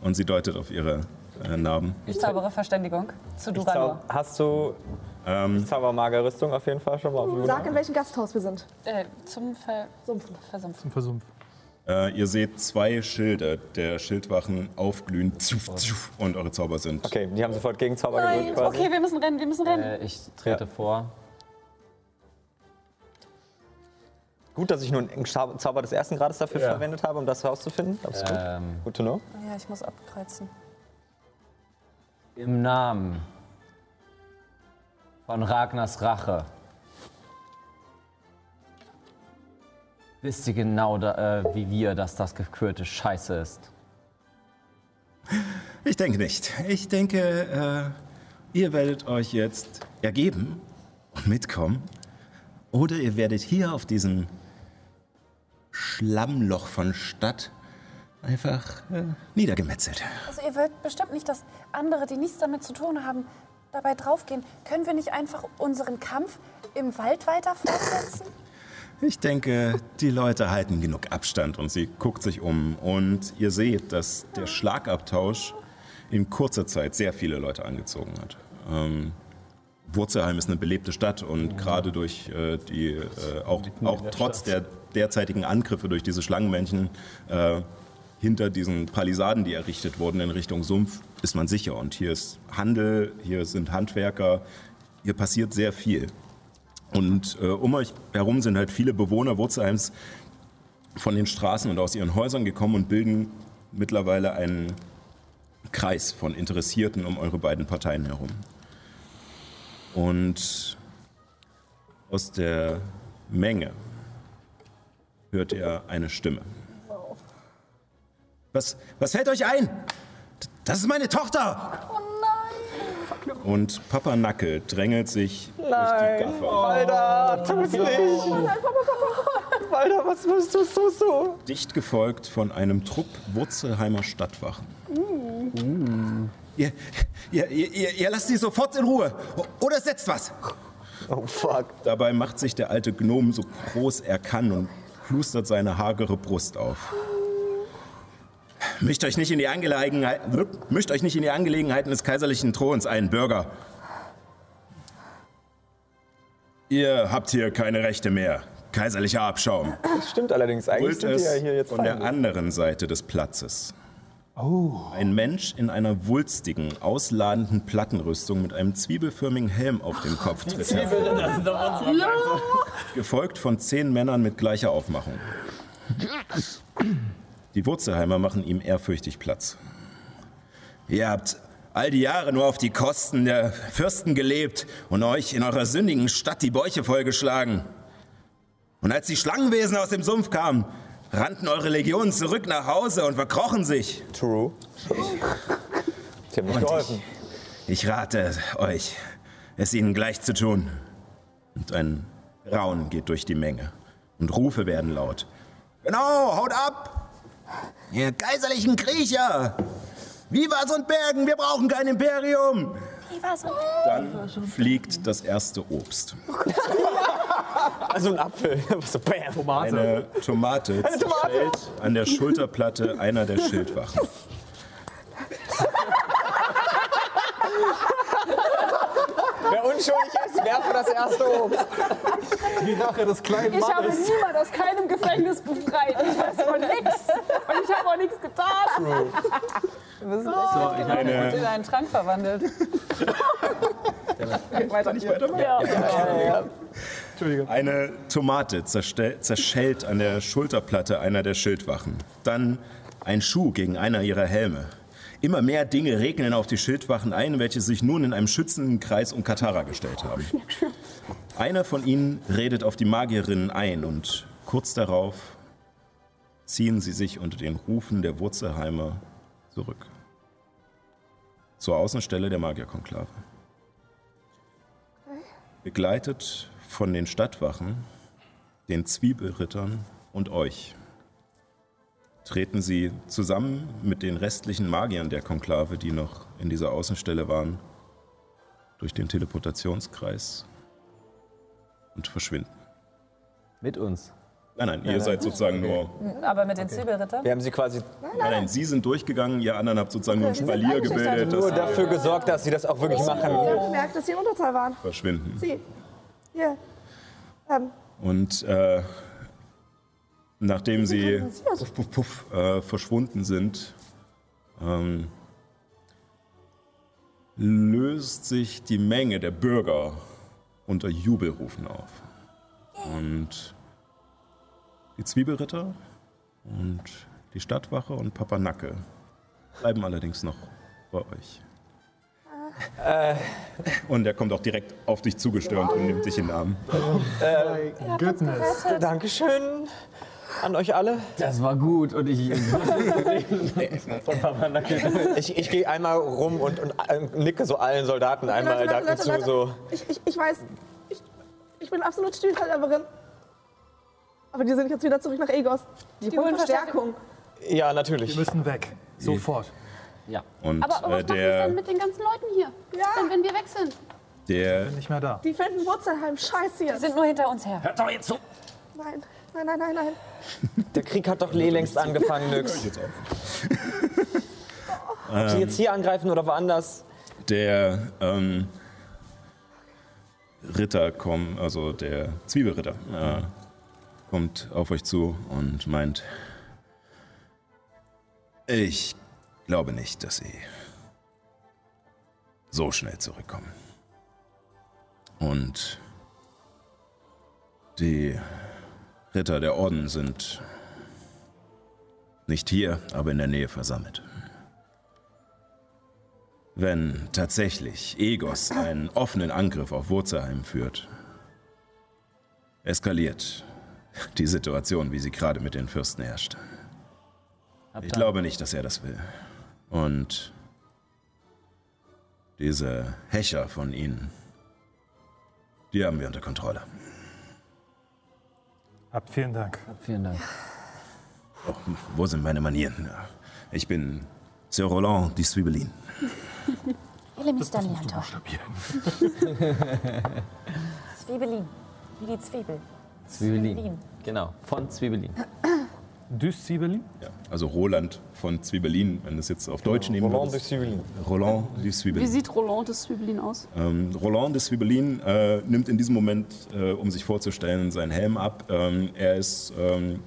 Und sie deutet auf ihre Narben. Ich zaubere Verständigung zu Zau Duranor. hast du Ähm, Zaubermagerrüstung auf jeden Fall schon mal auf Luna? Sag, in welchem Gasthaus wir sind. Äh, zum Versumpfen. Versumpfen. Zum Versumpf. äh, ihr seht zwei Schilde der Schildwachen aufglühen zuf, zuf, und eure Zauber sind. Okay, die haben sofort gegen Zauber Nein, gewirkt quasi. okay, wir müssen rennen, wir müssen rennen. Äh, ich trete vor. Gut, dass ich nur einen Zau- Zauber des ersten Grades dafür Ja. verwendet habe, um das herauszufinden. Das ist gut. Ähm, Good to know. Ja, ich muss abkreuzen. Im Namen von Ragnars Rache wisst ihr genau, da, äh, wie wir, dass das gekürte Scheiße ist. Ich denke nicht. Ich denke, äh, ihr werdet euch jetzt ergeben und mitkommen. Oder ihr werdet hier auf diesem Schlammloch von Stadt einfach äh, niedergemetzelt. Also ihr wollt bestimmt nicht, dass andere, die nichts damit zu tun haben, dabei draufgehen. Können wir nicht einfach unseren Kampf im Wald weiter fortsetzen? Ich denke, die Leute halten genug Abstand und sie guckt sich um. Und ihr seht, dass der Schlagabtausch in kurzer Zeit sehr viele Leute angezogen hat. Ähm, Wurzelheim ist eine belebte Stadt und gerade durch äh, die, äh, auch, auch trotz der derzeitigen Angriffe durch diese Schlangenmännchen äh, hinter diesen Palisaden, die errichtet wurden in Richtung Sumpf, ist man sicher. Und hier ist Handel, hier sind Handwerker, hier passiert sehr viel. Und äh, um euch herum sind halt viele Bewohner Wurzelheims von den Straßen und aus ihren Häusern gekommen und bilden mittlerweile einen Kreis von Interessierten um eure beiden Parteien herum. Und aus der Menge hört ihr eine Stimme. Was, was fällt euch ein? Das ist meine Tochter! Oh nein! Und Papa Nacke drängelt sich durch die Nein, Gaffer. Walter, tu's nicht. Walter, was, was tust, du? Dicht gefolgt von einem Trupp Wurzelheimer Stadtwachen. Ihr, ihr, ihr, ihr, ihr lasst sie sofort in Ruhe. Oder setzt was. Oh fuck. Dabei macht sich der alte Gnom so groß er kann und plustert seine hagere Brust auf. Mischt euch nicht in die Angelegenheiten, mischt euch nicht in die Angelegenheiten des kaiserlichen Throns ein, Bürger. Ihr habt hier keine Rechte mehr. Kaiserlicher Abschaum. Das stimmt allerdings. Eigentlich Brüllt sind ja hier jetzt von der anderen Seite des Platzes. Ein Mensch in einer wulstigen, ausladenden Plattenrüstung mit einem zwiebelförmigen Helm auf dem Kopf tritt hervor. Gefolgt von zehn Männern mit gleicher Aufmachung. Die Wurzelheimer machen ihm ehrfürchtig Platz. Ihr habt all die Jahre nur auf die Kosten der Fürsten gelebt und euch in eurer sündigen Stadt die Bäuche vollgeschlagen. Und als die Schlangenwesen aus dem Sumpf kamen, rannten eure Legionen zurück nach Hause und verkrochen sich. True. Ich hab nicht Und geholfen. Ich rate euch, es ihnen gleich zu tun. Und ein Raunen geht durch die Menge. Und Rufe werden laut. Genau, haut ab! Ihr kaiserlichen Kriecher! Viva und Bergen, wir brauchen kein Imperium! Viva so. Dann fliegt das erste Obst. Also ein Apfel. so, bam. Eine Tomate zerschellt an der Schulterplatte einer der Schildwachen. Unschuldig ist, werfe das erste Obst. Die Rache des kleinen Ich habe Mannes. niemand aus keinem Gefängnis befreit. Ich weiß von nichts. Und ich habe auch nichts getan. Du bist echt gut gemacht Eine- und in einen Trank verwandelt. Ja. Eine Tomate zerschellt an der Schulterplatte einer der Schildwachen. Dann ein Schuh gegen einer ihrer Helme. Immer mehr Dinge regnen auf die Schildwachen ein, welche sich nun in einem schützenden Kreis um Katara gestellt haben. Einer von ihnen redet auf die Magierinnen ein und kurz darauf ziehen sie sich unter den Rufen der Wurzelheimer zurück. Zur Außenstelle der Magierkonklave. Begleitet von den Stadtwachen, den Zwiebelrittern und euch treten sie zusammen mit den restlichen Magiern der Konklave, die noch in dieser Außenstelle waren, durch den Teleportationskreis und verschwinden. Mit uns. Nein, nein, ihr seid sozusagen nur. Aber mit den Zwiebelrittern? Wir haben sie quasi Nein, nein, sie sind durchgegangen, ihr anderen habt sozusagen nur ein Spalier gebildet, nur dafür gesorgt, dass sie das auch wirklich machen. Ich habe gemerkt, dass sie in Unterzahl waren. verschwinden. Sie. Hier. Ähm, Und äh, nachdem sie puff, puff, puff, äh, verschwunden sind, ähm, löst sich die Menge der Bürger unter Jubelrufen auf. Und die Zwiebelritter und die Stadtwache und Papa Nacke bleiben allerdings noch bei euch. Und er kommt auch direkt auf dich zugestürmt und nimmt dich in den Arm. Goodness. Dankeschön. An euch alle. Das war gut und ich. Ich, ich gehe einmal rum und, und äh, nicke so allen Soldaten einmal Leute, Leute, dazu Leute, so. Ich, ich, ich weiß, ich, ich bin absolut Stiefhalterin. Aber die sind jetzt wieder zurück nach Egos. Die, holen Verstärkung. Ja, natürlich. Wir müssen weg. Sofort. Ja. Und Aber was äh, machen wir der, denn mit den ganzen Leuten hier? Ja. Denn wenn wir weg sind? der, Nicht mehr da. Die finden Wurzelheim scheiße hier. Die sind nur hinter uns her. Hört doch jetzt zu! Nein, nein, nein, nein, nein. Der Krieg hat doch eh längst angefangen, Nyx. Ob sie jetzt hier angreifen oder woanders. der ähm, Ritter kommt, also der Zwiebelritter, äh, kommt auf euch zu und meint, ich glaube nicht, dass sie so schnell zurückkommen. Und die Ritter der Orden sind nicht hier, aber in der Nähe versammelt. Wenn tatsächlich Egos einen offenen Angriff auf Wurzelheim führt, eskaliert die Situation, wie sie gerade mit den Fürsten herrscht. Ich glaube nicht, dass er das will. Und diese Häscher von ihnen, die haben wir unter Kontrolle. Habt vielen Dank. Vielen Dank. Oh, wo sind meine Manieren? Ich bin Sir Roland die Zwiebelin. Elemis Daliantor. Zwiebelin. Wie die Zwiebel. Zwiebelin. Genau, von Zwiebelin. Düs Zwiebelin? Ja, also Roland von Zwiebelin, wenn du es jetzt auf Deutsch nehmen Roland de. Zwiebelin. Roland Wie Zwiebelin. sieht Roland des Zwiebelin aus? Ähm, Roland de Zwiebelin äh, nimmt in diesem Moment, äh, um sich vorzustellen, seinen Helm ab. Ähm, er ist, ähm,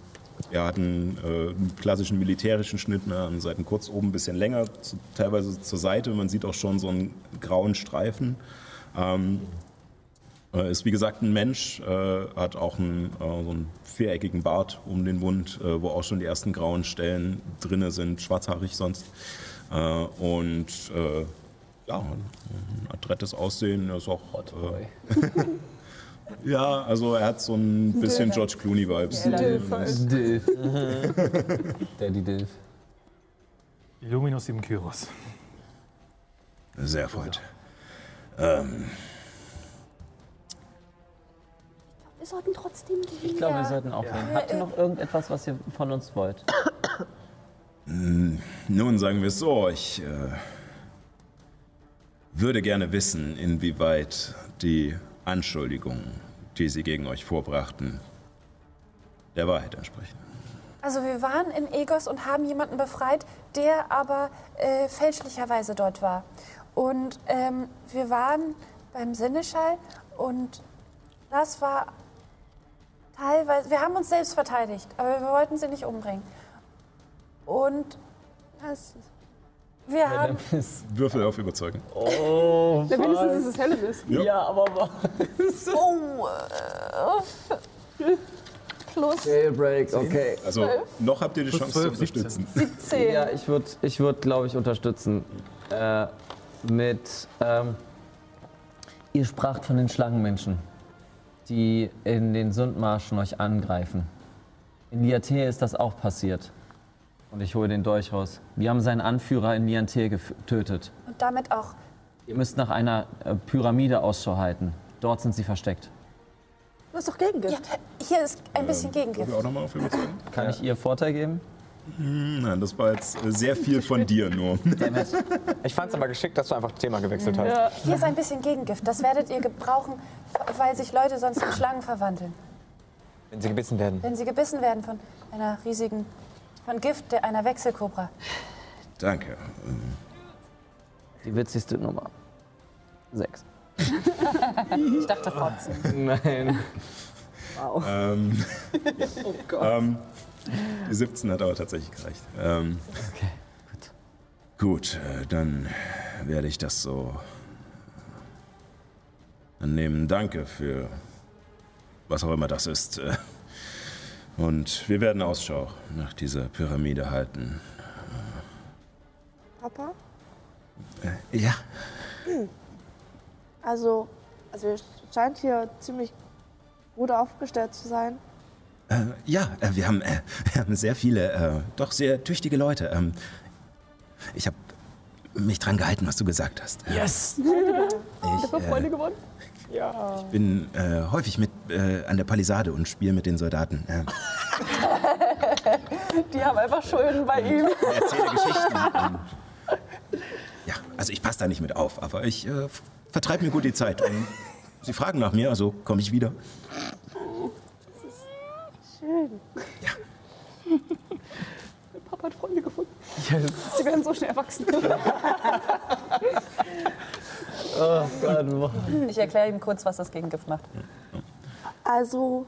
er hat einen, äh, einen klassischen militärischen Schnitt, ne, an Seiten kurz oben, ein bisschen länger, zu, teilweise zur Seite. Man sieht auch schon so einen grauen Streifen. Ähm, äh, ist wie gesagt ein Mensch, äh, hat auch einen, äh, so einen viereckigen Bart um den Mund, äh, wo auch schon die ersten grauen Stellen drinne sind, schwarzhaarig sonst. Äh, und äh, ja, ein adrettes Aussehen, er ist auch. Äh, ja, also er hat so ein bisschen George Clooney-Vibes. Dilf. Daddy Dilf. Illuminus im Kyros. Sehr erfreut. Ähm, Wir sollten trotzdem gehen. Ich glaube, wir sollten aufhören. Habt ihr noch irgendetwas, was ihr von uns wollt? Nun sagen wir es so, ich äh, würde gerne wissen, inwieweit die Anschuldigungen, die sie gegen euch vorbrachten, der Wahrheit entsprechen. Also wir waren in Egos und haben jemanden befreit, der aber äh, fälschlicherweise dort war. Und ähm, wir waren beim Sinneschall und das war teilweise, wir haben uns selbst verteidigt, aber wir wollten sie nicht umbringen. Und Das wir haben, Würfel auf Überzeugen. Oh, Ja, wenigstens ist es Hellemis. ja, aber oh, äh, plus Jailbreak, okay. Also noch habt ihr die Chance zu 12, 17. unterstützen. 10. Ja, ich würde, ich würd, glaube ich, unterstützen. Äh, mit. Ähm, ihr spracht von den Schlangenmenschen, die in den Sundmarschen euch angreifen. In Liaté ist das auch passiert. Und ich hole den Dolch raus. Wir haben seinen Anführer in Liaté getötet. Und damit auch Ihr müsst nach einer äh, Pyramide Ausschau halten. Dort sind sie versteckt. Du hast doch Gegengift. Ja, hier ist ein bisschen Gegengift. Würfel auch nochmal auf? Kann ich ihr Vorteil geben? Nein, das war jetzt äh, sehr viel von dir nur. Ich fand es aber geschickt, dass du einfach das Thema gewechselt hast. Hier ist ein bisschen Gegengift. Das werdet ihr gebrauchen, weil sich Leute sonst in Schlangen verwandeln. Wenn sie gebissen werden. Wenn sie gebissen werden von einer riesigen, von Gift der- einer Wechselkobra. Danke. Die witzigste Nummer. Sechs. Ich dachte Fotzen. Nein. Ähm, ähm, die 17 hat aber tatsächlich gereicht. Ähm, Okay, Gut, äh, dann werde ich das so annehmen. Danke für was auch immer das ist. äh. Und wir werden Ausschau nach dieser Pyramide halten. Papa? Ja. Also, also ihr scheint hier ziemlich gut aufgestellt zu sein. Äh, ja, äh, wir, haben, äh, wir haben sehr viele, äh, doch sehr tüchtige Leute. Ähm, ich habe mich dran gehalten, was du gesagt hast. Yes! Ich, Ich habe äh, Freunde gewonnen. Ja. Ich bin äh, häufig mit äh, an der Palisade und spiele mit den Soldaten. Äh, Die haben einfach Schulden bei ihm. erzähle Geschichten. Ähm, ja, also ich passe da nicht mit auf, aber ich äh, vertreibe mir gut die Zeit. Und Sie fragen nach mir, also komme ich wieder. Schön. Ja. Papa hat Freunde gefunden. Sie werden so schnell erwachsen. Oh Gott, Ich erkläre ihm kurz, was das gegen Gift macht. Also,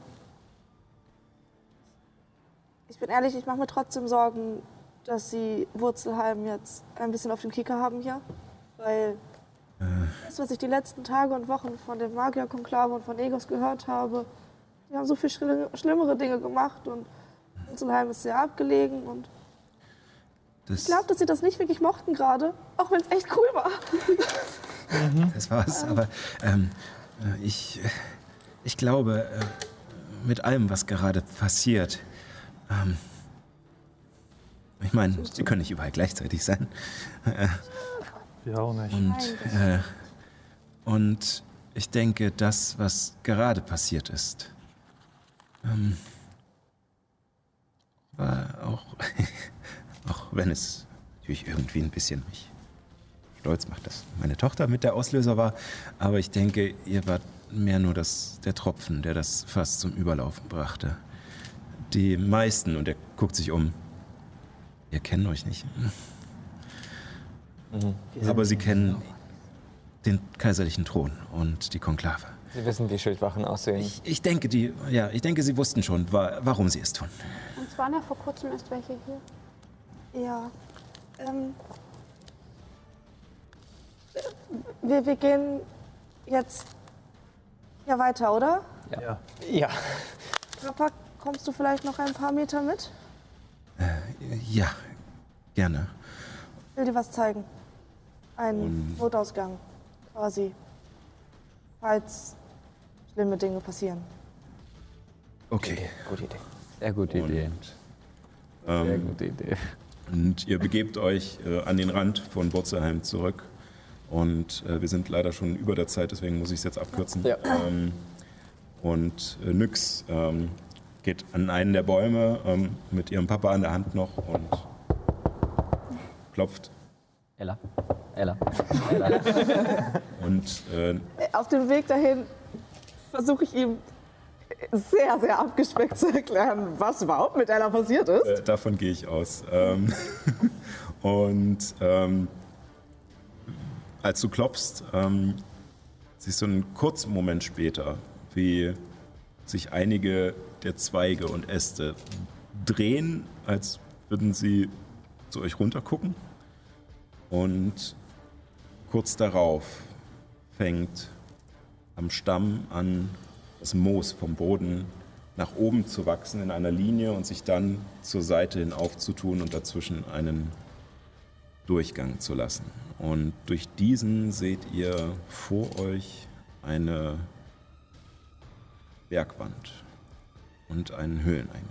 ich bin ehrlich, ich mache mir trotzdem Sorgen, dass sie Wurzelheim jetzt ein bisschen auf dem Kicker haben hier. Weil das, was ich die letzten Tage und Wochen von dem Magierkonklave und von Egos gehört habe, die haben so viel schlimm- schlimmere Dinge gemacht und Wurzelheim ist sehr abgelegen und Das, ich glaube, dass sie das nicht wirklich mochten gerade, auch wenn es echt cool war. das war's. Aber ähm, äh, ich, ich glaube, äh, mit allem, was gerade passiert, ähm, ich meine, Sie können nicht überall gleichzeitig sein. Äh, Wir auch nicht. Und, äh, und ich denke, das, was gerade passiert ist, ähm, war auch, auch wenn es natürlich irgendwie ein bisschen mich stolz macht, dass meine Tochter mit der Auslöser war, aber ich denke, ihr war mehr nur das, der Tropfen, der das fast zum Überlaufen brachte. Die meisten, und er guckt sich um, ihr kennt euch nicht. Aber sie kennen den kaiserlichen Thron und die Konklave. Sie wissen, wie Schildwachen aussehen. Ich, ich denke, die, ja, ich denke, sie wussten schon, wa warum sie es tun. Und es waren ja vor kurzem erst welche hier. Ja. Ähm, wir, wir gehen jetzt ja weiter, oder? Ja. Ja. Papa, kommst du vielleicht noch ein paar Meter mit? Ja, gerne. Ich will dir was zeigen. Ein Notausgang, quasi. Falls schlimme Dinge passieren. Okay. Gute Idee. Sehr gute Idee. Sehr Ähm, gute Idee. Und ihr begebt euch äh, an den Rand von Wurzelheim zurück. Und äh, wir sind leider schon über der Zeit, deswegen muss ich es jetzt abkürzen. Ja. Ähm, und äh, Nyx ähm, geht an einen der Bäume ähm, mit ihrem Papa an der Hand noch und klopft. Ella. Ella. Und äh, Auf dem Weg dahin versuche ich ihm sehr, sehr abgespeckt zu erklären, was überhaupt mit Ella passiert ist. Äh, davon gehe ich aus. Ähm, und ähm, als du klopfst, ähm, siehst du einen kurzen Moment später, wie sich einige der Zweige und Äste drehen, als würden sie zu euch runtergucken. Und kurz darauf fängt am Stamm an, das Moos vom Boden nach oben zu wachsen in einer Linie und sich dann zur Seite hin aufzutun und dazwischen einen Durchgang zu lassen. Und durch diesen seht ihr vor euch eine Bergwand und einen Höhleneingang.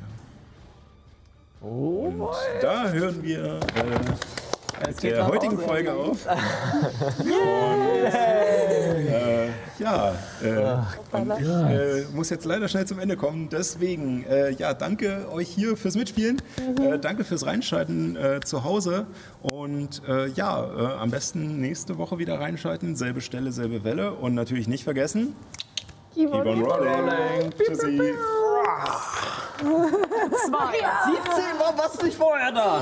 und da hören wir äh, mit der heutigen Folge auf. Und, äh, ja, äh, und ich äh, muss jetzt leider schnell zum Ende kommen. Deswegen, äh, ja, danke euch hier fürs Mitspielen. Äh, danke fürs Reinschalten äh, zu Hause. Und äh, ja, äh, am besten nächste Woche wieder reinschalten. Selbe Stelle, selbe Welle. Und natürlich nicht vergessen, keep on rolling. Tschüssi. Zwei. 17 war was nicht vorher da.